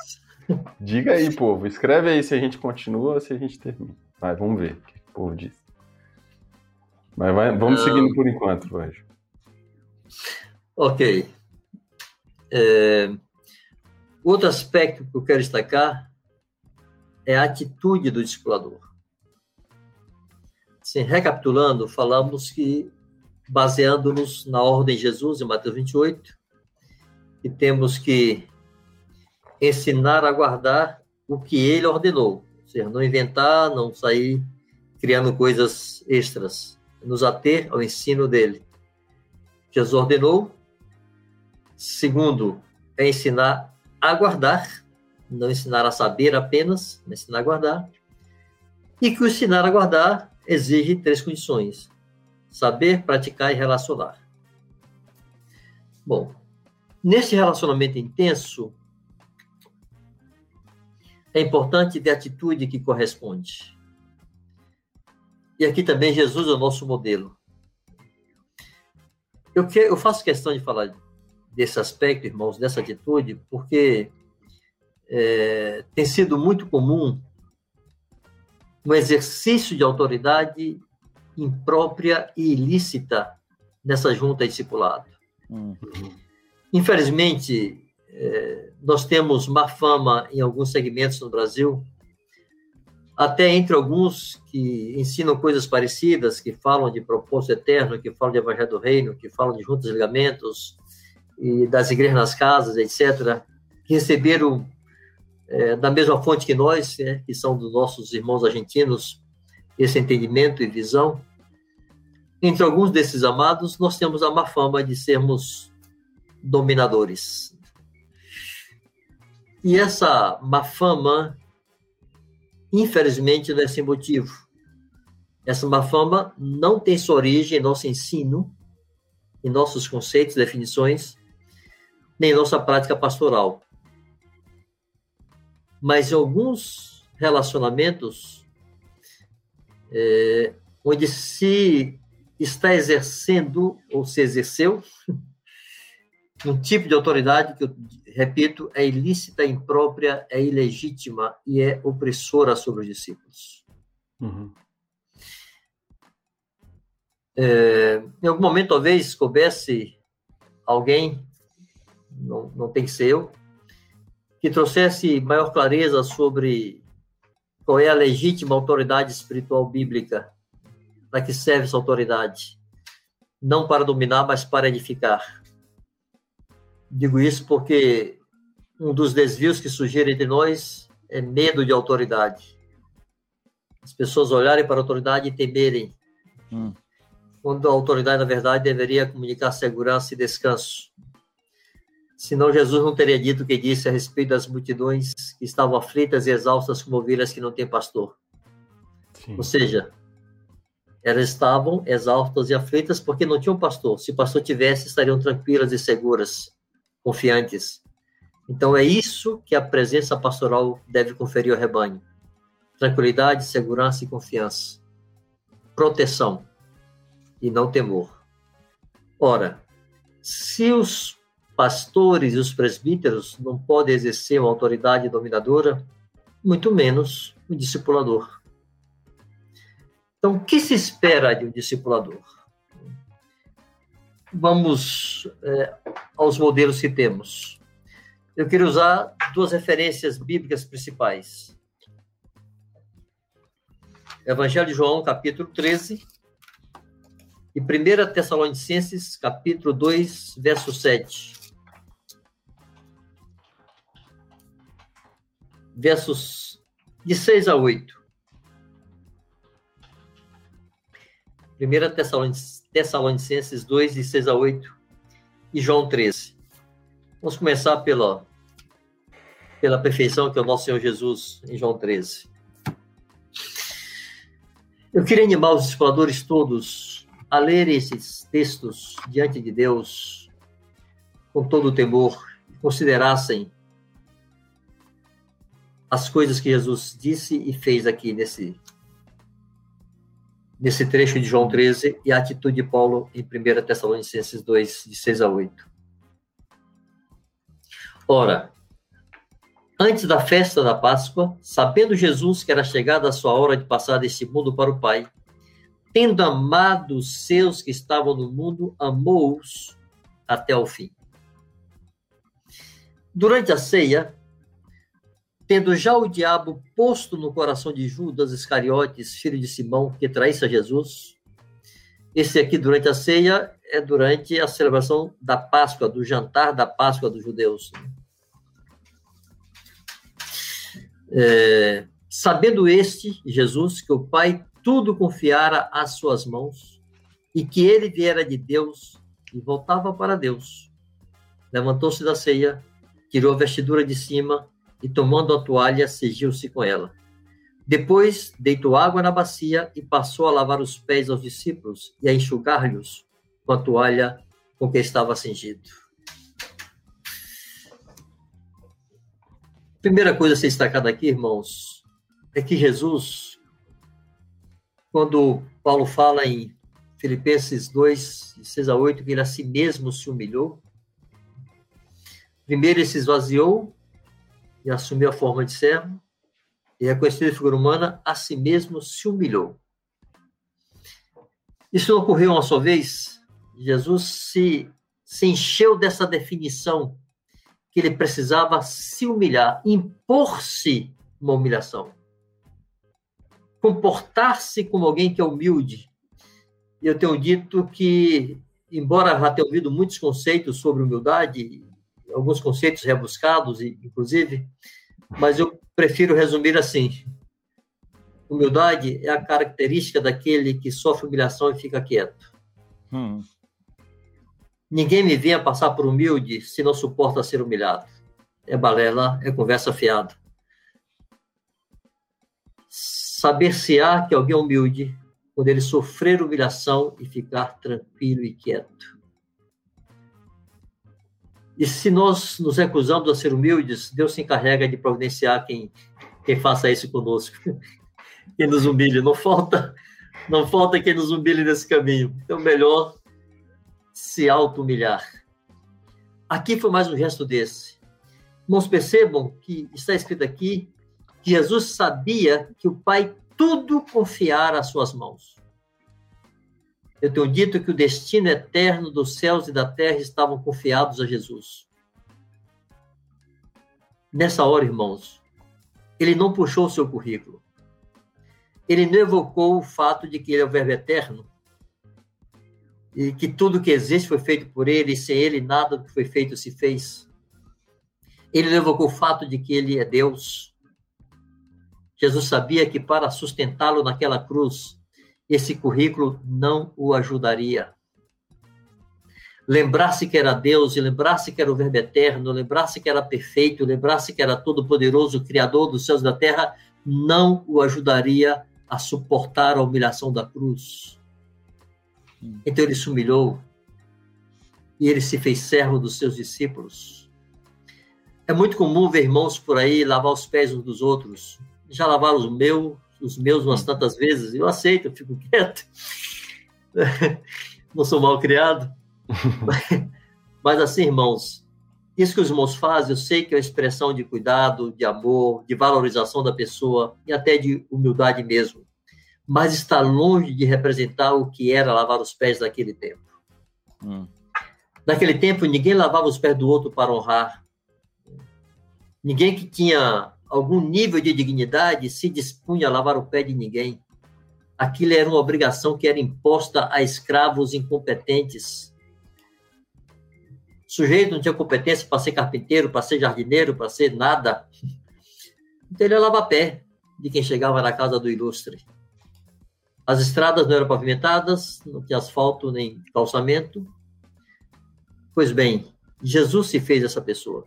Diga aí, povo. Escreve aí se a gente continua ou se a gente termina. Vai, vamos ver o que o povo diz. Mas vai, vamos seguindo por enquanto, Vanjo. Ok. É, outro aspecto que eu quero destacar é a atitude do discipulador. Assim, recapitulando, falamos que, baseando-nos na ordem de Jesus, em Mateus 28, que temos que ensinar a guardar o que ele ordenou, ou seja, não inventar, não sair criando coisas extras, nos ater ao ensino dele. Jesus ordenou, Segundo, é ensinar a guardar, não ensinar a saber apenas, mas ensinar a guardar. E que o ensinar a guardar exige três condições: saber, praticar e relacionar. Bom, nesse relacionamento intenso, é importante ter atitude que corresponde. E aqui também Jesus é o nosso modelo. Eu, que, eu faço questão de falar desse aspecto, irmãos, dessa atitude, porque é, tem sido muito comum um exercício de autoridade imprópria e ilícita nessa junta discipulado. Hum. Infelizmente, é, nós temos má fama em alguns segmentos no Brasil, até entre alguns que ensinam coisas parecidas, que falam de propósito eterno, que falam de evangelho do reino, que falam de juntos e ligamentos, e das igrejas nas casas, etc., que receberam é, da mesma fonte que nós, né, que são dos nossos irmãos argentinos, esse entendimento e visão. Entre alguns desses amados, nós temos a má fama de sermos dominadores. E essa má fama, infelizmente, não é sem motivo. Essa má fama não tem sua origem em nosso ensino, em nossos conceitos, definições, nem em nossa prática pastoral mas em alguns relacionamentos é, onde se está exercendo ou se exerceu [laughs] um tipo de autoridade que eu repito é ilícita, imprópria, é ilegítima e é opressora sobre os discípulos. Uhum. É, em algum momento talvez coubesse alguém, não, não tem que ser eu, que trouxesse maior clareza sobre qual é a legítima autoridade espiritual bíblica, para que serve essa autoridade, não para dominar, mas para edificar. Digo isso porque um dos desvios que surgem entre nós é medo de autoridade. As pessoas olharem para a autoridade e temerem, hum. quando a autoridade, na verdade, deveria comunicar segurança e descanso. Senão Jesus não teria dito o que disse a respeito das multidões que estavam aflitas e exaustas como ovelhas que não têm pastor. Sim. Ou seja, elas estavam exaustas e aflitas porque não tinham pastor. Se o pastor tivesse, estariam tranquilas e seguras, confiantes. Então é isso que a presença pastoral deve conferir ao rebanho: tranquilidade, segurança e confiança, proteção e não temor. Ora, se os pastores e os presbíteros não podem exercer uma autoridade dominadora, muito menos o discipulador. Então, o que se espera de um discipulador? Vamos é, aos modelos que temos. Eu queria usar duas referências bíblicas principais. Evangelho de João, capítulo 13, e 1 Tessalonicenses, capítulo 2, verso 7. versos de 6 a 8. 1 Tessalonicenses 2, de 6 a 8 e João 13. Vamos começar pela, pela perfeição que é o nosso Senhor Jesus em João 13. Eu queria animar os exploradores todos a ler esses textos diante de Deus com todo o temor, considerassem as coisas que Jesus disse e fez aqui nesse nesse trecho de João 13 e a atitude de Paulo em 1 Tessalonicenses 2, de 6 a 8. Ora, antes da festa da Páscoa, sabendo Jesus que era chegada a sua hora de passar deste mundo para o Pai, tendo amado os seus que estavam no mundo, amou-os até o fim. Durante a ceia, tendo já o diabo posto no coração de Judas Iscariotes, filho de Simão, que traísse a Jesus. Esse aqui, durante a ceia, é durante a celebração da Páscoa, do jantar da Páscoa dos judeus. É, sabendo este, Jesus, que o Pai tudo confiara às suas mãos e que ele viera de Deus e voltava para Deus, levantou-se da ceia, tirou a vestidura de cima e, tomando a toalha, cingiu-se com ela. Depois, deitou água na bacia e passou a lavar os pés aos discípulos e a enxugar-lhes com a toalha com que estava cingido. Primeira coisa a ser destacada aqui, irmãos, é que Jesus, quando Paulo fala em Filipenses 2, 6 a 8, que ele a si mesmo se humilhou, primeiro ele se esvaziou e assumiu a forma de servo, e reconhecida figura humana, a si mesmo se humilhou. Isso não ocorreu uma só vez. Jesus se se encheu dessa definição que ele precisava se humilhar, impor-se uma humilhação. Comportar-se como alguém que é humilde. Eu tenho dito que, embora já tenha ouvido muitos conceitos sobre humildade, alguns conceitos rebuscados, inclusive, mas eu prefiro resumir assim: humildade é a característica daquele que sofre humilhação e fica quieto. Hum. Ninguém me venha passar por humilde se não suporta ser humilhado. É balela, é conversa fiada. Saber-se-á que alguém é humilde quando ele sofrer humilhação e ficar tranquilo e quieto. E se nós nos recusamos a ser humildes, Deus se encarrega de providenciar quem, quem faça isso conosco. [laughs] Quem nos humilhe. Não falta, não falta quem nos humilhe nesse caminho. Então, melhor se auto-humilhar. Aqui foi mais um gesto desse. Irmãos, percebam que está escrito aqui que Jesus sabia que o Pai tudo confiara às suas mãos. Eu tenho dito que o destino eterno dos céus e da terra estavam confiados a Jesus. Nessa hora, irmãos, ele não puxou o seu currículo. Ele não evocou o fato de que ele é o Verbo eterno e que tudo que existe foi feito por ele, e sem ele nada que foi feito se fez. Ele evocou o fato de que ele é Deus. Jesus sabia que para sustentá-lo naquela cruz, esse currículo não o ajudaria. Lembrar-se que era Deus, e lembrar-se que era o Verbo eterno, lembrar-se que era perfeito, lembrar-se que era todo-poderoso, Criador dos céus e da terra, não o ajudaria a suportar a humilhação da cruz. Então ele se humilhou e ele se fez servo dos seus discípulos. É muito comum ver irmãos por aí lavar os pés uns dos outros. Já lavaram os meus, os meus umas tantas vezes. Eu aceito, eu fico quieto. [laughs] Não sou mal criado. [laughs] Mas assim, irmãos, isso que os irmãos fazem, eu sei que é uma expressão de cuidado, de amor, de valorização da pessoa e até de humildade mesmo mas está longe de representar o que era lavar os pés daquele tempo. Hum. Naquele tempo, ninguém lavava os pés do outro para honrar. Ninguém que tinha algum nível de dignidade se dispunha a lavar o pé de ninguém. Aquilo era uma obrigação que era imposta a escravos incompetentes. O sujeito não tinha competência para ser carpinteiro, para ser jardineiro, para ser nada. Então ele lava pé de quem chegava na casa do ilustre. As estradas não eram pavimentadas, não tinha asfalto nem calçamento. Pois bem, Jesus se fez essa pessoa.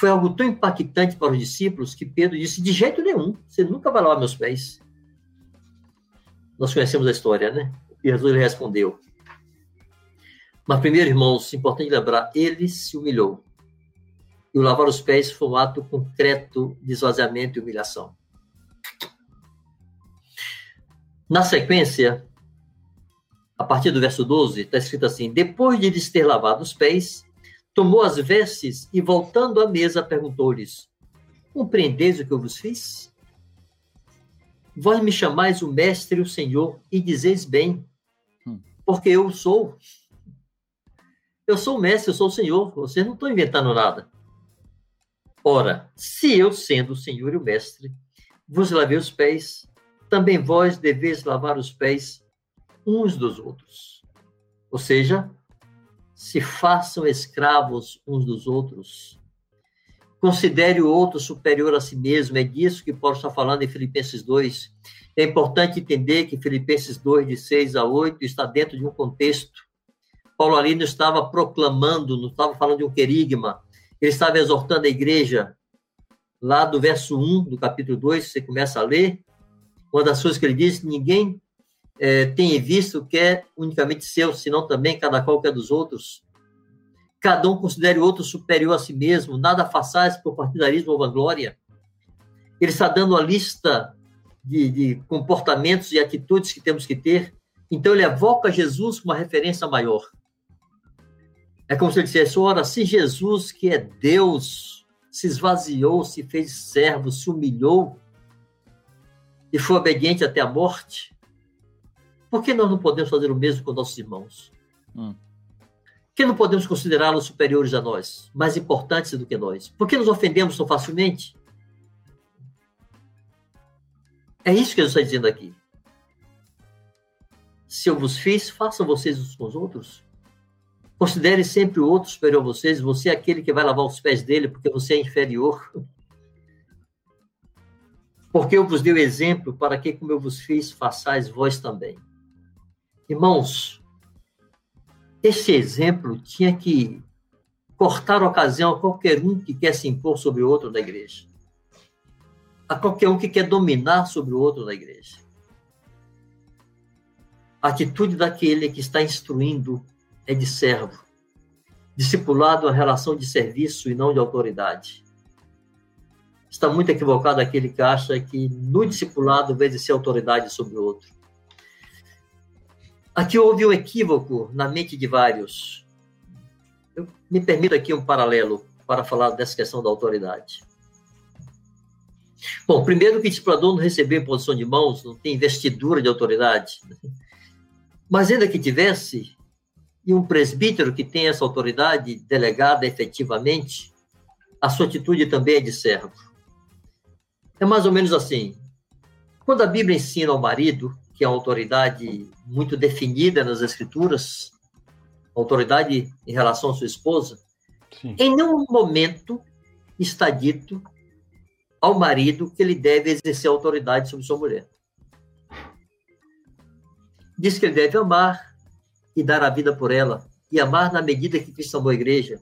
Foi algo tão impactante para os discípulos que Pedro disse: de jeito nenhum, você nunca vai lavar meus pés. Nós conhecemos a história, né? E Jesus respondeu. Mas primeiro, irmãos, importante lembrar, ele se humilhou. E o lavar os pés foi um ato concreto de esvaziamento e humilhação. Na sequência, a partir do verso 12, está escrito assim: Depois de lhes ter lavado os pés, tomou as vestes e, voltando à mesa, perguntou-lhes: Compreendeis o que eu vos fiz? Vós me chamais o mestre e o senhor, e dizeis bem, hum. porque eu sou. Eu sou o mestre, eu sou o senhor, vocês não estão inventando nada. Ora, se eu, sendo o senhor e o mestre, vos lavei os pés, também vós deveis lavar os pés uns dos outros. Ou seja, se façam escravos uns dos outros. Considere o outro superior a si mesmo. É disso que Paulo está falando em Filipenses 2. É importante entender que Filipenses 2, de 6 a 8, está dentro de um contexto. Paulo ali não estava proclamando, não estava falando de um querigma. Ele estava exortando a igreja. Lá do verso 1 do capítulo 2, você começa a ler, uma das coisas que ele diz, ninguém é, tem visto que é unicamente seu, senão também cada qual que é dos outros. Cada um considere o outro superior a si mesmo, nada façais por partidarismo ou vanglória. Ele está dando a lista de, de comportamentos e atitudes que temos que ter. Então, ele evoca Jesus como uma referência maior. É como se ele dissesse: ora, se Jesus, que é Deus, se esvaziou, se fez servo, se humilhou, e foi obediente até a morte, por que nós não podemos fazer o mesmo com nossos irmãos? Hum. Que não podemos considerá-los superiores a nós, mais importantes do que nós? Por que nos ofendemos tão facilmente? É isso que Jesus está dizendo aqui. Se eu vos fiz, façam vocês uns com os outros. Considere sempre o outro superior a vocês. Você é aquele que vai lavar os pés dele porque você é inferior. Porque eu vos dei o exemplo para que, como eu vos fiz, façais vós também. Irmãos, esse exemplo tinha que cortar a ocasião a qualquer um que quer se impor sobre o outro da igreja. A qualquer um que quer dominar sobre o outro da igreja. A atitude daquele que está instruindo é de servo. Discipulado uma relação de serviço e não de autoridade está muito equivocado aquele que acha que no discipulado vai ser autoridade sobre o outro. Aqui houve um equívoco na mente de vários. Eu me permito aqui um paralelo para falar dessa questão da autoridade. Bom, primeiro que o discipulador não recebeu posição de mãos, não tem investidura de autoridade. [laughs] Mas ainda que tivesse, e um presbítero que tem essa autoridade delegada efetivamente, a sua atitude também é de servo. É mais ou menos assim. Quando a Bíblia ensina ao marido, que é uma autoridade muito definida nas Escrituras, autoridade em relação à sua esposa, Sim. em nenhum momento está dito ao marido que ele deve exercer autoridade sobre sua mulher. Diz que ele deve amar e dar a vida por ela, e amar na medida que Cristo amou a igreja,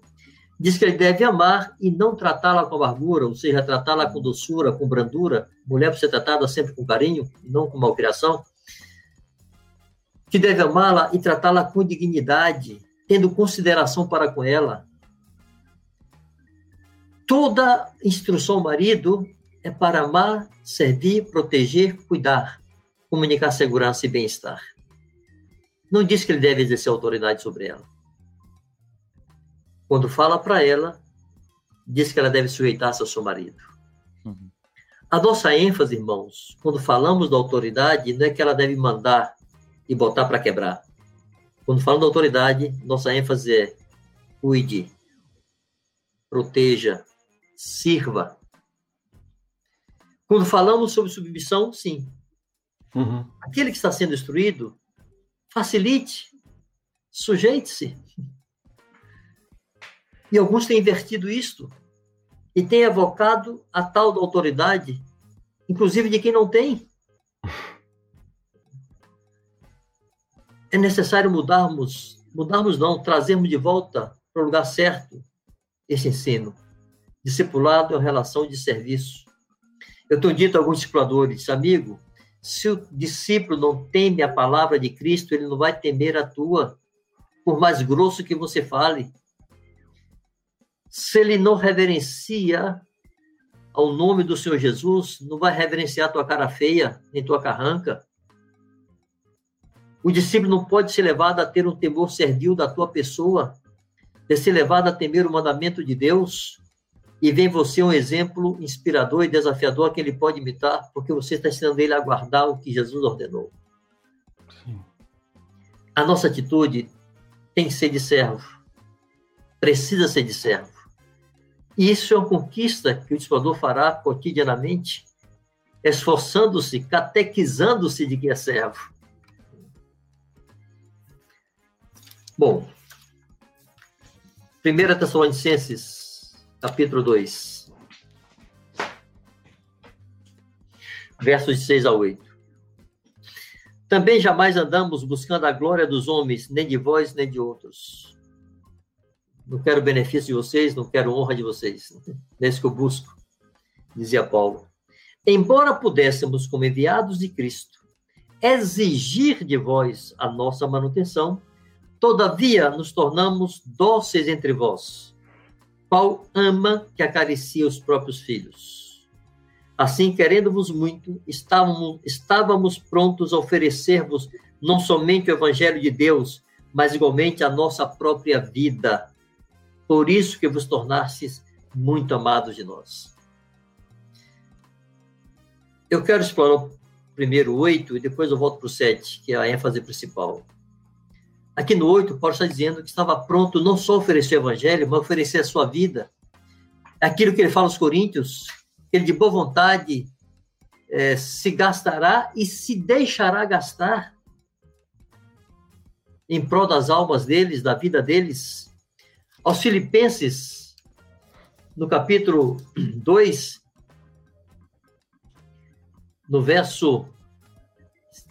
Diz que ele deve amar e não tratá-la com amargura, ou seja, tratá-la com doçura, com brandura. Mulher para ser tratada sempre com carinho, não com malcriação. Que deve amá-la e tratá-la com dignidade, tendo consideração para com ela. Toda instrução ao marido é para amar, servir, proteger, cuidar, comunicar segurança e bem-estar. Não diz que ele deve exercer autoridade sobre ela. Quando fala para ela, diz que ela deve sujeitar-se ao seu marido. Uhum. A nossa ênfase, irmãos, quando falamos da autoridade, não é que ela deve mandar e botar para quebrar. Quando falamos da autoridade, nossa ênfase é cuide, proteja, sirva. Quando falamos sobre submissão, sim. Uhum. Aquele que está sendo instruído, facilite, sujeite-se. E alguns têm invertido isto e têm evocado a tal da autoridade, inclusive de quem não tem. É necessário mudarmos, mudarmos não, trazermos de volta para o lugar certo esse ensino. Discipulado é uma relação de serviço. Eu tenho dito a alguns discipuladores, amigo, se o discípulo não teme a palavra de Cristo, ele não vai temer a tua, por mais grosso que você fale se ele não reverencia ao nome do Senhor Jesus, não vai reverenciar tua cara feia, nem tua carranca. O discípulo não pode ser levado a ter um temor servil da tua pessoa, de ser levado a temer o mandamento de Deus, e vem você um exemplo inspirador e desafiador que ele pode imitar, porque você está ensinando ele a guardar o que Jesus ordenou. Sim. A nossa atitude tem que ser de servo, precisa ser de servo. E isso é uma conquista que o discipulador fará cotidianamente, esforçando-se, catequizando-se de que é servo. Bom, 1 Tessalonicenses, capítulo 2, versos de 6 a 8. Também jamais andamos buscando a glória dos homens, nem de vós, nem de outros não quero benefício de vocês, não quero honra de vocês. É isso que eu busco, dizia Paulo. Embora pudéssemos, como enviados de Cristo, exigir de vós a nossa manutenção, todavia nos tornamos dóceis entre vós, qual ama que acaricia os próprios filhos. Assim, querendo-vos muito, estávamos, estávamos prontos a oferecer-vos não somente o Evangelho de Deus, mas igualmente a nossa própria vida, por isso que vos tornastes muito amados de nós. Eu quero explorar primeiro o 8 e depois eu volto para o 7, que é a ênfase principal. Aqui no 8, Paulo está dizendo que estava pronto não só oferecer o evangelho, mas oferecer a sua vida. Aquilo que ele fala aos Coríntios, ele de boa vontade é, se gastará e se deixará gastar em prol das almas deles, da vida deles. Aos Filipenses, no capítulo 2, no verso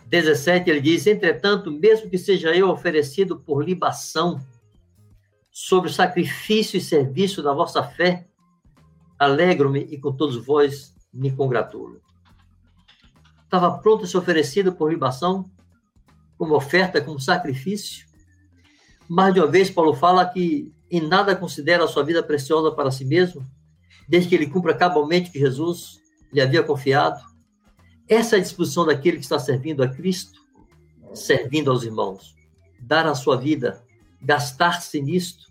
17, ele diz: Entretanto, mesmo que seja eu oferecido por libação sobre o sacrifício e serviço da vossa fé, alegro-me e com todos vós me congratulo. Estava pronto a ser oferecido por libação, como oferta, como sacrifício. Mais de uma vez, Paulo fala que em nada considera a sua vida preciosa para si mesmo, desde que ele cumpra cabalmente o que Jesus lhe havia confiado essa é a disposição daquele que está servindo a Cristo, servindo aos irmãos. Dar a sua vida, gastar-se nisto.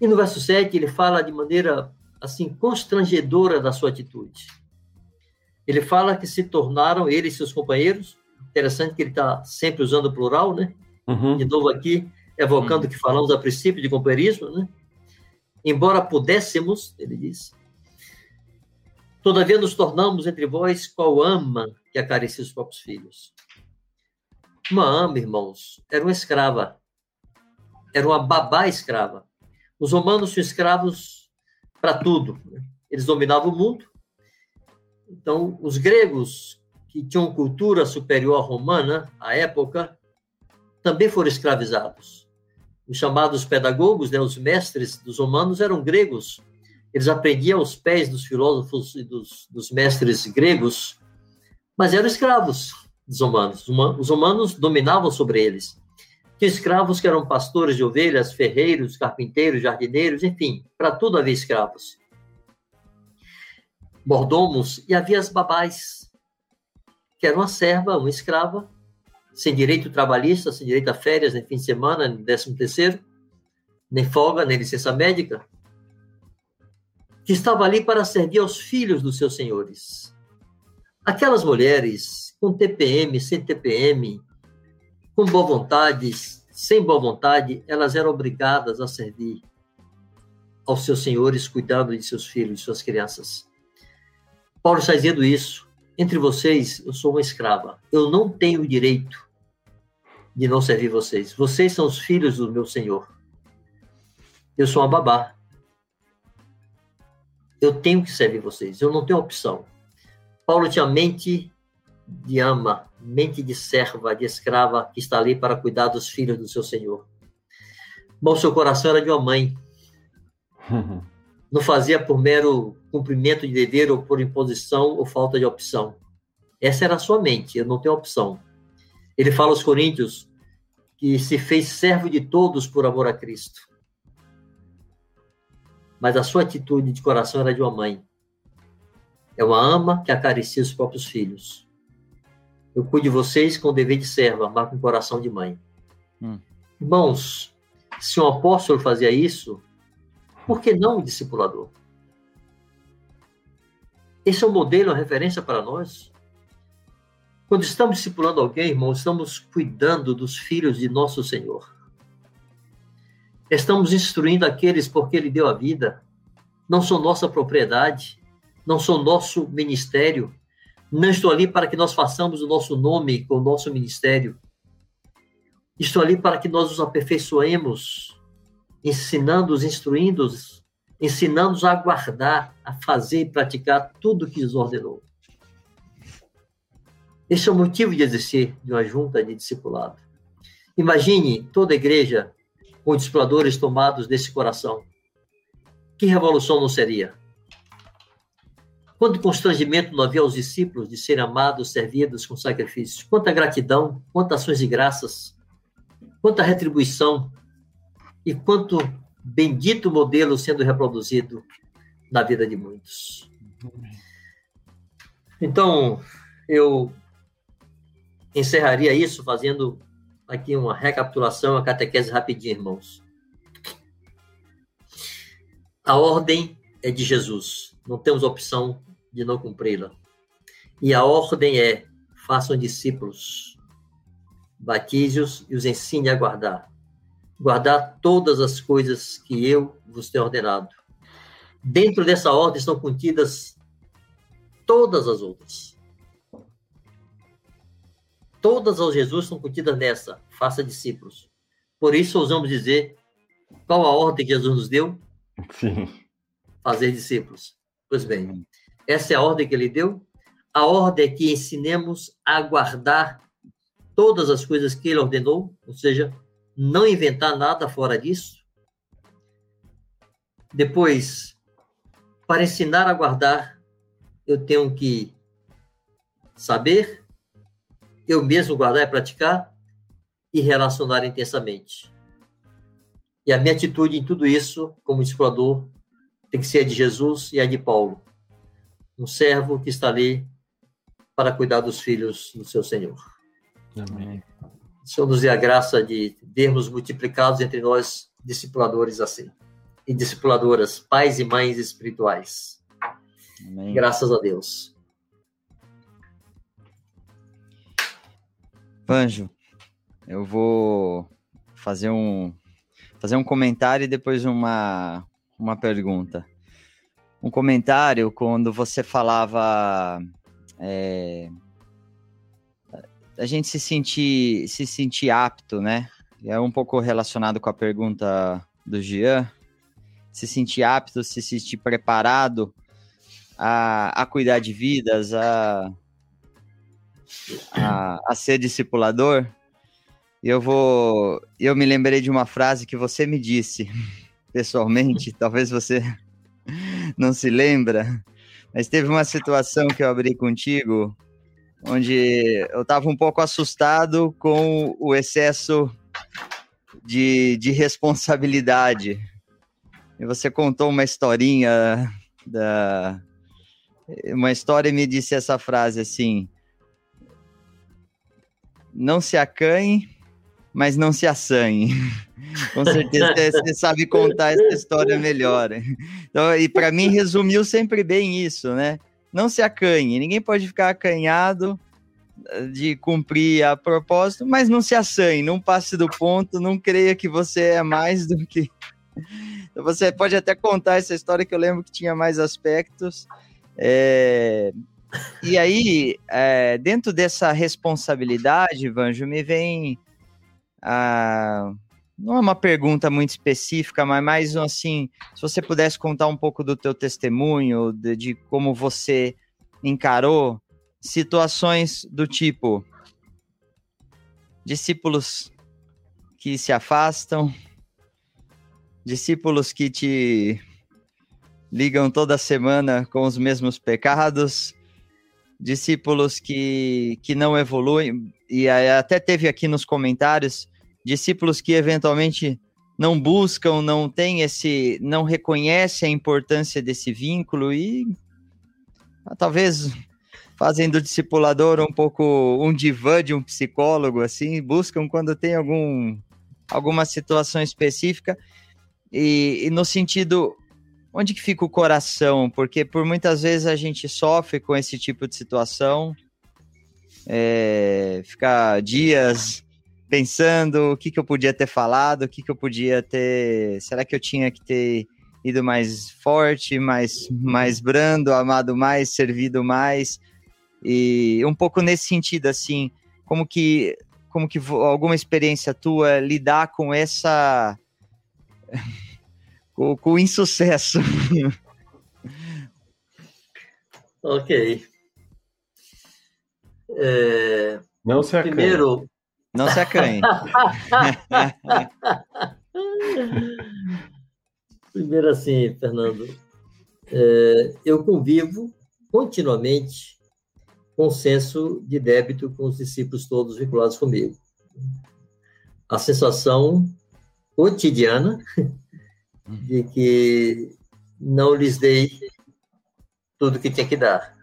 E no verso 7 ele fala de maneira assim constrangedora da sua atitude. Ele fala que se tornaram ele e seus companheiros. Interessante que ele está sempre usando o plural, né? Uhum. De novo aqui, evocando o uhum. que falamos a princípio de companheirismo, né? Embora pudéssemos, ele diz, Todavia nos tornamos entre vós qual ama que acaricia os próprios filhos. Uma ama, irmãos, era uma escrava. Era uma babá escrava. Os romanos tinham escravos para tudo. Né? Eles dominavam o mundo. Então, os gregos, que tinham cultura superior à romana, à época, também foram escravizados. Os chamados pedagogos, né, os mestres dos romanos, eram gregos eles aprendiam aos pés dos filósofos e dos, dos mestres gregos, mas eram escravos dos humanos. Os humanos dominavam sobre eles. Tinha escravos que eram pastores de ovelhas, ferreiros, carpinteiros, jardineiros, enfim, para tudo havia escravos. Mordomos, e havia as babás, que era uma serva, uma escrava, sem direito trabalhista, sem direito a férias, nem fim de semana, nem décimo terceiro, nem folga, nem licença médica que estava ali para servir aos filhos dos seus senhores. Aquelas mulheres com TPM, sem TPM, com boa vontade, sem boa vontade, elas eram obrigadas a servir aos seus senhores, cuidando de seus filhos, de suas crianças. Paulo está dizendo isso. Entre vocês, eu sou uma escrava. Eu não tenho o direito de não servir vocês. Vocês são os filhos do meu Senhor. Eu sou uma babá eu tenho que servir vocês, eu não tenho opção. Paulo tinha mente de ama, mente de serva, de escrava, que está ali para cuidar dos filhos do seu Senhor. Bom, seu coração era de uma mãe. [laughs] Não fazia por mero cumprimento de dever ou por imposição ou falta de opção. Essa era a sua mente, eu não tenho opção. Ele fala aos Coríntios que se fez servo de todos por amor a Cristo mas a sua atitude de coração era de uma mãe. É uma ama que acaricia os próprios filhos. Eu cuido de vocês com o dever de serva, mas com coração de mãe. Hum. Irmãos, se um apóstolo fazia isso, por que não um discipulador? Esse é um modelo, uma referência para nós. Quando estamos discipulando alguém, irmãos, estamos cuidando dos filhos de nosso Senhor. Estamos instruindo aqueles porque Ele deu a vida. Não são nossa propriedade, não são nosso ministério. Não estou ali para que nós façamos o nosso nome com o nosso ministério. Estou ali para que nós os aperfeiçoemos, ensinando-os, instruindo-os, ensinando-os a guardar, a fazer e praticar tudo o que nos ordenou. Esse é o motivo de existir de uma junta de discipulado. Imagine toda a igreja com exploradores tomados desse coração. Que revolução não seria? Quanto constrangimento não havia aos discípulos de serem amados, servidos com sacrifícios? Quanta gratidão, quantas ações de graças, quanta retribuição e quanto bendito modelo sendo reproduzido na vida de muitos. Então, eu encerraria isso fazendo aqui uma recapitulação, uma catequese rapidinho, irmãos. A ordem é de Jesus, não temos opção de não cumpri-la. E a ordem é: façam discípulos. batize-os e os ensine a guardar. Guardar todas as coisas que eu vos tenho ordenado. Dentro dessa ordem estão contidas todas as outras. Todas as Jesus estão contidas nessa, faça discípulos. Por isso ousamos dizer qual a ordem que Jesus nos deu? Sim. Fazer discípulos. Pois bem, essa é a ordem que ele deu. A ordem é que ensinemos a guardar todas as coisas que ele ordenou, ou seja, não inventar nada fora disso. Depois, para ensinar a guardar, eu tenho que saber, eu mesmo guardar e praticar e relacionar intensamente. E a minha atitude em tudo isso, como explorador, tem que ser a de Jesus e a de Paulo, um servo que está ali para cuidar dos filhos do seu Senhor. Amém. O Senhor nos dê a graça de vermos multiplicados entre nós discipuladores assim, e discipuladoras, pais e mães espirituais. Amém. Graças a Deus. Panjo, eu vou fazer um fazer um comentário e depois uma uma pergunta. Um comentário quando você falava é, a gente se sentir se sentir apto, né? É um pouco relacionado com a pergunta do Jean. Se sentir apto, se sentir preparado a, a cuidar de vidas, a, a, a ser discipulador, eu vou. Eu me lembrei de uma frase que você me disse [laughs] pessoalmente, talvez você [laughs] não se lembra, mas teve uma situação que eu abri contigo onde eu estava um pouco assustado com o excesso de, de responsabilidade. E você contou uma historinha da, uma história me disse essa frase assim: não se acanhe, mas não se assanhe. [laughs] Com certeza você sabe contar essa história melhor. Então, e para mim resumiu sempre bem isso, né? Não se acanhe, ninguém pode ficar acanhado eh, de cumprir a propósito, mas não se assanhe, não passe do ponto, não creia que você é mais do que. [laughs] Então, você pode até contar essa história que eu lembro que tinha mais aspectos, é, e aí, é, dentro dessa responsabilidade, Vanjo, me vem. A, não é uma pergunta muito específica, mas mais assim, se você pudesse contar um pouco do teu testemunho, de, de como você encarou situações do tipo discípulos que se afastam, discípulos que te ligam toda semana com os mesmos pecados, discípulos que, que não evoluem, e até teve aqui nos comentários, discípulos que eventualmente não buscam, não tem esse, não reconhecem a importância desse vínculo e ah, talvez fazem do discipulador um pouco um divã de um psicólogo, assim, buscam quando tem algum, alguma situação específica. E, e no sentido onde que fica o coração? Porque por muitas vezes a gente sofre com esse tipo de situação, é, ficar dias pensando o que, que eu podia ter falado, o que, que eu podia ter. Será que eu tinha que ter ido mais forte, mais, mais brando, amado mais, servido mais? E um pouco nesse sentido, assim, como que, como que alguma experiência tua lidar com essa com, com insucesso. ok. É... Não se acanhe. Primeiro... Não se acanhe. [laughs] Primeiro assim, Fernando, é, eu convivo continuamente com senso de débito com os discípulos todos vinculados comigo. A sensação cotidiana de que não lhes dei tudo que tinha que dar.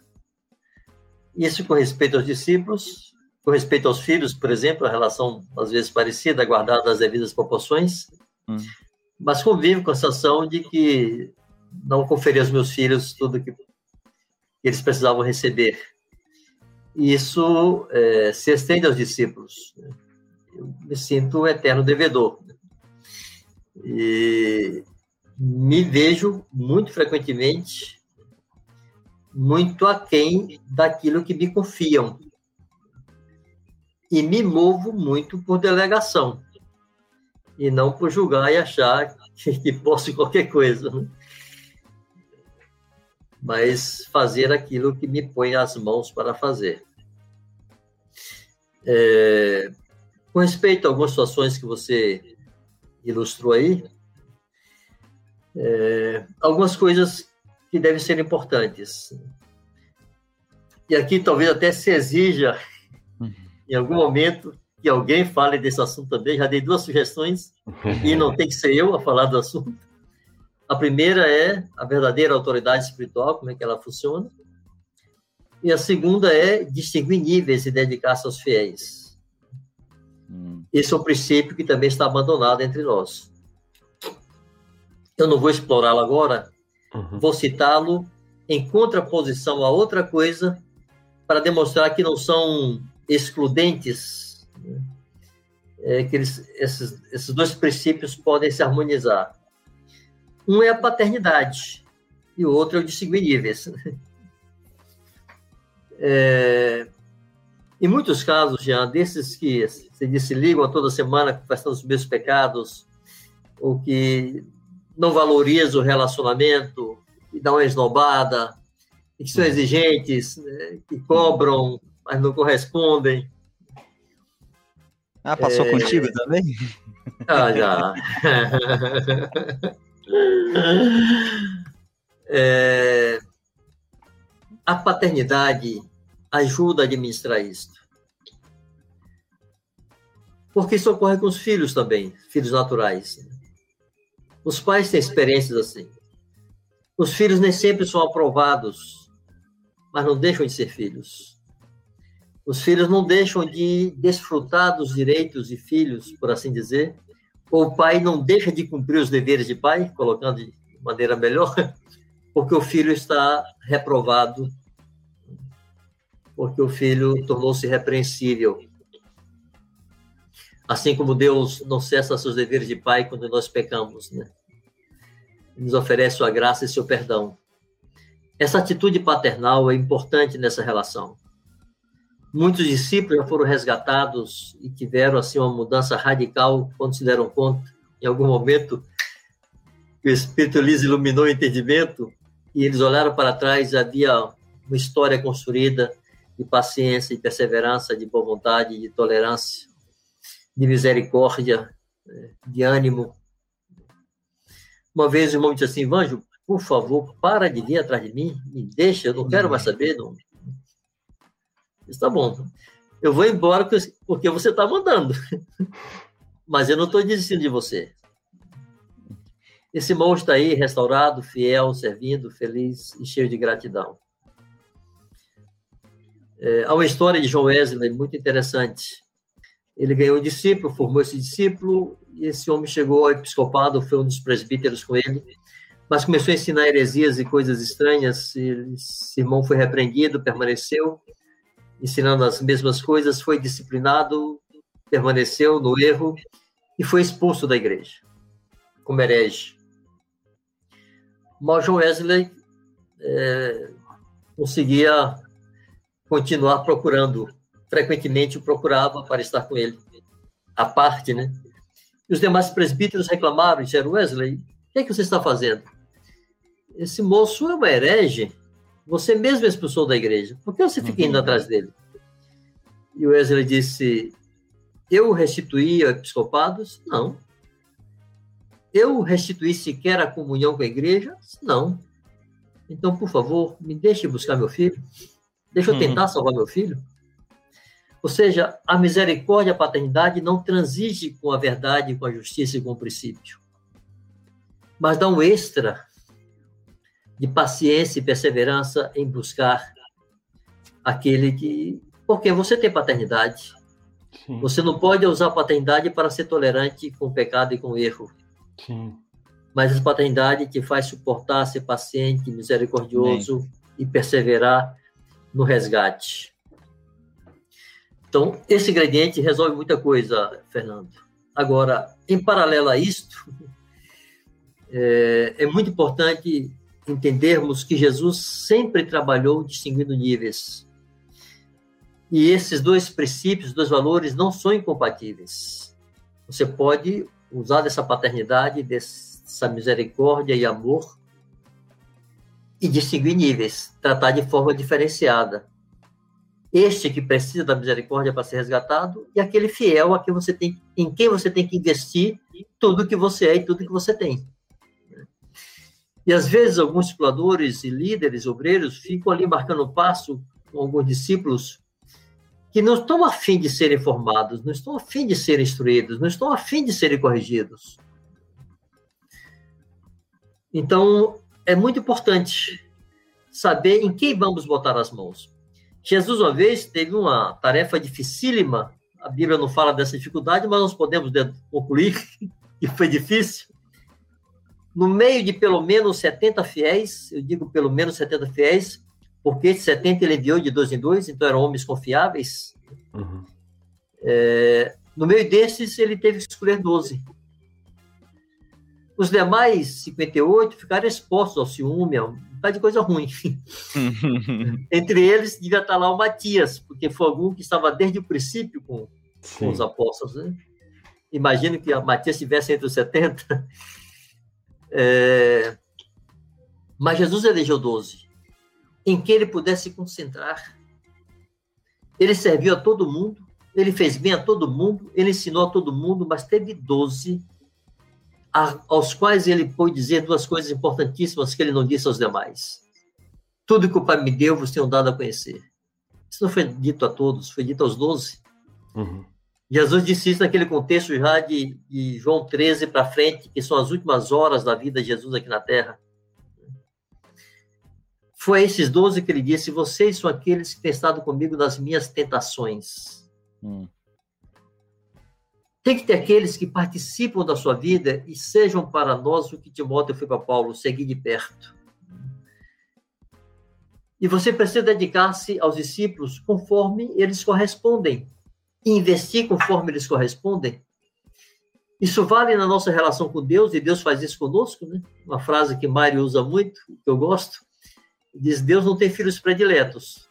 Isso com respeito aos discípulos, com respeito aos filhos, por exemplo, a relação às vezes parecida, guardada nas devidas proporções, hum. mas convivo com a sensação de que não conferi aos meus filhos tudo que eles precisavam receber. E isso é, se estende aos discípulos. Eu me sinto um eterno devedor. E me vejo muito frequentemente muito aquém daquilo que me confiam. E me movo muito por delegação, e não por julgar e achar que, que posso qualquer coisa. Né? Mas fazer aquilo que me põe as mãos para fazer. É, com respeito a algumas situações que você ilustrou aí, é, algumas coisas que devem ser importantes. E aqui talvez até se exija, em algum momento, que alguém fale desse assunto também. Já dei duas sugestões e não tem que ser eu a falar do assunto. A primeira é a verdadeira autoridade espiritual, como é que ela funciona. E a segunda é distinguir níveis e dedicar-se aos fiéis. Hum. Esse é o princípio que também está abandonado entre nós. Eu não vou explorá-lo agora, uhum. vou citá-lo em contraposição a outra coisa para demonstrar que não são excludentes, né? é, que eles, esses, esses dois princípios podem se harmonizar. Um é a paternidade e o outro é o distinguir níveis. [laughs] É, em muitos casos, já desses que se disse ligam toda semana confessando os meus pecados, ou que não valorizam o relacionamento, e dão uma esnobada, que são uhum. exigentes, né, que cobram, mas não correspondem. Ah, passou é... contigo também? Ah, já. [laughs] é... A paternidade ajuda a administrar isso. Porque isso ocorre com os filhos também, filhos naturais. Os pais têm experiências assim. Os filhos nem sempre são aprovados, mas não deixam de ser filhos. Os filhos não deixam de desfrutar dos direitos de filhos, por assim dizer, ou o pai não deixa de cumprir os deveres de pai, colocando de maneira melhor, [laughs] porque o filho está reprovado porque o filho tornou-se repreensível. Assim como Deus não cessa seus deveres de pai quando nós pecamos, né? Nos oferece sua graça e seu perdão. Essa atitude paternal é importante nessa relação. Muitos discípulos já foram resgatados e tiveram assim uma mudança radical quando se deram conta, em algum momento, que o Espírito lhes iluminou o entendimento e eles olharam para trás havia uma história construída de paciência, de perseverança, de boa vontade, de tolerância, de misericórdia, né, de ânimo. Uma vez o irmão disse assim, Vanjo, por favor, para de vir atrás de mim, me deixa, eu não quero mais saber. Não. Está bom, eu vou embora porque você está mandando, [laughs] mas eu não estou desistindo de você. Esse irmão está aí, restaurado, fiel, servindo, feliz e cheio de gratidão. É, há uma história de João Wesley muito interessante. Ele ganhou um discípulo, formou esse discípulo, esse homem chegou ao episcopado, foi um dos presbíteros com ele, mas começou a ensinar heresias e coisas estranhas. Esse irmão foi repreendido, permaneceu, ensinando as mesmas coisas, foi disciplinado, permaneceu no erro e foi expulso da igreja, como herege. Mas João Wesley é, conseguia continuar procurando. Frequentemente o procurava para estar com ele, à parte, né? E os demais presbíteros reclamaram, disseram, Wesley, o que é que você está fazendo? Esse moço é uma herege. Você mesmo expulsou da igreja. Por que você fica indo uhum. atrás dele? E o Wesley disse, eu restituí a episcopados? Não. Eu restituí sequer a comunhão com a igreja? Não. Então, por favor, me deixe buscar meu filho. Deixa eu uhum. tentar salvar meu filho. Ou seja, a misericórdia e a paternidade não transige com a verdade, com a justiça e com o princípio. Mas dá um extra de paciência e perseverança em buscar aquele que. Porque você tem paternidade. Sim. Você não pode usar a paternidade para ser tolerante com o pecado e com o erro. Sim. Mas a paternidade te faz suportar, ser paciente, misericordioso Sim. e perseverar no resgate. Então, esse ingrediente resolve muita coisa, Fernando. Agora, em paralelo a isto, [laughs] é, é muito importante entendermos que Jesus sempre trabalhou distinguindo níveis. E esses dois princípios, dois valores, não são incompatíveis. Você pode usar dessa paternidade, dessa misericórdia e amor e distinguir níveis, tratar de forma diferenciada. Este que precisa da misericórdia para ser resgatado e aquele fiel a quem você tem, em quem você tem que investir tudo que você é e tudo que você tem. E às vezes alguns exploradores e líderes obreiros ficam ali marcando o passo com alguns discípulos que não estão afim de serem formados, não estão afim de serem instruídos, não estão afim de serem corrigidos. Então, é muito importante saber em quem vamos botar as mãos. Jesus, uma vez, teve uma tarefa dificílima, a Bíblia não fala dessa dificuldade, mas nós podemos concluir [laughs] que foi difícil no meio de pelo menos 70 fiéis, eu digo pelo menos 70 fiéis, porque de 70 ele enviou de dois em dois, então eram homens confiáveis. Uhum. É, no meio desses, ele teve que escolher 12. Os demais 58 ficaram expostos ao ciúme, a um bocado de coisa ruim. [laughs] Entre eles, devia estar lá o Matias, porque foi algum que estava desde o princípio com, com os apóstolos. Né? Imagino que a Matias estivesse entre os 70. É... Mas Jesus elegeu 12, em que ele pudesse se concentrar. Ele serviu a todo mundo, ele fez bem a todo mundo, ele ensinou a todo mundo, mas teve 12 aos quais ele pôde dizer duas coisas importantíssimas que ele não disse aos demais. Tudo que o Pai me deu, vocês tenham dado a conhecer. Isso não foi dito a todos, foi dito aos 12. Uhum. Jesus disse isso naquele contexto já de, de João 13 para frente, que são as últimas horas da vida de Jesus aqui na Terra. Foi a esses doze que ele disse: Vocês são aqueles que têm estado comigo nas minhas tentações. Hum. Tem que ter aqueles que participam da sua vida e sejam para nós o que Timóteo foi para Paulo, seguir de perto. E você precisa dedicar-se aos discípulos conforme eles correspondem investir conforme eles correspondem. Isso vale na nossa relação com Deus, e Deus faz isso conosco, né? Uma frase que Mário usa muito, que eu gosto, diz: Deus não tem filhos prediletos,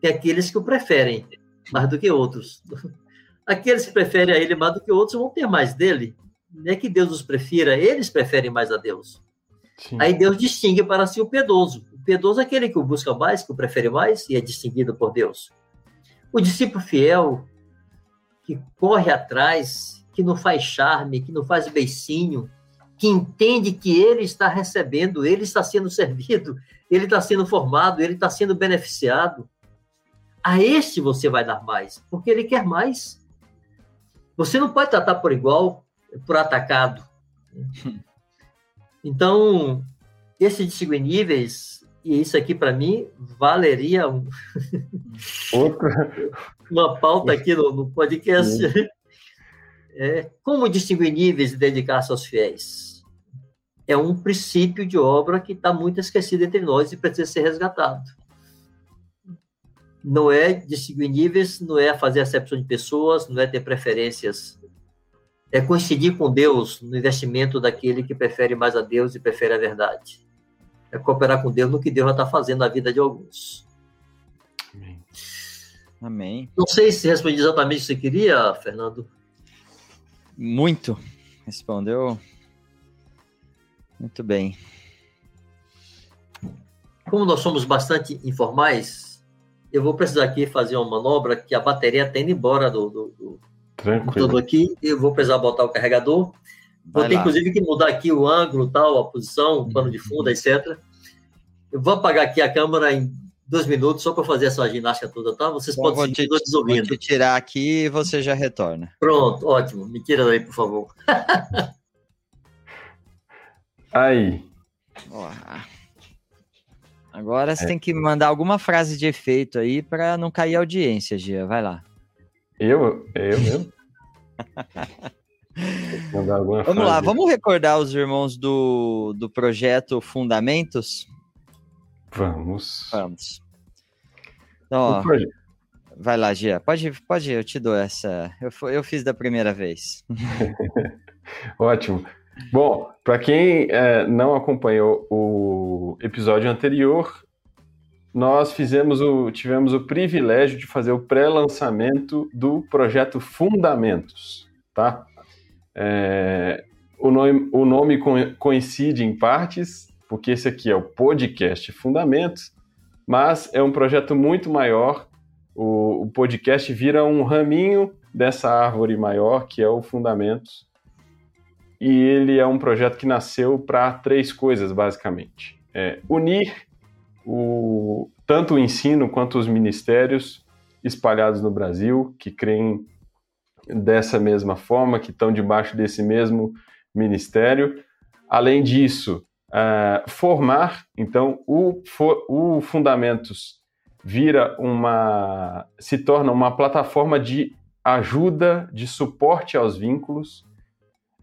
tem aqueles que o preferem mais do que outros. Aqueles que preferem a ele mais do que outros vão ter mais dele. Não é que Deus os prefira, eles preferem mais a Deus. Sim. Aí Deus distingue para si o piedoso. O piedoso é aquele que o busca mais, que o prefere mais e é distinguido por Deus. O discípulo fiel, que corre atrás, que não faz charme, que não faz beicinho, que entende que ele está recebendo, ele está sendo servido, ele está sendo formado, ele está sendo beneficiado. A este você vai dar mais, porque ele quer mais. Você não pode tratar por igual, por atacado. [laughs] Então, esse de níveis, e isso aqui para mim valeria um... [laughs] uma pauta aqui no, no podcast. [laughs] É, como distinguir níveis e dedicar-se aos fiéis? É um princípio de obra que está muito esquecido entre nós e precisa ser resgatado. Não é distinguir níveis, não é fazer acepção de pessoas, não é ter preferências. É coincidir com Deus no investimento daquele que prefere mais a Deus e prefere a verdade. É cooperar com Deus no que Deus já está fazendo na vida de alguns. Amém. Amém. Não sei se respondi exatamente o que você queria, Fernando. Muito. Respondeu muito bem. Como nós somos bastante informais, eu vou precisar aqui fazer uma manobra que a bateria está indo embora do, do, do Tranquilo. aqui. Eu vou precisar botar o carregador. Vai vou ter, lá. inclusive, que mudar aqui o ângulo, tal, a posição, o pano de fundo, etc. Eu vou apagar aqui a câmera em dois minutos só para fazer essa ginástica toda, tá? Vocês então, podem seguir ouvindo. Vou te tirar aqui e você já retorna. Pronto, ótimo. Me tira daí, por favor. Aí. Agora você é. tem que mandar alguma frase de efeito aí para não cair a audiência, Gia. Vai lá. Eu? Eu mesmo? [laughs] vamos frase. lá, vamos recordar os irmãos do, do projeto Fundamentos? Vamos. Vamos. Então, ó, Vai lá, Gia. Pode, pode, eu te dou essa. Eu, eu fiz da primeira vez. [laughs] Ótimo. Bom, para quem é, não acompanhou o episódio anterior, nós fizemos o, tivemos o privilégio de fazer o pré-lançamento do projeto Fundamentos, tá? É, o, nome, o nome coincide em partes, porque esse aqui é o podcast Fundamentos, mas é um projeto muito maior. O, o podcast vira um raminho dessa árvore maior que é o Fundamentos e ele é um projeto que nasceu para três coisas, basicamente. É, unir o, tanto o ensino quanto os ministérios espalhados no Brasil, que creem dessa mesma forma, que estão debaixo desse mesmo ministério. Além disso, uh, formar, então, o, o Fundamentos vira uma. se torna uma plataforma de ajuda, de suporte aos vínculos,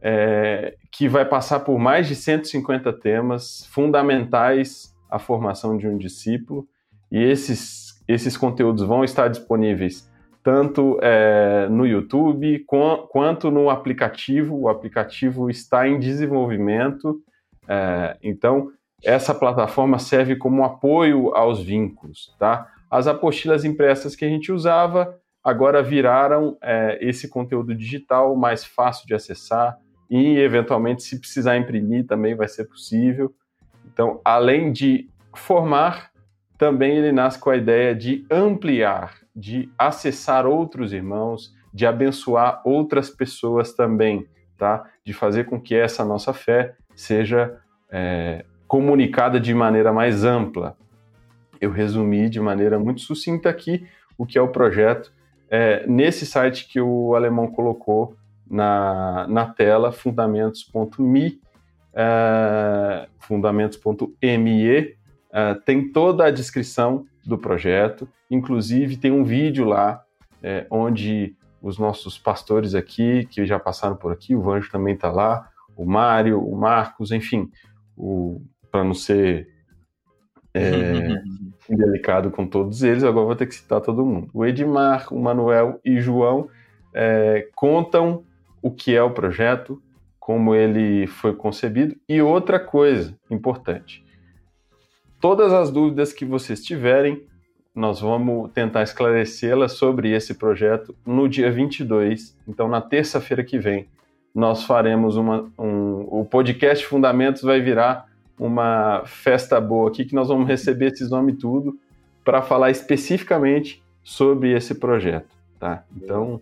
é, que vai passar por mais de 150 temas fundamentais à formação de um discípulo, e esses, esses conteúdos vão estar disponíveis tanto é, no YouTube quanto no aplicativo. O aplicativo está em desenvolvimento, é, então essa plataforma serve como apoio aos vínculos, tá? As apostilas impressas que a gente usava agora viraram é, esse conteúdo digital mais fácil de acessar, e eventualmente se precisar imprimir também vai ser possível. Então, além de formar, também ele nasce com a ideia de ampliar, de acessar outros irmãos, de abençoar outras pessoas também, tá? De fazer com que essa nossa fé seja é, comunicada de maneira mais ampla. Eu resumi de maneira muito sucinta aqui o que é o projeto é, nesse site que o alemão colocou na, na tela fundamentos.me, uh, fundamentos.me, uh, tem toda a descrição do projeto, inclusive tem um vídeo lá é, onde os nossos pastores aqui, que já passaram por aqui, o Vanjo também está lá, o Mário, o Marcos, enfim, para não ser é, [laughs] delicado com todos eles, agora vou ter que citar todo mundo. O Edmar, o Manuel e João é, contam o que é o projeto, como ele foi concebido e outra coisa importante. Todas as dúvidas que vocês tiverem, nós vamos tentar esclarecê-las sobre esse projeto no dia 22. Então, na terça-feira que vem, nós faremos uma. Um, o podcast Fundamentos vai virar uma festa boa aqui, que nós vamos receber esses nomes tudo para falar especificamente sobre esse projeto. Tá? Então,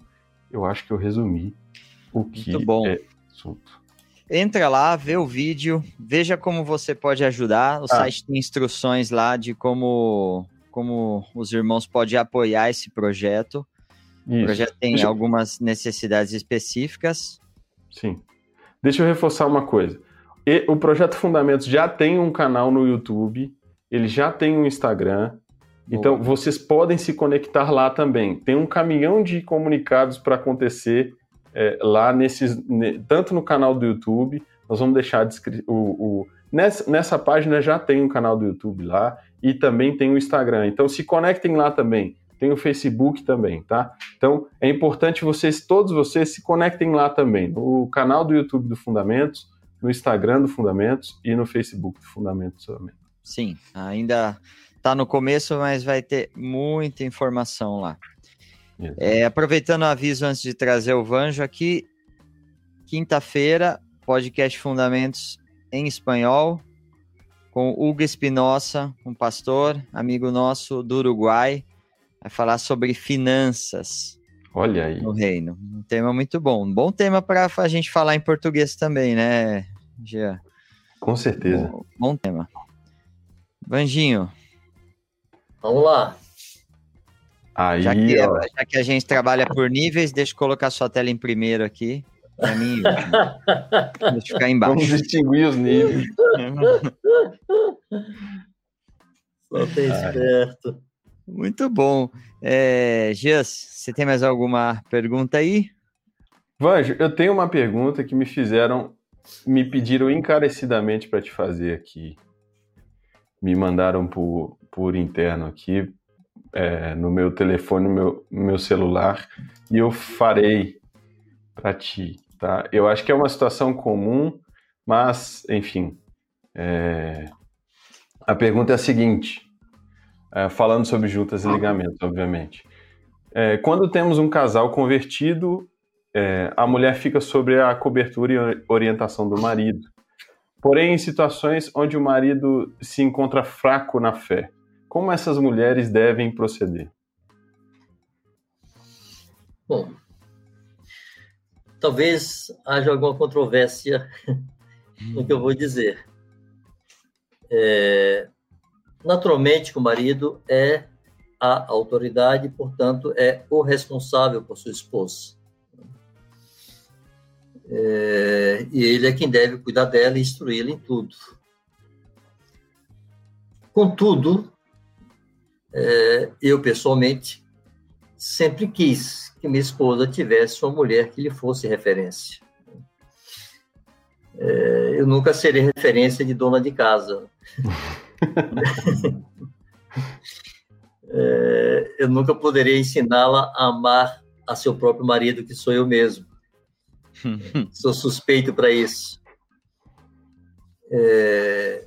eu acho que eu resumi o que Muito bom. é assunto. Entra lá, vê o vídeo, veja como você pode ajudar. O ah. site tem instruções lá de como, como os irmãos podem apoiar esse projeto. Isso. O projeto tem Deixa... algumas necessidades específicas. Sim. Deixa eu reforçar uma coisa. E, o Projeto Fundamentos já tem um canal no YouTube, ele já tem um Instagram, então vocês podem se conectar lá também. Tem um caminhão de comunicados para acontecer é, lá nesses, tanto no canal do YouTube, nós vamos deixar o, o nessa, nessa página já tem um canal do YouTube lá e também tem o Instagram. Então se conectem lá também. Tem o Facebook também, tá? Então é importante vocês, todos vocês, se conectem lá também, no canal do YouTube do Fundamentos, no Instagram do Fundamentos e no Facebook do Fundamentos também. Sim, ainda está no começo, mas vai ter muita informação lá. É, aproveitando o aviso antes de trazer o Vanjo aqui, quinta-feira, podcast Fundamentos em espanhol, com Hugo Espinosa, um pastor, amigo nosso do Uruguai, vai falar sobre finanças. Olha aí. No reino. Um tema muito bom. Um bom tema para a gente falar em português também, né, Gia? Com certeza. Bom, bom tema. Vanjinho. Vamos lá. Aí, já, que, já que a gente trabalha por níveis, deixa eu colocar sua tela em primeiro aqui. Pra mim, deixa eu ficar embaixo. Vamos distinguir os níveis. [laughs] Só tem esperto. Muito bom. É, Gias, você tem mais alguma pergunta aí? Vanjo, eu tenho uma pergunta que me fizeram, me pediram encarecidamente para te fazer aqui. Me mandaram por, por interno aqui é, no meu telefone, no meu, meu celular, e eu farei para ti, tá? Eu acho que é uma situação comum, mas, enfim, é... a pergunta é a seguinte, é, falando sobre juntas e ligamentos, obviamente. É, quando temos um casal convertido, é, a mulher fica sobre a cobertura e orientação do marido. Porém, em situações onde o marido se encontra fraco na fé, como essas mulheres devem proceder? Bom, talvez haja alguma controvérsia no que eu vou dizer. É, naturalmente, o marido é a autoridade, portanto, é o responsável por sua esposa. É, e ele é quem deve cuidar dela e instruí-la em tudo. Contudo, é, eu pessoalmente sempre quis que minha esposa tivesse uma mulher que lhe fosse referência. É, eu nunca serei referência de dona de casa. [laughs] é, eu nunca poderia ensiná-la a amar a seu próprio marido, que sou eu mesmo. [laughs] Sou suspeito para isso. É,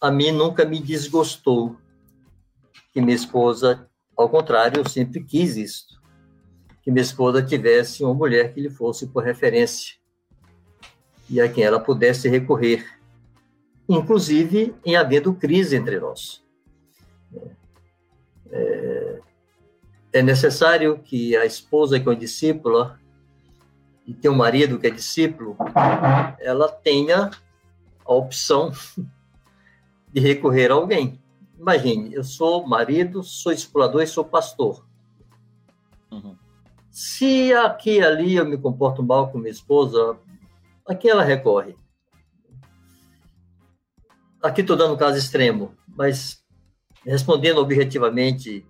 a mim nunca me desgostou que minha esposa, ao contrário, eu sempre quis isso, que minha esposa tivesse uma mulher que lhe fosse por referência e a quem ela pudesse recorrer, inclusive em havendo crise entre nós. É, é necessário que a esposa que é discípula e tem um marido que é discípulo, ela tenha a opção [laughs] de recorrer a alguém. Imagine, eu sou marido, sou explorador e sou pastor. Uhum. Se aqui e ali eu me comporto mal com minha esposa, a quem ela recorre? Aqui estou dando um caso extremo, mas respondendo objetivamente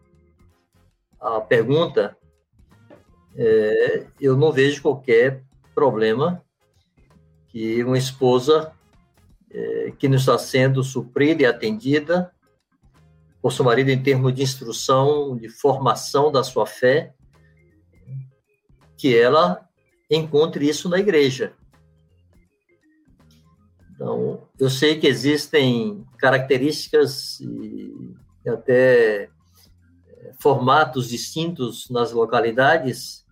a pergunta, é, eu não vejo qualquer problema que uma esposa é, que não está sendo suprida e atendida por seu marido em termos de instrução, de formação da sua fé, que ela encontre isso na igreja. Então, eu sei que existem características e até é, formatos distintos nas localidades,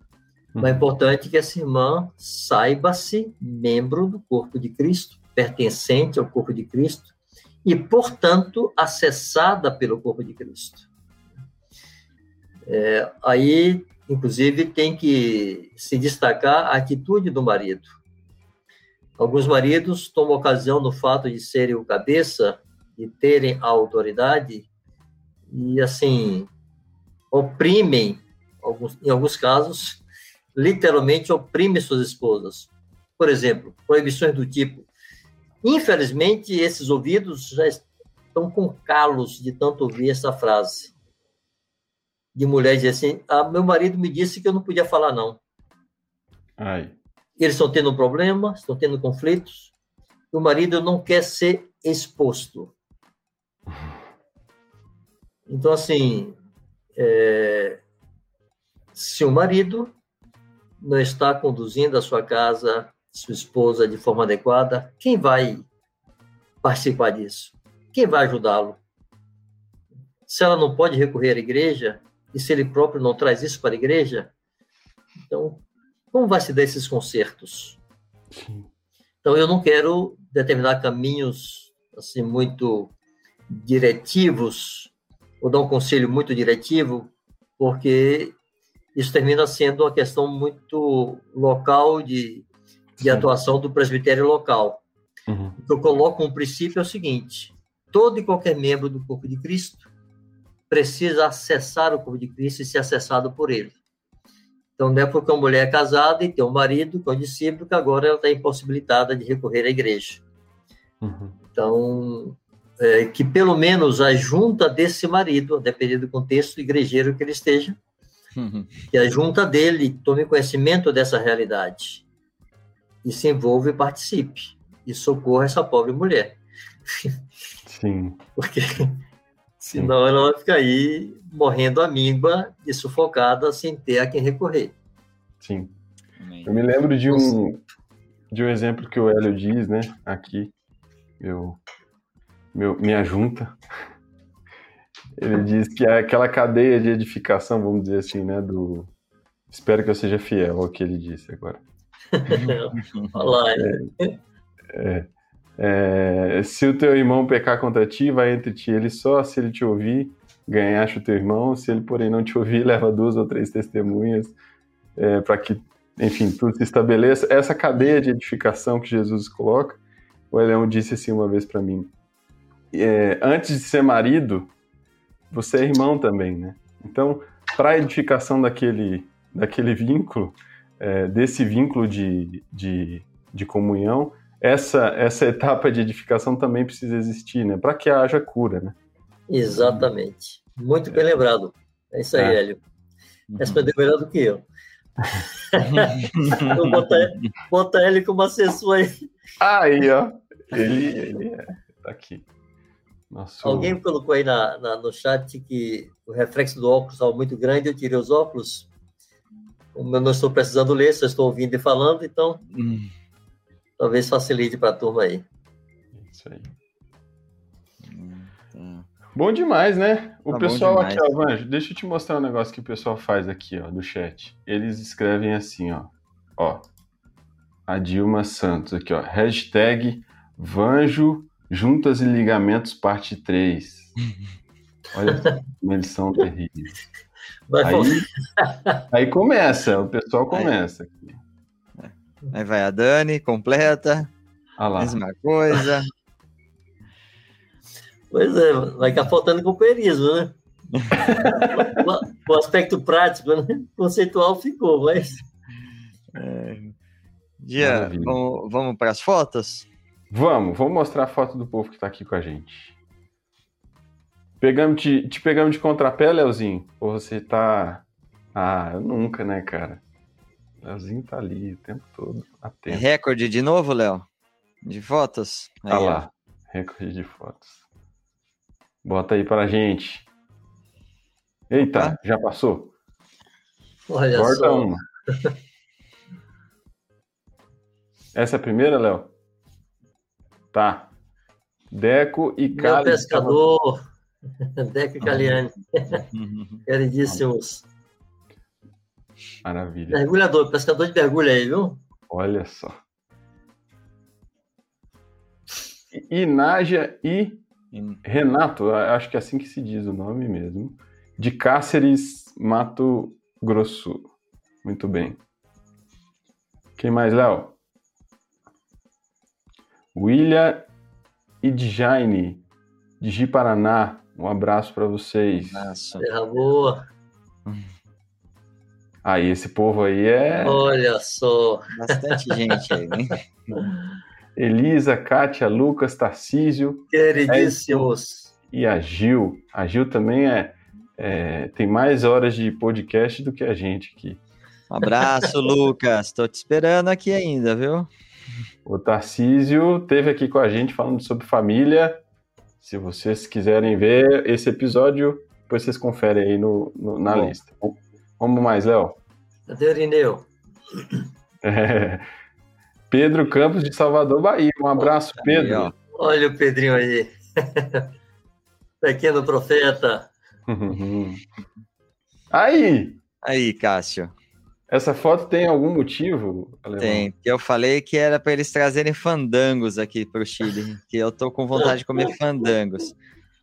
mas é importante que essa irmã saiba-se membro do corpo de Cristo, pertencente ao corpo de Cristo, e, portanto, acessada pelo corpo de Cristo. É, aí, inclusive, tem que se destacar a atitude do marido. Alguns maridos tomam ocasião no fato de serem o cabeça e terem a autoridade e, assim, oprimem, em alguns casos, literalmente oprimem suas esposas. Por exemplo, proibições do tipo Infelizmente, esses ouvidos já estão com calos de tanto ouvir essa frase. De mulher dizer assim: ah, meu marido me disse que eu não podia falar, não. Ai. Eles estão tendo um problema, estão tendo conflitos. O marido não quer ser exposto. Então, assim, é, se o marido não está conduzindo a sua casa sua esposa de forma adequada, quem vai participar disso? Quem vai ajudá-lo? Se ela não pode recorrer à igreja, e se ele próprio não traz isso para a igreja, então, como vai se dar esses concertos? Então, eu não quero determinar caminhos assim muito diretivos, ou dar um conselho muito diretivo, porque isso termina sendo uma questão muito local de de atuação do presbitério local. Uhum. O que eu coloco um princípio é o seguinte: todo e qualquer membro do corpo de Cristo precisa acessar o corpo de Cristo e ser acessado por ele. Então, não é porque uma mulher é casada e tem um marido, que é um discípulo, que agora ela está impossibilitada de recorrer à igreja. Uhum. Então, é, que pelo menos a junta desse marido, dependendo do contexto igrejeiro que ele esteja, uhum. que a junta dele tome conhecimento dessa realidade e se envolva e participe e socorra essa pobre mulher. Sim. [laughs] Porque Senão ela vai ficar aí morrendo a míngua e sufocada sem ter a quem recorrer. Sim. Eu me lembro de um, de um exemplo que o Hélio diz, né? Aqui, meu, meu, minha junta. [laughs] Ele diz que é aquela cadeia de edificação, vamos dizer assim, né? Do. Espero que eu seja fiel ao que ele disse agora. [laughs] Olá, [laughs] é, é, é, se o teu irmão pecar contra ti, vai entre ti ele só, se ele te ouvir, ganhaste o teu irmão, se ele, porém, não te ouvir, [laughs] leva duas ou três testemunhas, é, para que, enfim, tudo se estabeleça. Essa cadeia de edificação que Jesus coloca, o Elião disse assim uma vez para mim, é, antes de ser marido, você é irmão também, né? Então, para a edificação daquele, daquele vínculo, é, desse vínculo de, de, de comunhão, essa, essa etapa de edificação também precisa existir, né? Para que haja cura, né? Exatamente. Muito bem é. lembrado. É isso aí, é. Hélio. Uhum. Respondeu melhor do que eu. [laughs] Vou botar, botar ele como assessor aí. Aí, ó. Ele, ele é. Tá aqui. Nosso... Alguém colocou aí na, na, no chat que o reflexo do óculos estava muito grande, eu tirei os óculos. Como eu não estou precisando ler, só estou ouvindo e falando, então hum. talvez facilite para a turma aí. Isso aí. Hum, Bom demais, né? O tá pessoal aqui, ó, Vanjo, deixa eu te mostrar um negócio que o pessoal faz aqui, ó, do chat. Eles escrevem assim, ó. Ó. A Dilma Santos aqui, ó. Hashtag Vanjo Juntas e Ligamentos, parte 3. [laughs] Olha uma lição terrível. Aí, [laughs] aí começa, o pessoal começa. Aqui. Aí vai a Dani, completa. Ah lá. Mesma coisa. Pois é, vai ficar faltando companheirismo, né? o, [laughs] o, aspecto prático, né? conceitual ficou, mas. É. Dia, vamos, vamos para as fotos? Vamos, vamos mostrar a foto do povo que está aqui com a gente. Pegamos te, te pegamos de contrapé, Leozinho? Ou você tá. Ah, nunca, né, cara? Leozinho tá ali o tempo todo. Atento. Recorde de novo, Léo? De fotos? Aí, ah lá, ó. recorde de fotos. Bota aí pra gente. Eita, Opa. já passou? Olha Corta só. uma. [laughs] Essa é a primeira, Léo? Tá. Deco e Cali. Meu pescador. [laughs] Deco Caliane. Queridíssimos. Maravilha. Mergulhador, pescador de mergulho aí, viu? Olha só. Inágia e Renato, acho que é assim que se diz o nome mesmo, de Cáceres, Mato Grosso. Muito bem. Quem mais, Léo? William e Djaine, de Ji Paraná. Um abraço para vocês. Nossa. Terra boa. Aí, esse povo aí é. Olha só. Bastante gente aí, hein? [laughs] Elisa, Kátia, Lucas, Tarcísio. Queridíssimos. E a Gil. A Gil também é, é, tem mais horas de podcast do que a gente aqui. Um abraço, Lucas. Estou te esperando aqui ainda, viu? O Tarcísio teve aqui com a gente falando sobre família. Se vocês quiserem ver esse episódio, depois vocês conferem aí no, no na Bom. lista. Vamos mais, Léo. Cadê o Irineu? [laughs] É. Pedro Campos de Salvador, Bahia. Um abraço, Pedro. Olha o Pedrinho aí. [laughs] Pequeno profeta. [laughs] aí! Aí, Cássio. Essa foto tem algum motivo? Alemão? Tem, eu falei que era para eles trazerem fandangos aqui para o Chile, que eu tô com vontade de comer fandangos.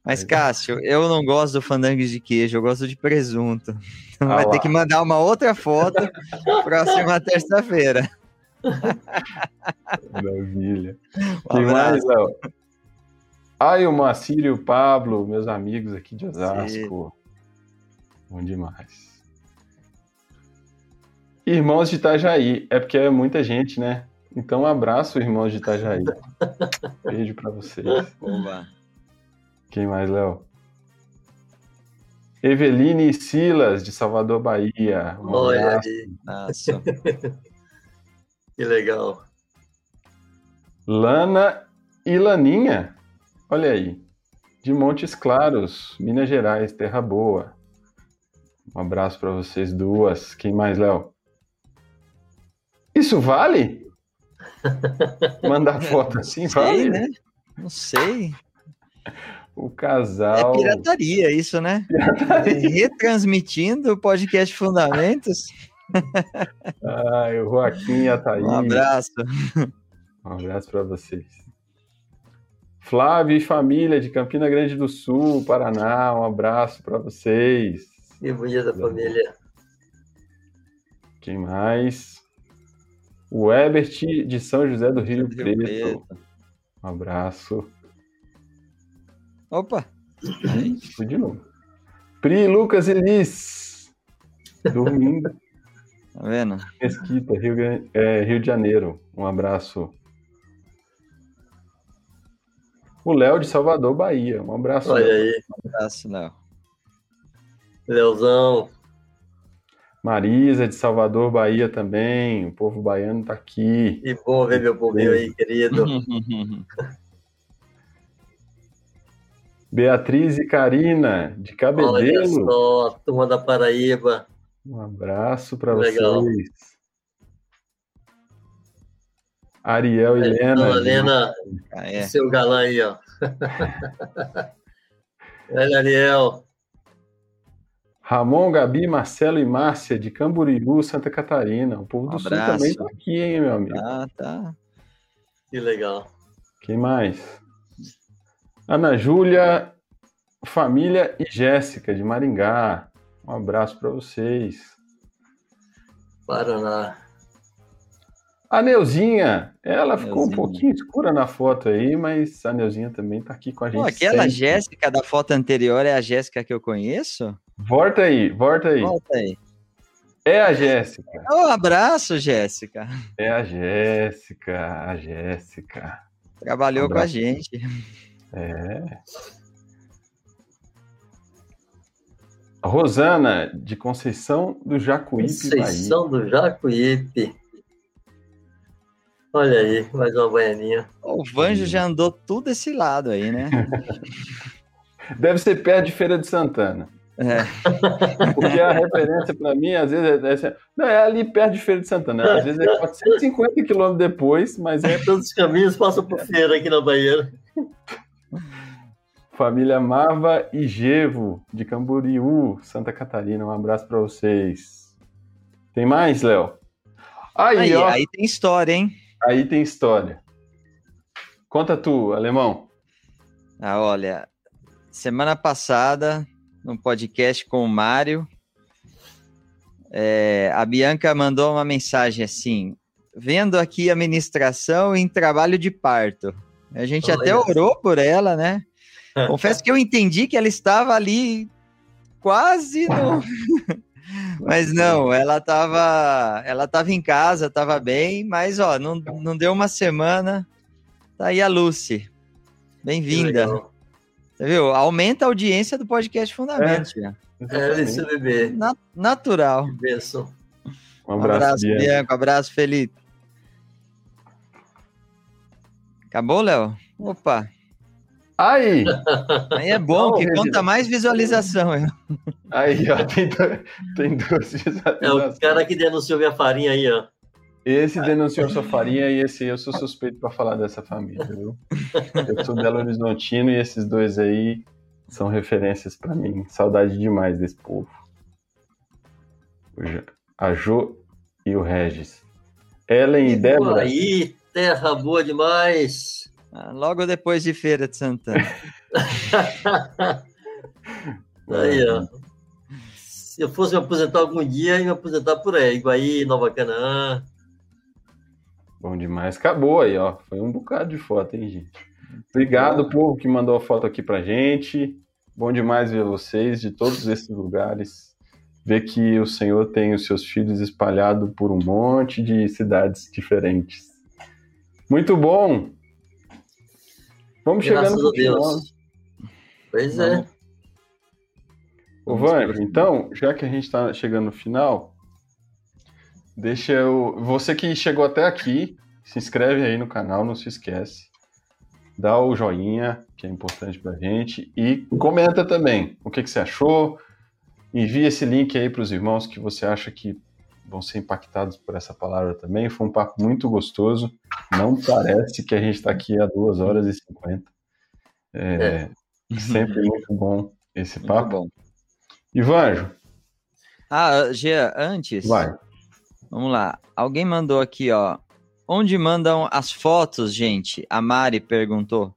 Mas, Cássio, eu não gosto do fandango de queijo, eu gosto de presunto. Então ah vai lá. ter que mandar uma outra foto próxima terça-feira. Maravilha. Um Quem mais, Léo? Ai, o Macírio e o Pablo, meus amigos aqui de Osasco. Sim. Bom demais. Irmãos de Itajaí, é porque é muita gente, né? Então, um abraço, irmãos de Itajaí. [laughs] Beijo para vocês. Oba. Quem mais, Léo? Eveline e Silas, de Salvador, Bahia. Um Olha aí. Nossa. [laughs] que legal. Lana e Laninha. Olha aí. de Montes Claros, Minas Gerais, Terra Boa. Um abraço para vocês duas. Quem mais, Léo? Isso vale? [laughs] Mandar foto assim sei, vale? né? Não sei. O casal. É pirataria isso, né? Pirataria. Retransmitindo o podcast Fundamentos. [laughs] Ai, o Joaquim e a Thaís. Um abraço. Um abraço para vocês. Flávio e família de Campina Grande do Sul, Paraná, um abraço para vocês. E bonita família. Quem mais? O Ebert de São José do Rio, Rio Preto. Preto. Um abraço. Opa! Fui de novo. Pri, Lucas e Liz. Domingo. [laughs] Tá vendo? Mesquita, Rio, é, Rio de Janeiro. Um abraço. O Léo de Salvador, Bahia. Um abraço. Olha aí. Um abraço, Léo. Leozão. Marisa de Salvador, Bahia também. O povo baiano tá aqui. Que bom ver meu povinho aí, querido. [laughs] Beatriz e Karina, de Cabedelo. Olha só, turma da Paraíba. Um abraço para vocês. Ariel e Helena. Helena, ah, é. seu galã aí, ó. [laughs] Olha, Ariel. Ramon, Gabi, Marcelo e Márcia, de Camboriú, Santa Catarina. O povo do um Sul também tá aqui, hein, meu amigo? Ah, tá. Que legal. Quem mais? Ana Júlia, família e Jéssica, de Maringá. Um abraço para vocês. Paraná. A Neuzinha, ela Neuzinha. ficou um pouquinho escura na foto aí, mas a Neuzinha também tá aqui com a gente. Pô, aquela Jéssica da foto anterior é a Jéssica que eu conheço? Volta aí, volta aí. Volta aí. É a Jéssica. Um abraço, Jéssica. É a Jéssica, a Jéssica. Trabalhou um com a gente. É. Rosana, de Conceição do Jacuípe, Conceição Bahia. do Jacuípe. Olha aí, mais uma baianinha. O Vanjo já andou tudo esse lado aí, né? [laughs] Deve ser perto de Feira de Santana. É. [laughs] Porque a referência para mim, às vezes, é, é, não, é ali perto de Feira de Santana. Às vezes é 450 quilômetros depois, mas é. Todos os caminhos passam por feira aqui na Bahia. Família Marva e Gevo, de Camboriú, Santa Catarina. Um abraço para vocês. Tem mais, Léo? Aí, aí, ó. Aí tem história, hein? Aí tem história. Conta tu, alemão. Ah, olha, semana passada, no podcast com o Mário, é, a Bianca mandou uma mensagem assim: vendo aqui a ministração em trabalho de parto. A gente Olha até orou por ela, né? [laughs] Confesso que eu entendi que ela estava ali quase no. [laughs] mas não, ela estava ela tava em casa, estava bem, mas ó, não, não deu uma semana. Tá aí a Lucy. Bem-vinda. Você viu? Aumenta a audiência do podcast Fundamentos. É, é isso, bebê. Na, natural. Benção. Um abraço, um abraço Bianca. Um abraço, Felipe. Acabou, Léo? Opa. Aí! Aí é bom, Não, que conta mais visualização. Aí, ó, tem, tem duas visualizações. É o cara que denunciou minha farinha aí, ó. Esse denunciou sua farinha e esse eu sou suspeito para falar dessa família, viu? Eu sou Belo Horizontino e esses dois aí são referências para mim. Saudade demais desse povo. A Jo e o Regis. Ellen e, e Débora. Aí, terra boa demais. Ah, logo depois de Feira de Santana. [laughs] aí, ó. Se eu fosse me aposentar algum dia, eu ia me aposentar por aí, Iguaí, Nova Canaã. Bom demais. Acabou aí, ó. Foi um bocado de foto, hein, gente? Obrigado, povo, que mandou a foto aqui pra gente. Bom demais ver vocês de todos esses lugares. Ver que o Senhor tem os seus filhos espalhados por um monte de cidades diferentes. Muito bom! Vamos Graças chegando no final. Pois é. Ô, Vânia, então, já que a gente está chegando no final, deixa eu. Você que chegou até aqui, se inscreve aí no canal, não se esquece. dá o joinha, que é importante para a gente, e comenta também o que, que você achou. Envie esse link aí para os irmãos que você acha que vão ser impactados por essa palavra também. Foi um papo muito gostoso. Não parece que a gente está aqui há duas horas e cinquenta. É, é. [laughs] Sempre muito bom esse papo. Muito bom. Ivanjo. Ah, Gia, antes. Vai. Vamos lá. Alguém mandou aqui, ó. Onde mandam as fotos, gente? A Mari perguntou.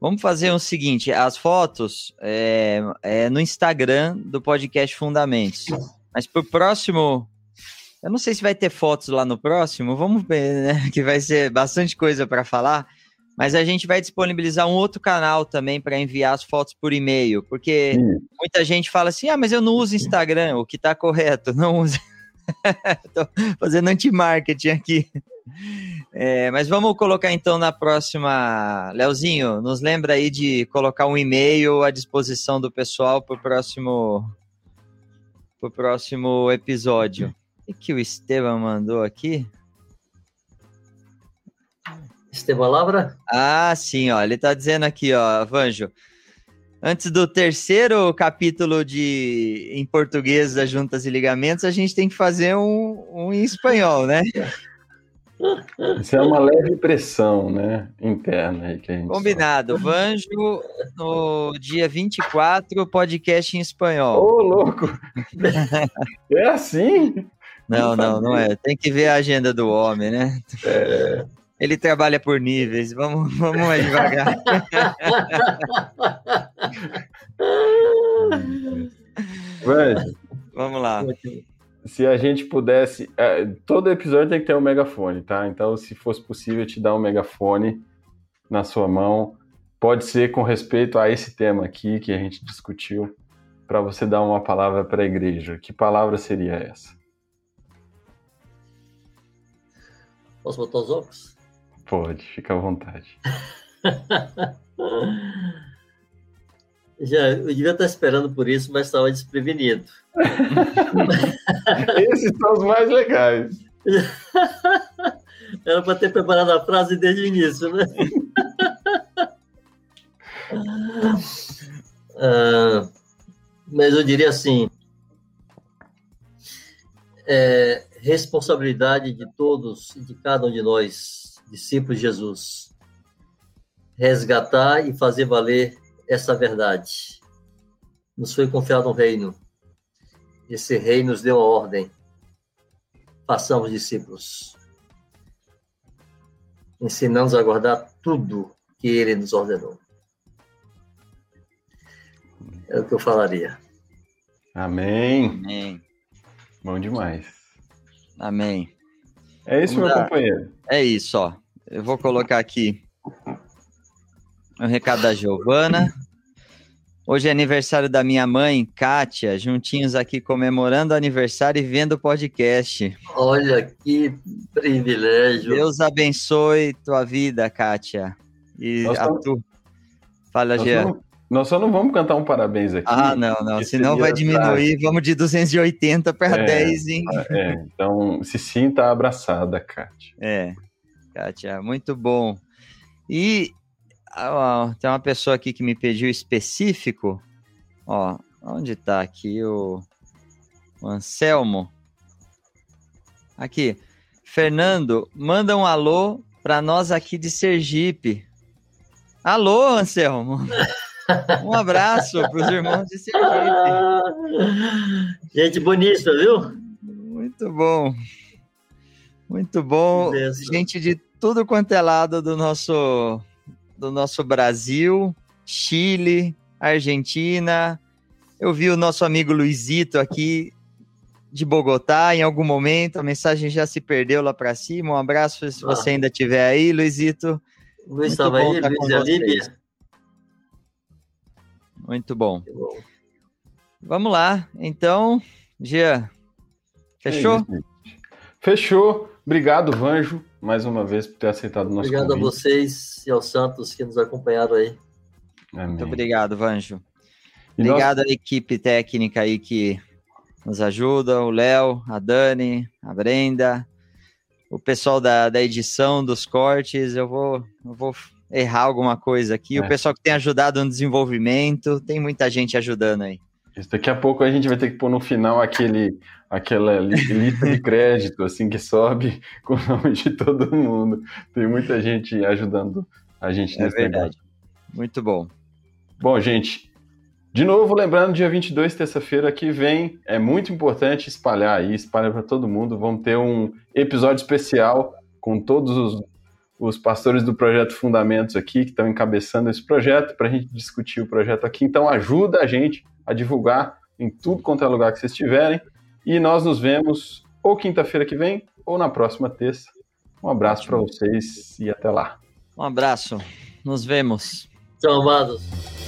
Vamos fazer o seguinte: as fotos é, é no Instagram do podcast Fundamentos. Mas pro próximo. Eu não sei se vai ter fotos lá no próximo. Vamos ver, né? [laughs] Que vai ser bastante coisa para falar. Mas a gente vai disponibilizar um outro canal também para enviar as fotos por e-mail, porque Sim. muita gente fala assim: ah, mas eu não uso Instagram, o que está correto, [laughs] não usa. [laughs] Estou fazendo anti-marketing aqui. É, mas vamos colocar então na próxima. Leozinho, nos lembra aí de colocar um e-mail à disposição do pessoal para o próximo, pro próximo episódio. O que o Estevam mandou aqui? Estevam Lavra? Ah, sim, ó. Ele está dizendo aqui, ó, Vanjo. Antes do terceiro capítulo de em português das juntas e ligamentos, a gente tem que fazer um, um em espanhol, né? [laughs] Isso é uma leve pressão, né? Interna aí que a gente Combinado. Só... Vanjo, no dia 24, podcast em espanhol. Ô, louco! [laughs] é assim? Não, não, não é. Tem que ver a agenda do homem, né? É. Ele trabalha por níveis. Vamos, vamos mais devagar. [laughs] Vanjo, vamos lá se a gente pudesse. É, todo episódio tem que ter um megafone, tá? Então, se fosse possível te dar um megafone na sua mão, pode ser com respeito a esse tema aqui que a gente discutiu, para você dar uma palavra para a igreja. Que palavra seria essa? Posso botar os óculos? Pode, fica à vontade. [laughs] Já, eu devia estar esperando por isso, mas estava desprevenido. [laughs] Esses são os mais legais. [laughs] Era para ter preparado a frase desde o início, né? [laughs] ah, mas eu diria assim: é, responsabilidade de todos, de cada um de nós, discípulos de Jesus, resgatar e fazer valer essa verdade. Nos foi confiado um reino. Esse rei nos deu a ordem. Façamos discípulos. Ensinamos a guardar tudo que ele nos ordenou. É o que eu falaria. Amém. Amém. Bom demais. Amém. É isso, Vamos meu dar... companheiro. É isso, ó. Eu vou colocar aqui o recado da Giovana. Hoje é aniversário da minha mãe, Kátia, juntinhos aqui comemorando o aniversário e vendo o podcast. Olha que privilégio. Deus abençoe tua vida, Kátia. E nós a tu. Fala, nós Jean. Não, nós só não vamos cantar um parabéns aqui. Ah, não, não. Senão vai diminuir. Vamos de 280 para é, 10, hein? É, então se sinta abraçada, Kátia. É, Kátia, muito bom. E ah, tem uma pessoa aqui que me pediu específico. Ó, onde tá aqui o, o Anselmo? Aqui. Fernando, manda um alô para nós aqui de Sergipe. Alô, Anselmo. [laughs] Um abraço para os irmãos de Sergipe. Gente bonita, viu? Muito bom. Muito bom. Gente de tudo quanto é lado do nosso do nosso Brasil, Chile, Argentina. Eu vi o nosso amigo Luizito aqui de Bogotá em algum momento, a mensagem já se perdeu lá para cima. Um abraço se você ah. ainda estiver aí, Luizito. Luiz estava aí, Luiz é Líbia. Muito bom. bom. Vamos lá, então, Gia, fechou? É fechou. Obrigado, Vanjo mais uma vez por ter aceitado o nosso obrigado convite. Obrigado a vocês e aos santos que nos acompanharam aí. Amém. Muito obrigado, Vanjo. E obrigado nós... à equipe técnica aí que nos ajuda, o Léo, a Dani, a Brenda, o pessoal da, da edição, dos cortes. Eu vou, eu vou errar alguma coisa aqui. É. O pessoal que tem ajudado no desenvolvimento, tem muita gente ajudando aí. Isso, daqui a pouco a gente vai ter que pôr no final aquele, aquela lista de crédito, assim, que sobe [laughs] com o nome de todo mundo. Tem muita gente ajudando a gente é nesse É verdade. Negócio. Muito bom. Bom, gente, de novo, lembrando, dia 22, terça-feira que vem, é muito importante espalhar aí, espalhar para todo mundo. Vamos ter um episódio especial com todos os, os pastores do projeto Fundamentos aqui, que estão encabeçando esse projeto, para a gente discutir o projeto aqui. Então, ajuda a gente a divulgar em tudo quanto é lugar que vocês estiverem. E nós nos vemos ou quinta-feira que vem ou na próxima terça. Um abraço para vocês e até lá. Um abraço. Nos vemos. Tchau, amados.